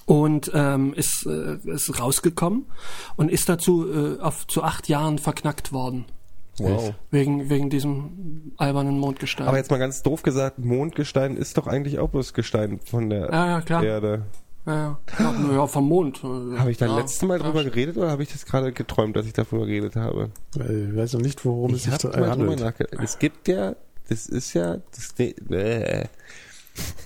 und ähm, ist, äh, ist rausgekommen und ist dazu äh, auf, zu acht Jahren verknackt worden. Wow. Wegen, wegen diesem albernen Mondgestein. Aber jetzt mal ganz doof gesagt, Mondgestein ist doch eigentlich auch bloß Gestein von der Ja, ja, klar. Erde. ja, ja. ja, vom Mond. äh, Habe ich da ja, letztes Mal drüber geredet oder habe ich das gerade geträumt, dass ich davon geredet habe? Ich weiß noch nicht, worum es Ich sich habe da handelt. nachgedacht. Es gibt ja, das ist ja, das, äh,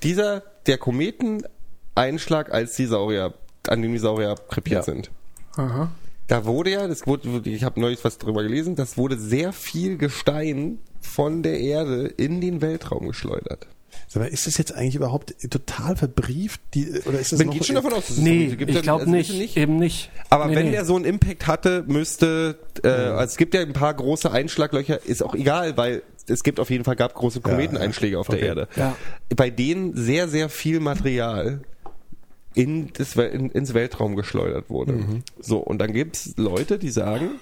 dieser, der Kometeneinschlag, als die Saurier, an dem die Saurier krepiert Ja. sind. Aha. Da wurde ja, das wurde, ich habe neulich was drüber gelesen, das wurde sehr viel Gestein von der Erde in den Weltraum geschleudert. Sag mal, ist das jetzt eigentlich überhaupt total verbrieft? Die, oder ist das Man noch, geht schon davon aus, dass es Nee, so gibt. ich Ja- glaube also nicht, eben nicht. Aber nee, wenn nee. der so einen Impact hatte, müsste, äh, also es gibt ja ein paar große Einschlaglöcher, ist auch egal, weil es gibt auf jeden Fall, gab große Kometeneinschläge auf Okay. der Erde. Ja. Bei denen sehr, sehr viel Material in das, in, ins Weltraum geschleudert wurde. Mhm. So, und dann gibt's Leute, die sagen,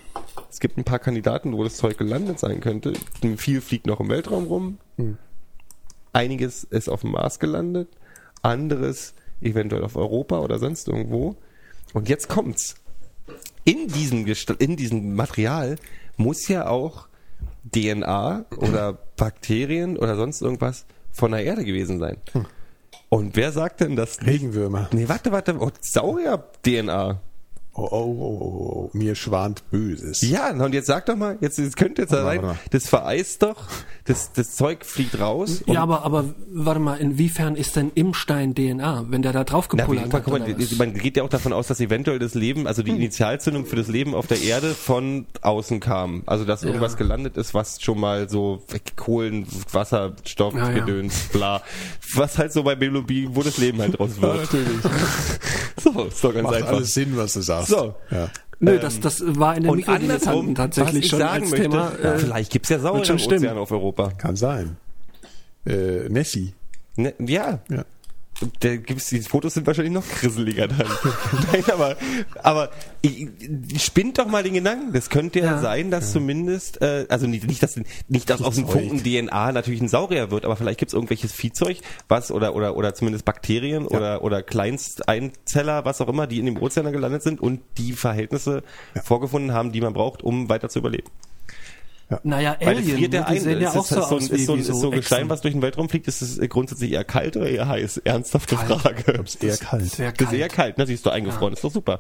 Es gibt ein paar Kandidaten, wo das Zeug gelandet sein könnte. Viel fliegt noch im Weltraum rum. Einiges ist auf dem Mars gelandet. Anderes eventuell auf Europa oder sonst irgendwo. Und jetzt kommt's. In diesem, Gest- in diesem Material muss ja auch DNA oder Bakterien oder sonst irgendwas von der Erde gewesen sein. Und wer sagt denn das? Regenwürmer. Nee, warte, warte. Oh, Saurier-DNA. Oh, oh, oh, oh, oh, mir schwant Böses. Ja, na, und jetzt sag doch mal, jetzt, jetzt könnte jetzt sein, das vereist doch, das, das Zeug fliegt raus. und- Ja, aber, aber warte mal, inwiefern ist denn im Stein DNA, wenn der da drauf gepullert hat? guck mal, man geht ja auch davon aus, dass eventuell das Leben, also die Initialzündung für das Leben auf der Erde von außen kam. Also dass irgendwas gelandet ist, was schon mal so Kohlen, Wasserstoff, Ja, ja. Gedöns, bla. Was halt so bei Biologie, wo das Leben halt draus Ja, wird. natürlich. so, ist doch ganz Macht einfach. alles Sinn, was du sagst. So. Ja. Nö, das, das war in den Und Mikrodilettanten andersrum, tatsächlich was ich schon sagen als möchte, Thema. Äh, vielleicht gibt's ja schon Saurier-Ozeane stimmen. auf Europa. Kann sein. Äh, Nessie. Ne, ja, Ja. Da gibt's, die Fotos sind wahrscheinlich noch grisseliger dann. Nein, aber, aber ich, spinnt doch mal den Gedanken. Das könnte ja, Ja. sein, dass zumindest, äh, also nicht, nicht, dass, nicht, dass aus dem. Funken DNA natürlich ein Saurier wird, aber vielleicht gibt's irgendwelches Viehzeug, was, oder, oder, oder zumindest Bakterien oder, oder Kleinsteinzeller, was auch immer, die in dem Ozean gelandet sind und die Verhältnisse vorgefunden haben, die man braucht, um weiter zu überleben. Naja, Weil es Alien, friert ja ne, die ein. sehen ja Ist auch so halt so, ein- aus ist wie, so, wie ist so so Gestein, was durch den Weltraum fliegt, ist es grundsätzlich eher kalt oder eher heiß? Ernsthafte Kalt. Frage. Ist eher kalt. Sehr Das ist eher kalt. kalt, ne? Siehst du, eingefroren, ist doch super.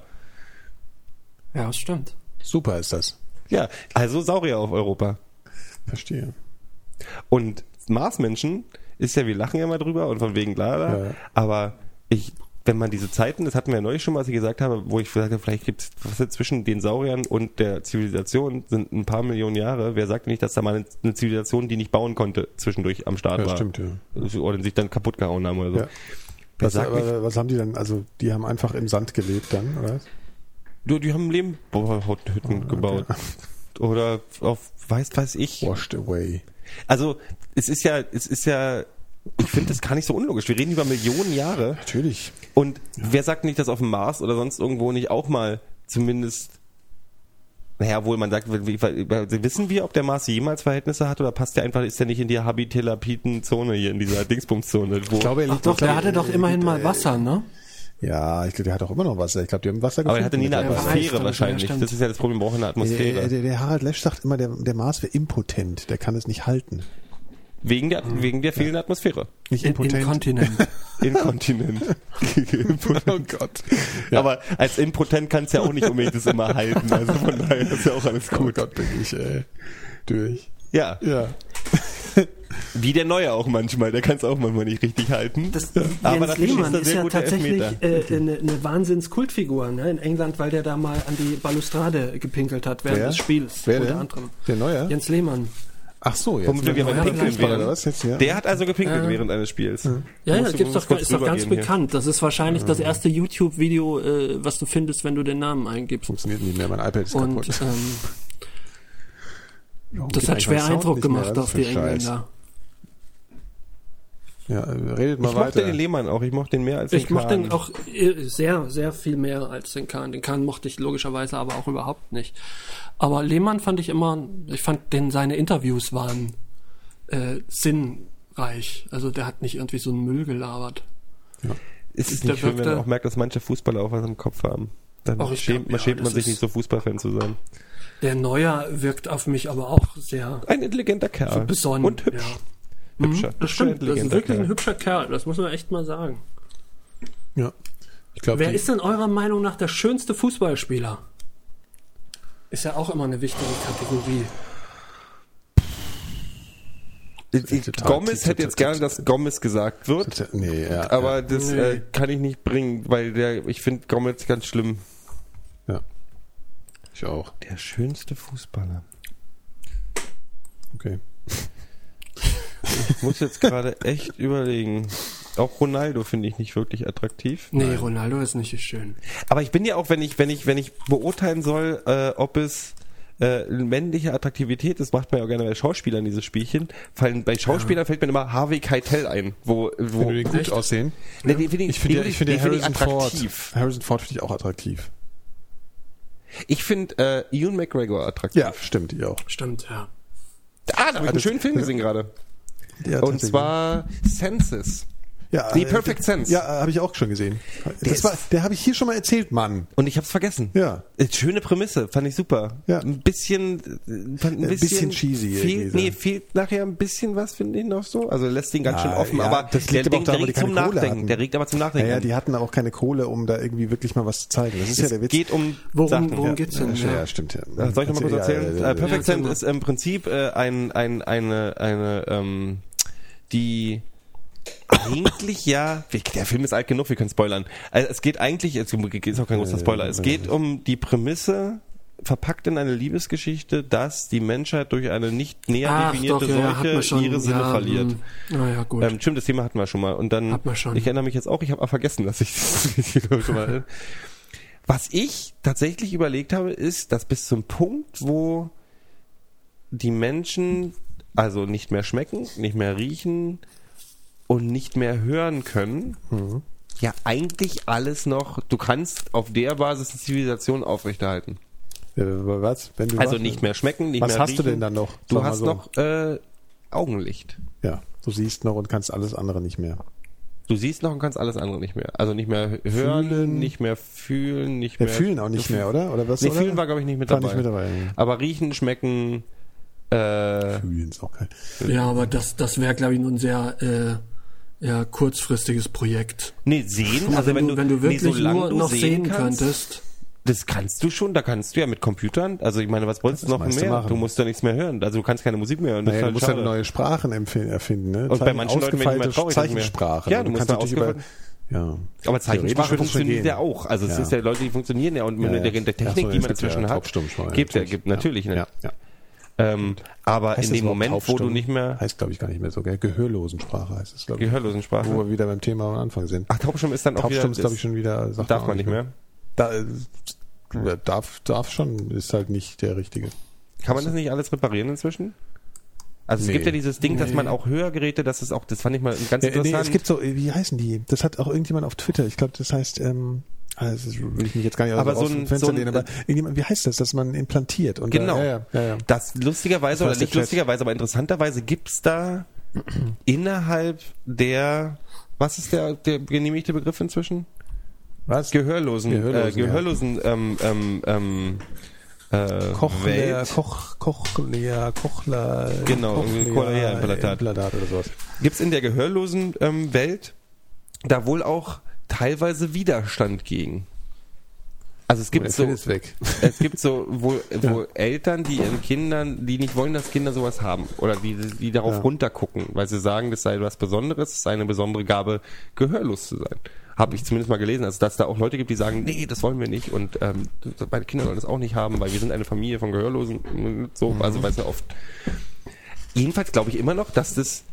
Ja, das stimmt. Super ist das. Ja, also Saurier auf Europa. Verstehe. Und Marsmenschen ist ja, wir lachen ja mal drüber und von wegen bla, Ja. aber ich, wenn man diese Zeiten, das hatten wir ja neulich schon mal, als ich gesagt habe, wo ich gesagt habe, vielleicht gibt es was zwischen den Sauriern und der Zivilisation sind ein paar Millionen Jahre. Wer sagt nicht, dass da mal eine, eine Zivilisation, die nicht bauen konnte, zwischendurch am Start Ja, war? stimmt, ja. Oder sich dann kaputt gehauen haben oder so. Ja. Was, aber, was haben die dann? Also, die haben einfach im Sand gelebt dann, oder? was? du, die haben Lehmhütten gebaut. Oder auf, weiß, weiß ich. Washed away. Also, es ist ja, es ist ja, ich finde das gar nicht so unlogisch. Wir reden über Millionen Jahre. Natürlich. Und wer sagt nicht, dass auf dem Mars oder sonst irgendwo nicht auch mal zumindest, naja, wohl man sagt, wissen wir, ob der Mars jemals Verhältnisse hat oder passt der einfach, ist der nicht in die Habitelapiten-Zone hier, in dieser Dingsbumszone? Wo, Ich glaube, er Ach liegt- doch, der hatte doch er immerhin mal äh, Wasser, ne? Ja, ich glaube, der hat auch immer noch Wasser. Ich glaube, die haben Wasser aber er hatte nie eine Atmosphäre wahrscheinlich. ja, das ist ja das Problem, wir brauchen eine Der, Atmosphäre. der, der Harald Lesch sagt immer, der, der Mars wäre impotent. Der kann es nicht halten. Wegen der, wegen der fehlenden Atmosphäre. Nicht impotent. Inkontinent. Inkontinent. oh Gott. Aber als impotent kannst du ja auch nicht unbedingt das immer halten. Also von daher ist ja auch alles Oh gut. Gott, bin ich äh, durch. Ja, Ja. wie der Neue auch manchmal. Der kann es auch manchmal nicht richtig halten. Das, Aber Jens Lehmann ist sehr ja gute tatsächlich äh, eine, eine Wahnsinnskultfigur ne, in England, weil der da mal an die Balustrade gepinkelt hat während Wer? des Spiels. Wer unter denn? anderem. Der Neue? Jens Lehmann. Ach so, jetzt. Womit wir beim Ja, Pinkeln wären. jetzt hier? Der hat also gepinkelt Ja. während eines Spiels. Ja, ja, du- gibt's doch, ist doch ganz rübergehen hier. bekannt. Das ist wahrscheinlich das erste YouTube-Video, äh, was du findest, wenn du den Namen eingibst. Funktioniert nicht mehr, mein iPad ist Und kaputt. ähm, das hat schwer Eindruck gemacht auf die Scheiß? Engländer. Ja, redet mal Ich mochte weiter. den Lehmann auch. Ich mochte den mehr als den Ich mochte Kahn. den auch äh, sehr, sehr viel mehr als den Kahn. Den Kahn mochte ich logischerweise aber auch überhaupt nicht. Aber Lehmann fand ich immer, ich fand den, seine Interviews waren äh, sinnreich. Also der hat nicht irgendwie so einen Müll gelabert. Es ist der nicht schön, wenn man auch merkt, dass manche Fußballer auch was im Kopf haben. Dann Ach, ich schämt, glaub, man, ja, schämt man sich nicht so Fußballfan zu sein. Der Neuer wirkt auf mich aber auch sehr Ein intelligenter Kerl. besonnen. Und hübsch. Ja. Hübscher. Mhm, das stimmt, das ist wirklich ein Kerl. hübscher Kerl, das muss man echt mal sagen. Ja. Ich glaube, Wer ist denn eurer Meinung nach der schönste Fußballspieler? Ist ja auch immer eine wichtige Kategorie. Total- Gomez hätte jetzt gerne, dass Gomez gesagt wird. Nee, ja. Aber das Nee. äh, kann ich nicht bringen, weil der, ich finde Gomez ganz schlimm. ja. ja. Ich auch. Der schönste Fußballer. Okay. Ich muss jetzt gerade echt überlegen. Auch Ronaldo finde ich nicht wirklich attraktiv. Nee, Ronaldo ist nicht schön. Aber ich bin ja auch, wenn ich, wenn ich, wenn ich beurteilen soll, äh, ob es äh, männliche Attraktivität ist, macht man ja auch gerne bei Schauspielern dieses Spielchen. Fallen, bei Schauspielern fällt mir immer Harvey Keitel ein, wo, wo die gut Echt? aussehen? Ne, den finde Ich finde, den ich finde den find Harrison Ford. attraktiv. Harrison Ford finde ich auch attraktiv. Ich finde äh, Ewan McGregor attraktiv. Ja, stimmt, ich auch. Stimmt, ja. Ah, da habe ich einen schönen Film gesehen gerade. Ja, Und zwar Senses. Ja, nee, äh, Perfect Sense. Ja, habe ich auch schon gesehen. Der Das war, der habe ich hier schon mal erzählt, Mann. Und ich hab's vergessen. Ja. Äh, Schöne Prämisse, fand ich super. Ja. Ein bisschen, äh, fand ein Ein bisschen, bisschen cheesy Fehlt, nee, fehlt nachher ein bisschen was, finde ich noch so. Also lässt ihn ganz Ja, schön offen, ja, aber das der, liegt aber auch der regt zum Kohle Nachdenken. hatten. Der regt aber zum Nachdenken. Naja, an. die hatten auch keine Kohle, um da irgendwie wirklich mal was zu zeigen. Das ist ja es der Witz. geht um Worum, Sachen. worum ja, geht's denn? Ja, Ja. ja, stimmt ja. Äh, Soll ich noch mal kurz Ja, erzählen? ja, ja, äh, Perfect Sense ist im Prinzip äh, ein, ein, eine, eine, ähm, die eigentlich ja, der Film ist alt genug, wir können spoilern. Also es geht eigentlich, es ist auch kein großer Spoiler, es geht um die Prämisse, verpackt in eine Liebesgeschichte, dass die Menschheit durch eine nicht näher Ach, definierte doch, ja, Seuche schon. ihre Sinne ja, verliert. hm. Na ja, gut. Ähm, stimmt, das Thema hatten wir schon mal. Und dann, ich erinnere mich jetzt auch, ich habe vergessen, dass ich das schon mal. Was ich tatsächlich überlegt habe, ist, dass bis zum Punkt, wo die Menschen also nicht mehr schmecken, nicht mehr riechen und nicht mehr hören können, Mhm. ja eigentlich alles noch, du kannst auf der Basis eine Zivilisation aufrechterhalten. Ja, was? Wenn du Also was- nicht mehr schmecken, nicht Was mehr hast riechen. du denn dann noch? Du hast so. noch äh, Augenlicht. Ja, du siehst noch und kannst alles andere nicht mehr. Du siehst noch und kannst alles andere nicht mehr. Also nicht mehr hören, Fühlen. nicht mehr fühlen, nicht Wir mehr. fühlen auch nicht mehr, oder? Oder was? Nee, oder? fühlen war, glaube ich, nicht mit War dabei. nicht mit dabei. ja. Aber riechen, schmecken, äh, Fühlen ist auch geil. ja, aber das, das wäre, glaube ich, nur ein sehr äh, ja, kurzfristiges Projekt. nee, sehen. Also Also wenn, du, wenn du nee, wirklich solange nur du noch sehen kannst, könntest. Das kannst du schon, da kannst du ja mit Computern, also ich meine, was wolltest du noch mehr? machen. Du musst ja nichts mehr hören, also du kannst keine Musik mehr hören. Naja, ist du halt musst ja schade. neue Sprachen erfinden, ne? Und bei manchen Leuten werden die mal traurig, Zeichensprache. Ja, ne? du musst kannst natürlich über, ja. Aber Zeichensprache es funktioniert ja auch. Also es Ja. ist ja Leute, die funktionieren ja und mit Ja, der, ja. der Ach so, Technik, die es man inzwischen ja hat, gibt ja, natürlich. gibt natürlich. Ne? Ja, ja. Ähm, aber Heißt in dem Moment, wo du nicht mehr Heißt, glaube ich, gar nicht mehr so, gell? Gehörlosensprache heißt es, glaube ich. Gehörlosensprache. Wo wir wieder beim Thema am Anfang sind. Ach, Taubstumm ist dann auch Taubstumm wieder, ist, glaube ich, schon wieder... sagt darf auch man nicht mehr. Da, äh, darf, darf schon, ist halt nicht der richtige. Kann man das nicht alles reparieren inzwischen? Also es Nee. gibt ja dieses Ding, dass man auch Hörgeräte, das ist auch, das fand ich mal ganz Ja, nee, interessant. es gibt so, wie heißen die? Das hat auch irgendjemand auf Twitter. Ich glaube, das heißt, ähm, ah, das will ich mich jetzt gar nicht Aber so ein- Fenster so ein- lehnen, aber irgendjemand, wie heißt das, dass man implantiert? Und Genau. Da, ja, ja, ja. Das lustigerweise Das oder nicht lustigerweise, aber interessanterweise gibt's da innerhalb der, was ist der, der genehmigte Begriff inzwischen? Was? Gehörlosen, Gehörlosen, äh, Gehörlosen ähm, ähm, ähm, äh, Cochlea. Koch, Cochlea, Kochler, Genau, Cochlea-Implantat. Implantat oder sowas. Gibt's in der gehörlosen ähm, Welt da wohl auch teilweise Widerstand gegen? Also es gibt so, Phil ist weg. es gibt so wo, wo Eltern, die ihren Kindern, die nicht wollen, dass Kinder sowas haben oder die, die darauf Ja. runtergucken, weil sie sagen, das sei was Besonderes, es sei eine besondere Gabe, gehörlos zu sein. Habe ich zumindest mal gelesen, also dass da auch Leute gibt, die sagen, nee, das wollen wir nicht und ähm, meine Kinder sollen das auch nicht haben, weil wir sind eine Familie von Gehörlosen. So, Mhm. also weißt du oft. Jedenfalls glaube ich immer noch, dass das,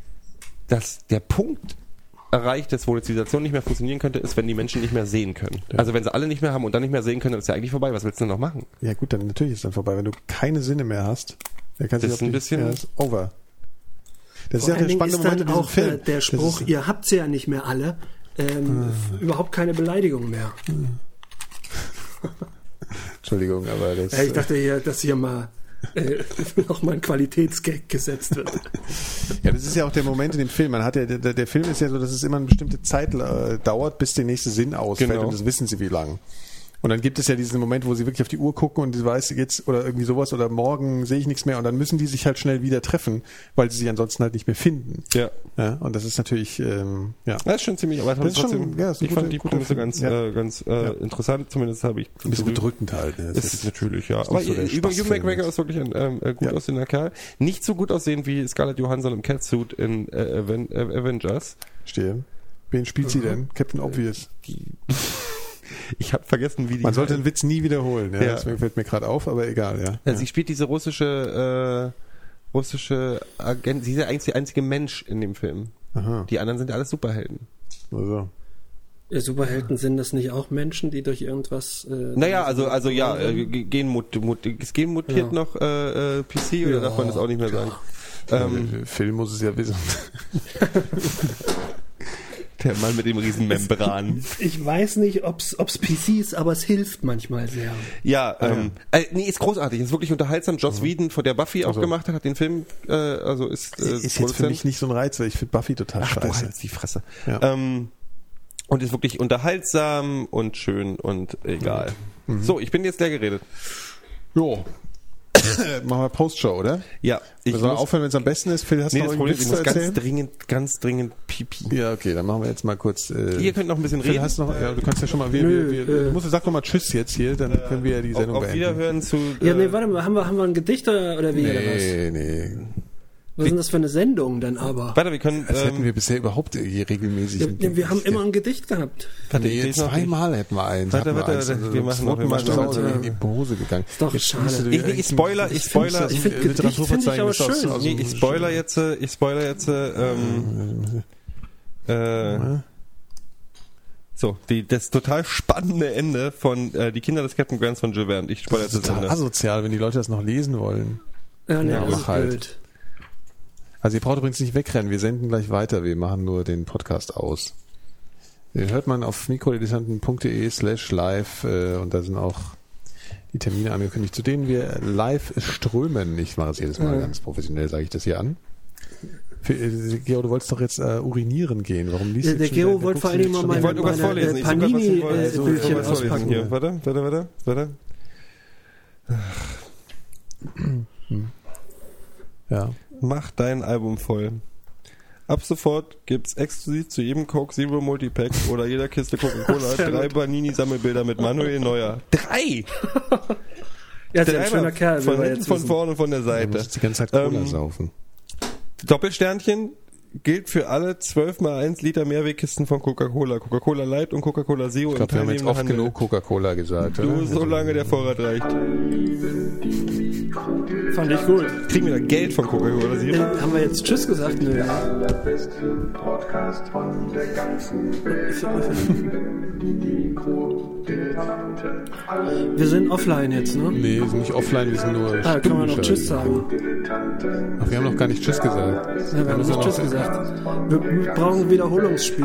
dass der Punkt erreicht ist, wo eine Zivilisation nicht mehr funktionieren könnte, ist, wenn die Menschen nicht mehr sehen können. Also wenn sie alle nicht mehr haben und dann nicht mehr sehen können, dann ist ja eigentlich vorbei. Was willst du denn noch machen? Ja gut, dann natürlich ist dann vorbei. Wenn du keine Sinne mehr hast, dann kannst du Das ist ein bisschen- ja, ist over. Das ist Vor ja allen der spannende ist Moment in auch Film. der, Spruch, ist- ihr habt sie ja nicht mehr alle, ähm, überhaupt keine Beleidigung mehr. Entschuldigung, aber das... Ja, ich dachte hier, dass hier mal äh, noch mal ein Qualitätsgag gesetzt wird. Ja, das ist ja auch der Moment in dem Film. Man hat ja, der, der Film ist ja so, dass es immer eine bestimmte Zeit äh, dauert, bis der nächste Sinn ausfällt Genau. und das wissen sie wie lang. Und dann gibt es ja diesen Moment, wo sie wirklich auf die Uhr gucken und sie weiß jetzt oder irgendwie sowas oder morgen sehe ich nichts mehr und dann müssen die sich halt schnell wieder treffen, weil sie sich ansonsten halt nicht mehr finden. Ja. Ja, und das ist natürlich, ähm, ja, Das ist schon ziemlich, aber Das ist schon- trotzdem, ja, ist ich guter- fand die Prämisse ganz, Ja. äh, ganz äh, interessant, zumindest habe ich. ein bisschen bedrückend halt. Ne? Das Ist es natürlich, ja. Aber nicht so über Hugh McGregor ist wirklich ein ähm, äh, gut Ja. aussehender Kerl. Nicht so gut aussehen wie Scarlett Johansson im Catsuit in äh, äh, Avengers. Stehe. Wen spielt sie denn? Captain Obvious. Ich habe vergessen, wie die. Man sollte den Witz nie wiederholen, ja. Ja. Deswegen fällt mir gerade auf, aber egal, ja. Ja, Sie spielt diese russische, äh, russische Agent. Sie ist ja eigentlich der einzige Mensch in dem Film. Aha. Die anderen sind ja alles Superhelden. Also. Ja, Superhelden sind das nicht auch Menschen, die durch irgendwas. Äh, Naja, also also ja, äh, Genmut, mut, ist Genmutiert Ja. noch äh, äh, PC oder Ja, darf man das auch nicht mehr sagen? Ähm, Ähm, Phil muss es ja wissen. Der Mann mit dem riesen Membran. Ich weiß nicht, ob's, ob's PC ist, aber es hilft manchmal sehr. Ja, ähm, äh, nee, ist großartig, ist wirklich unterhaltsam. Joss Whedon, von der Buffy auch gemacht hat, hat den Film, äh, also ist, äh, ist jetzt für mich nicht so ein Reiz, weil ich finde Buffy total Ach, du scheiße. hältst die Fresse. Ja. Ähm, und ist wirklich unterhaltsam und schön und egal. So, ich bin jetzt leer geredet. Jo. Machen wir Postshow, oder? Ja, ich muss, aufhören, wenn es am besten ist. Phil, hast nee, du noch das einen Problem ich zu muss ganz erzählen? dringend, ganz dringend pipi. Ja, okay, dann machen wir jetzt mal kurz. Äh, Ihr könnt noch ein bisschen Phil, reden. hast du noch, ja, du kannst ja schon mal. Wir, Nö, wir, wir, äh, du musst, sag doch mal Tschüss jetzt hier, dann können wir ja die auf, Sendung auf beenden. Wiederhören zu. Ja, äh, nee, warte mal, haben wir, haben wir ein Gedicht oder, oder wie? Oder was? Nee, nee. Was ist denn das für eine Sendung denn aber? Warte, wir können. Das hätten Ähm, wir bisher überhaupt hier regelmäßig. Ja, dem- wir haben immer ein Gedicht gehabt. warte, Nee, zweimal hätten wir eins. Warte, warte, warte, Also wir das machen noch- zweite wir Mal machen noch- auch in die Hose gegangen. Ist doch Jetzt schade. Ich, ich, spoiler, ich spoiler. Ich find, äh, Gedicht finde ich aber schön. aus- Nee, ich spoiler jetzt, äh, ich spoiler jetzt, äh, ähm, äh, so, die, das total spannende Ende von äh, Die Kinder des Captain Grants von Jules Verne. Ich spoiler Das jetzt ist das total Ende. asozial, wenn die Leute das noch lesen wollen. Ja, nee, Ja, das mach ist halt. blöd. Also ihr braucht übrigens nicht wegrennen, wir senden gleich weiter, wir machen nur den Podcast aus. Den hört man auf mikrodilettanten.de slash live äh, und da sind auch die Termine angekündigt, zu denen wir live strömen. Ich mache es jedes Mal Ja. ganz professionell, sage ich das hier an. Für, äh, Gero, du wolltest doch jetzt äh, urinieren gehen. Warum liest Der, du der schon Gero wieder- wollte vor allem mal meine, meine vorlesen. äh, Ich soll grad was vorlesen. Panini-Bildchen vorlesen auspacken. hier. Warte, warte, warte, warte. Ja. Mach dein Album voll. Ab sofort gibt's exklusiv zu jedem Coke Zero Multipack oder jeder Kiste Coca-Cola drei Panini-Sammelbilder mit Manuel Neuer. Drei! Ja, ist ein schöner Kerl, Von hinten, jetzt von vorne und von der Du Seite. musst die ganze Zeit Cola Ähm, saufen. Doppelsternchen gilt für alle 12 mal 1 Liter Mehrwegkisten von Coca-Cola. Coca-Cola Light und Coca-Cola Zero Ich glaube, wir haben jetzt oft Handel. genug Coca-Cola gesagt. Du, oder? solange der Vorrat reicht. Fand ich gut. Kriegen wir da Geld von Coca-Cola Äh, Zero? haben wir jetzt Tschüss gesagt? Nö. allerbeste Podcast von der ganzen Welt. Wir sind offline jetzt, ne? Nee, wir sind nicht offline, wir sind nur Ah, können wir noch. Tschüss sagen? Ach, wir haben noch gar nicht Tschüss gesagt. Ja, wir haben nicht Tschüss gesagt. Wir brauchen ein Wiederholungsspiel.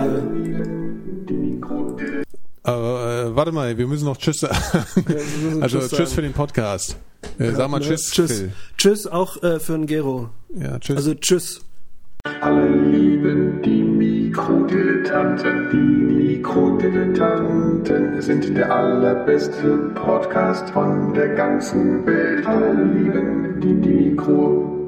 Aber äh, warte mal, wir müssen noch Tschüss sagen. also Tschüss Tschüss, für den Podcast. Äh, sag mal Ne? Tschüss, Tschüss. Phil. Tschüss auch äh, für den Gero. Ja, Tschüss. Also Tschüss. Alle lieben die Mikrodilettanten. Die Mikrodilettanten sind der allerbeste Podcast von der ganzen Welt. Alle lieben die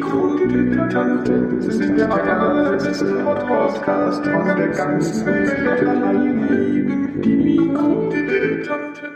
Mikrodilettanten sind der allerbeste Podcast von der ganzen Welt. Alle lieben die Mikrodilettanten.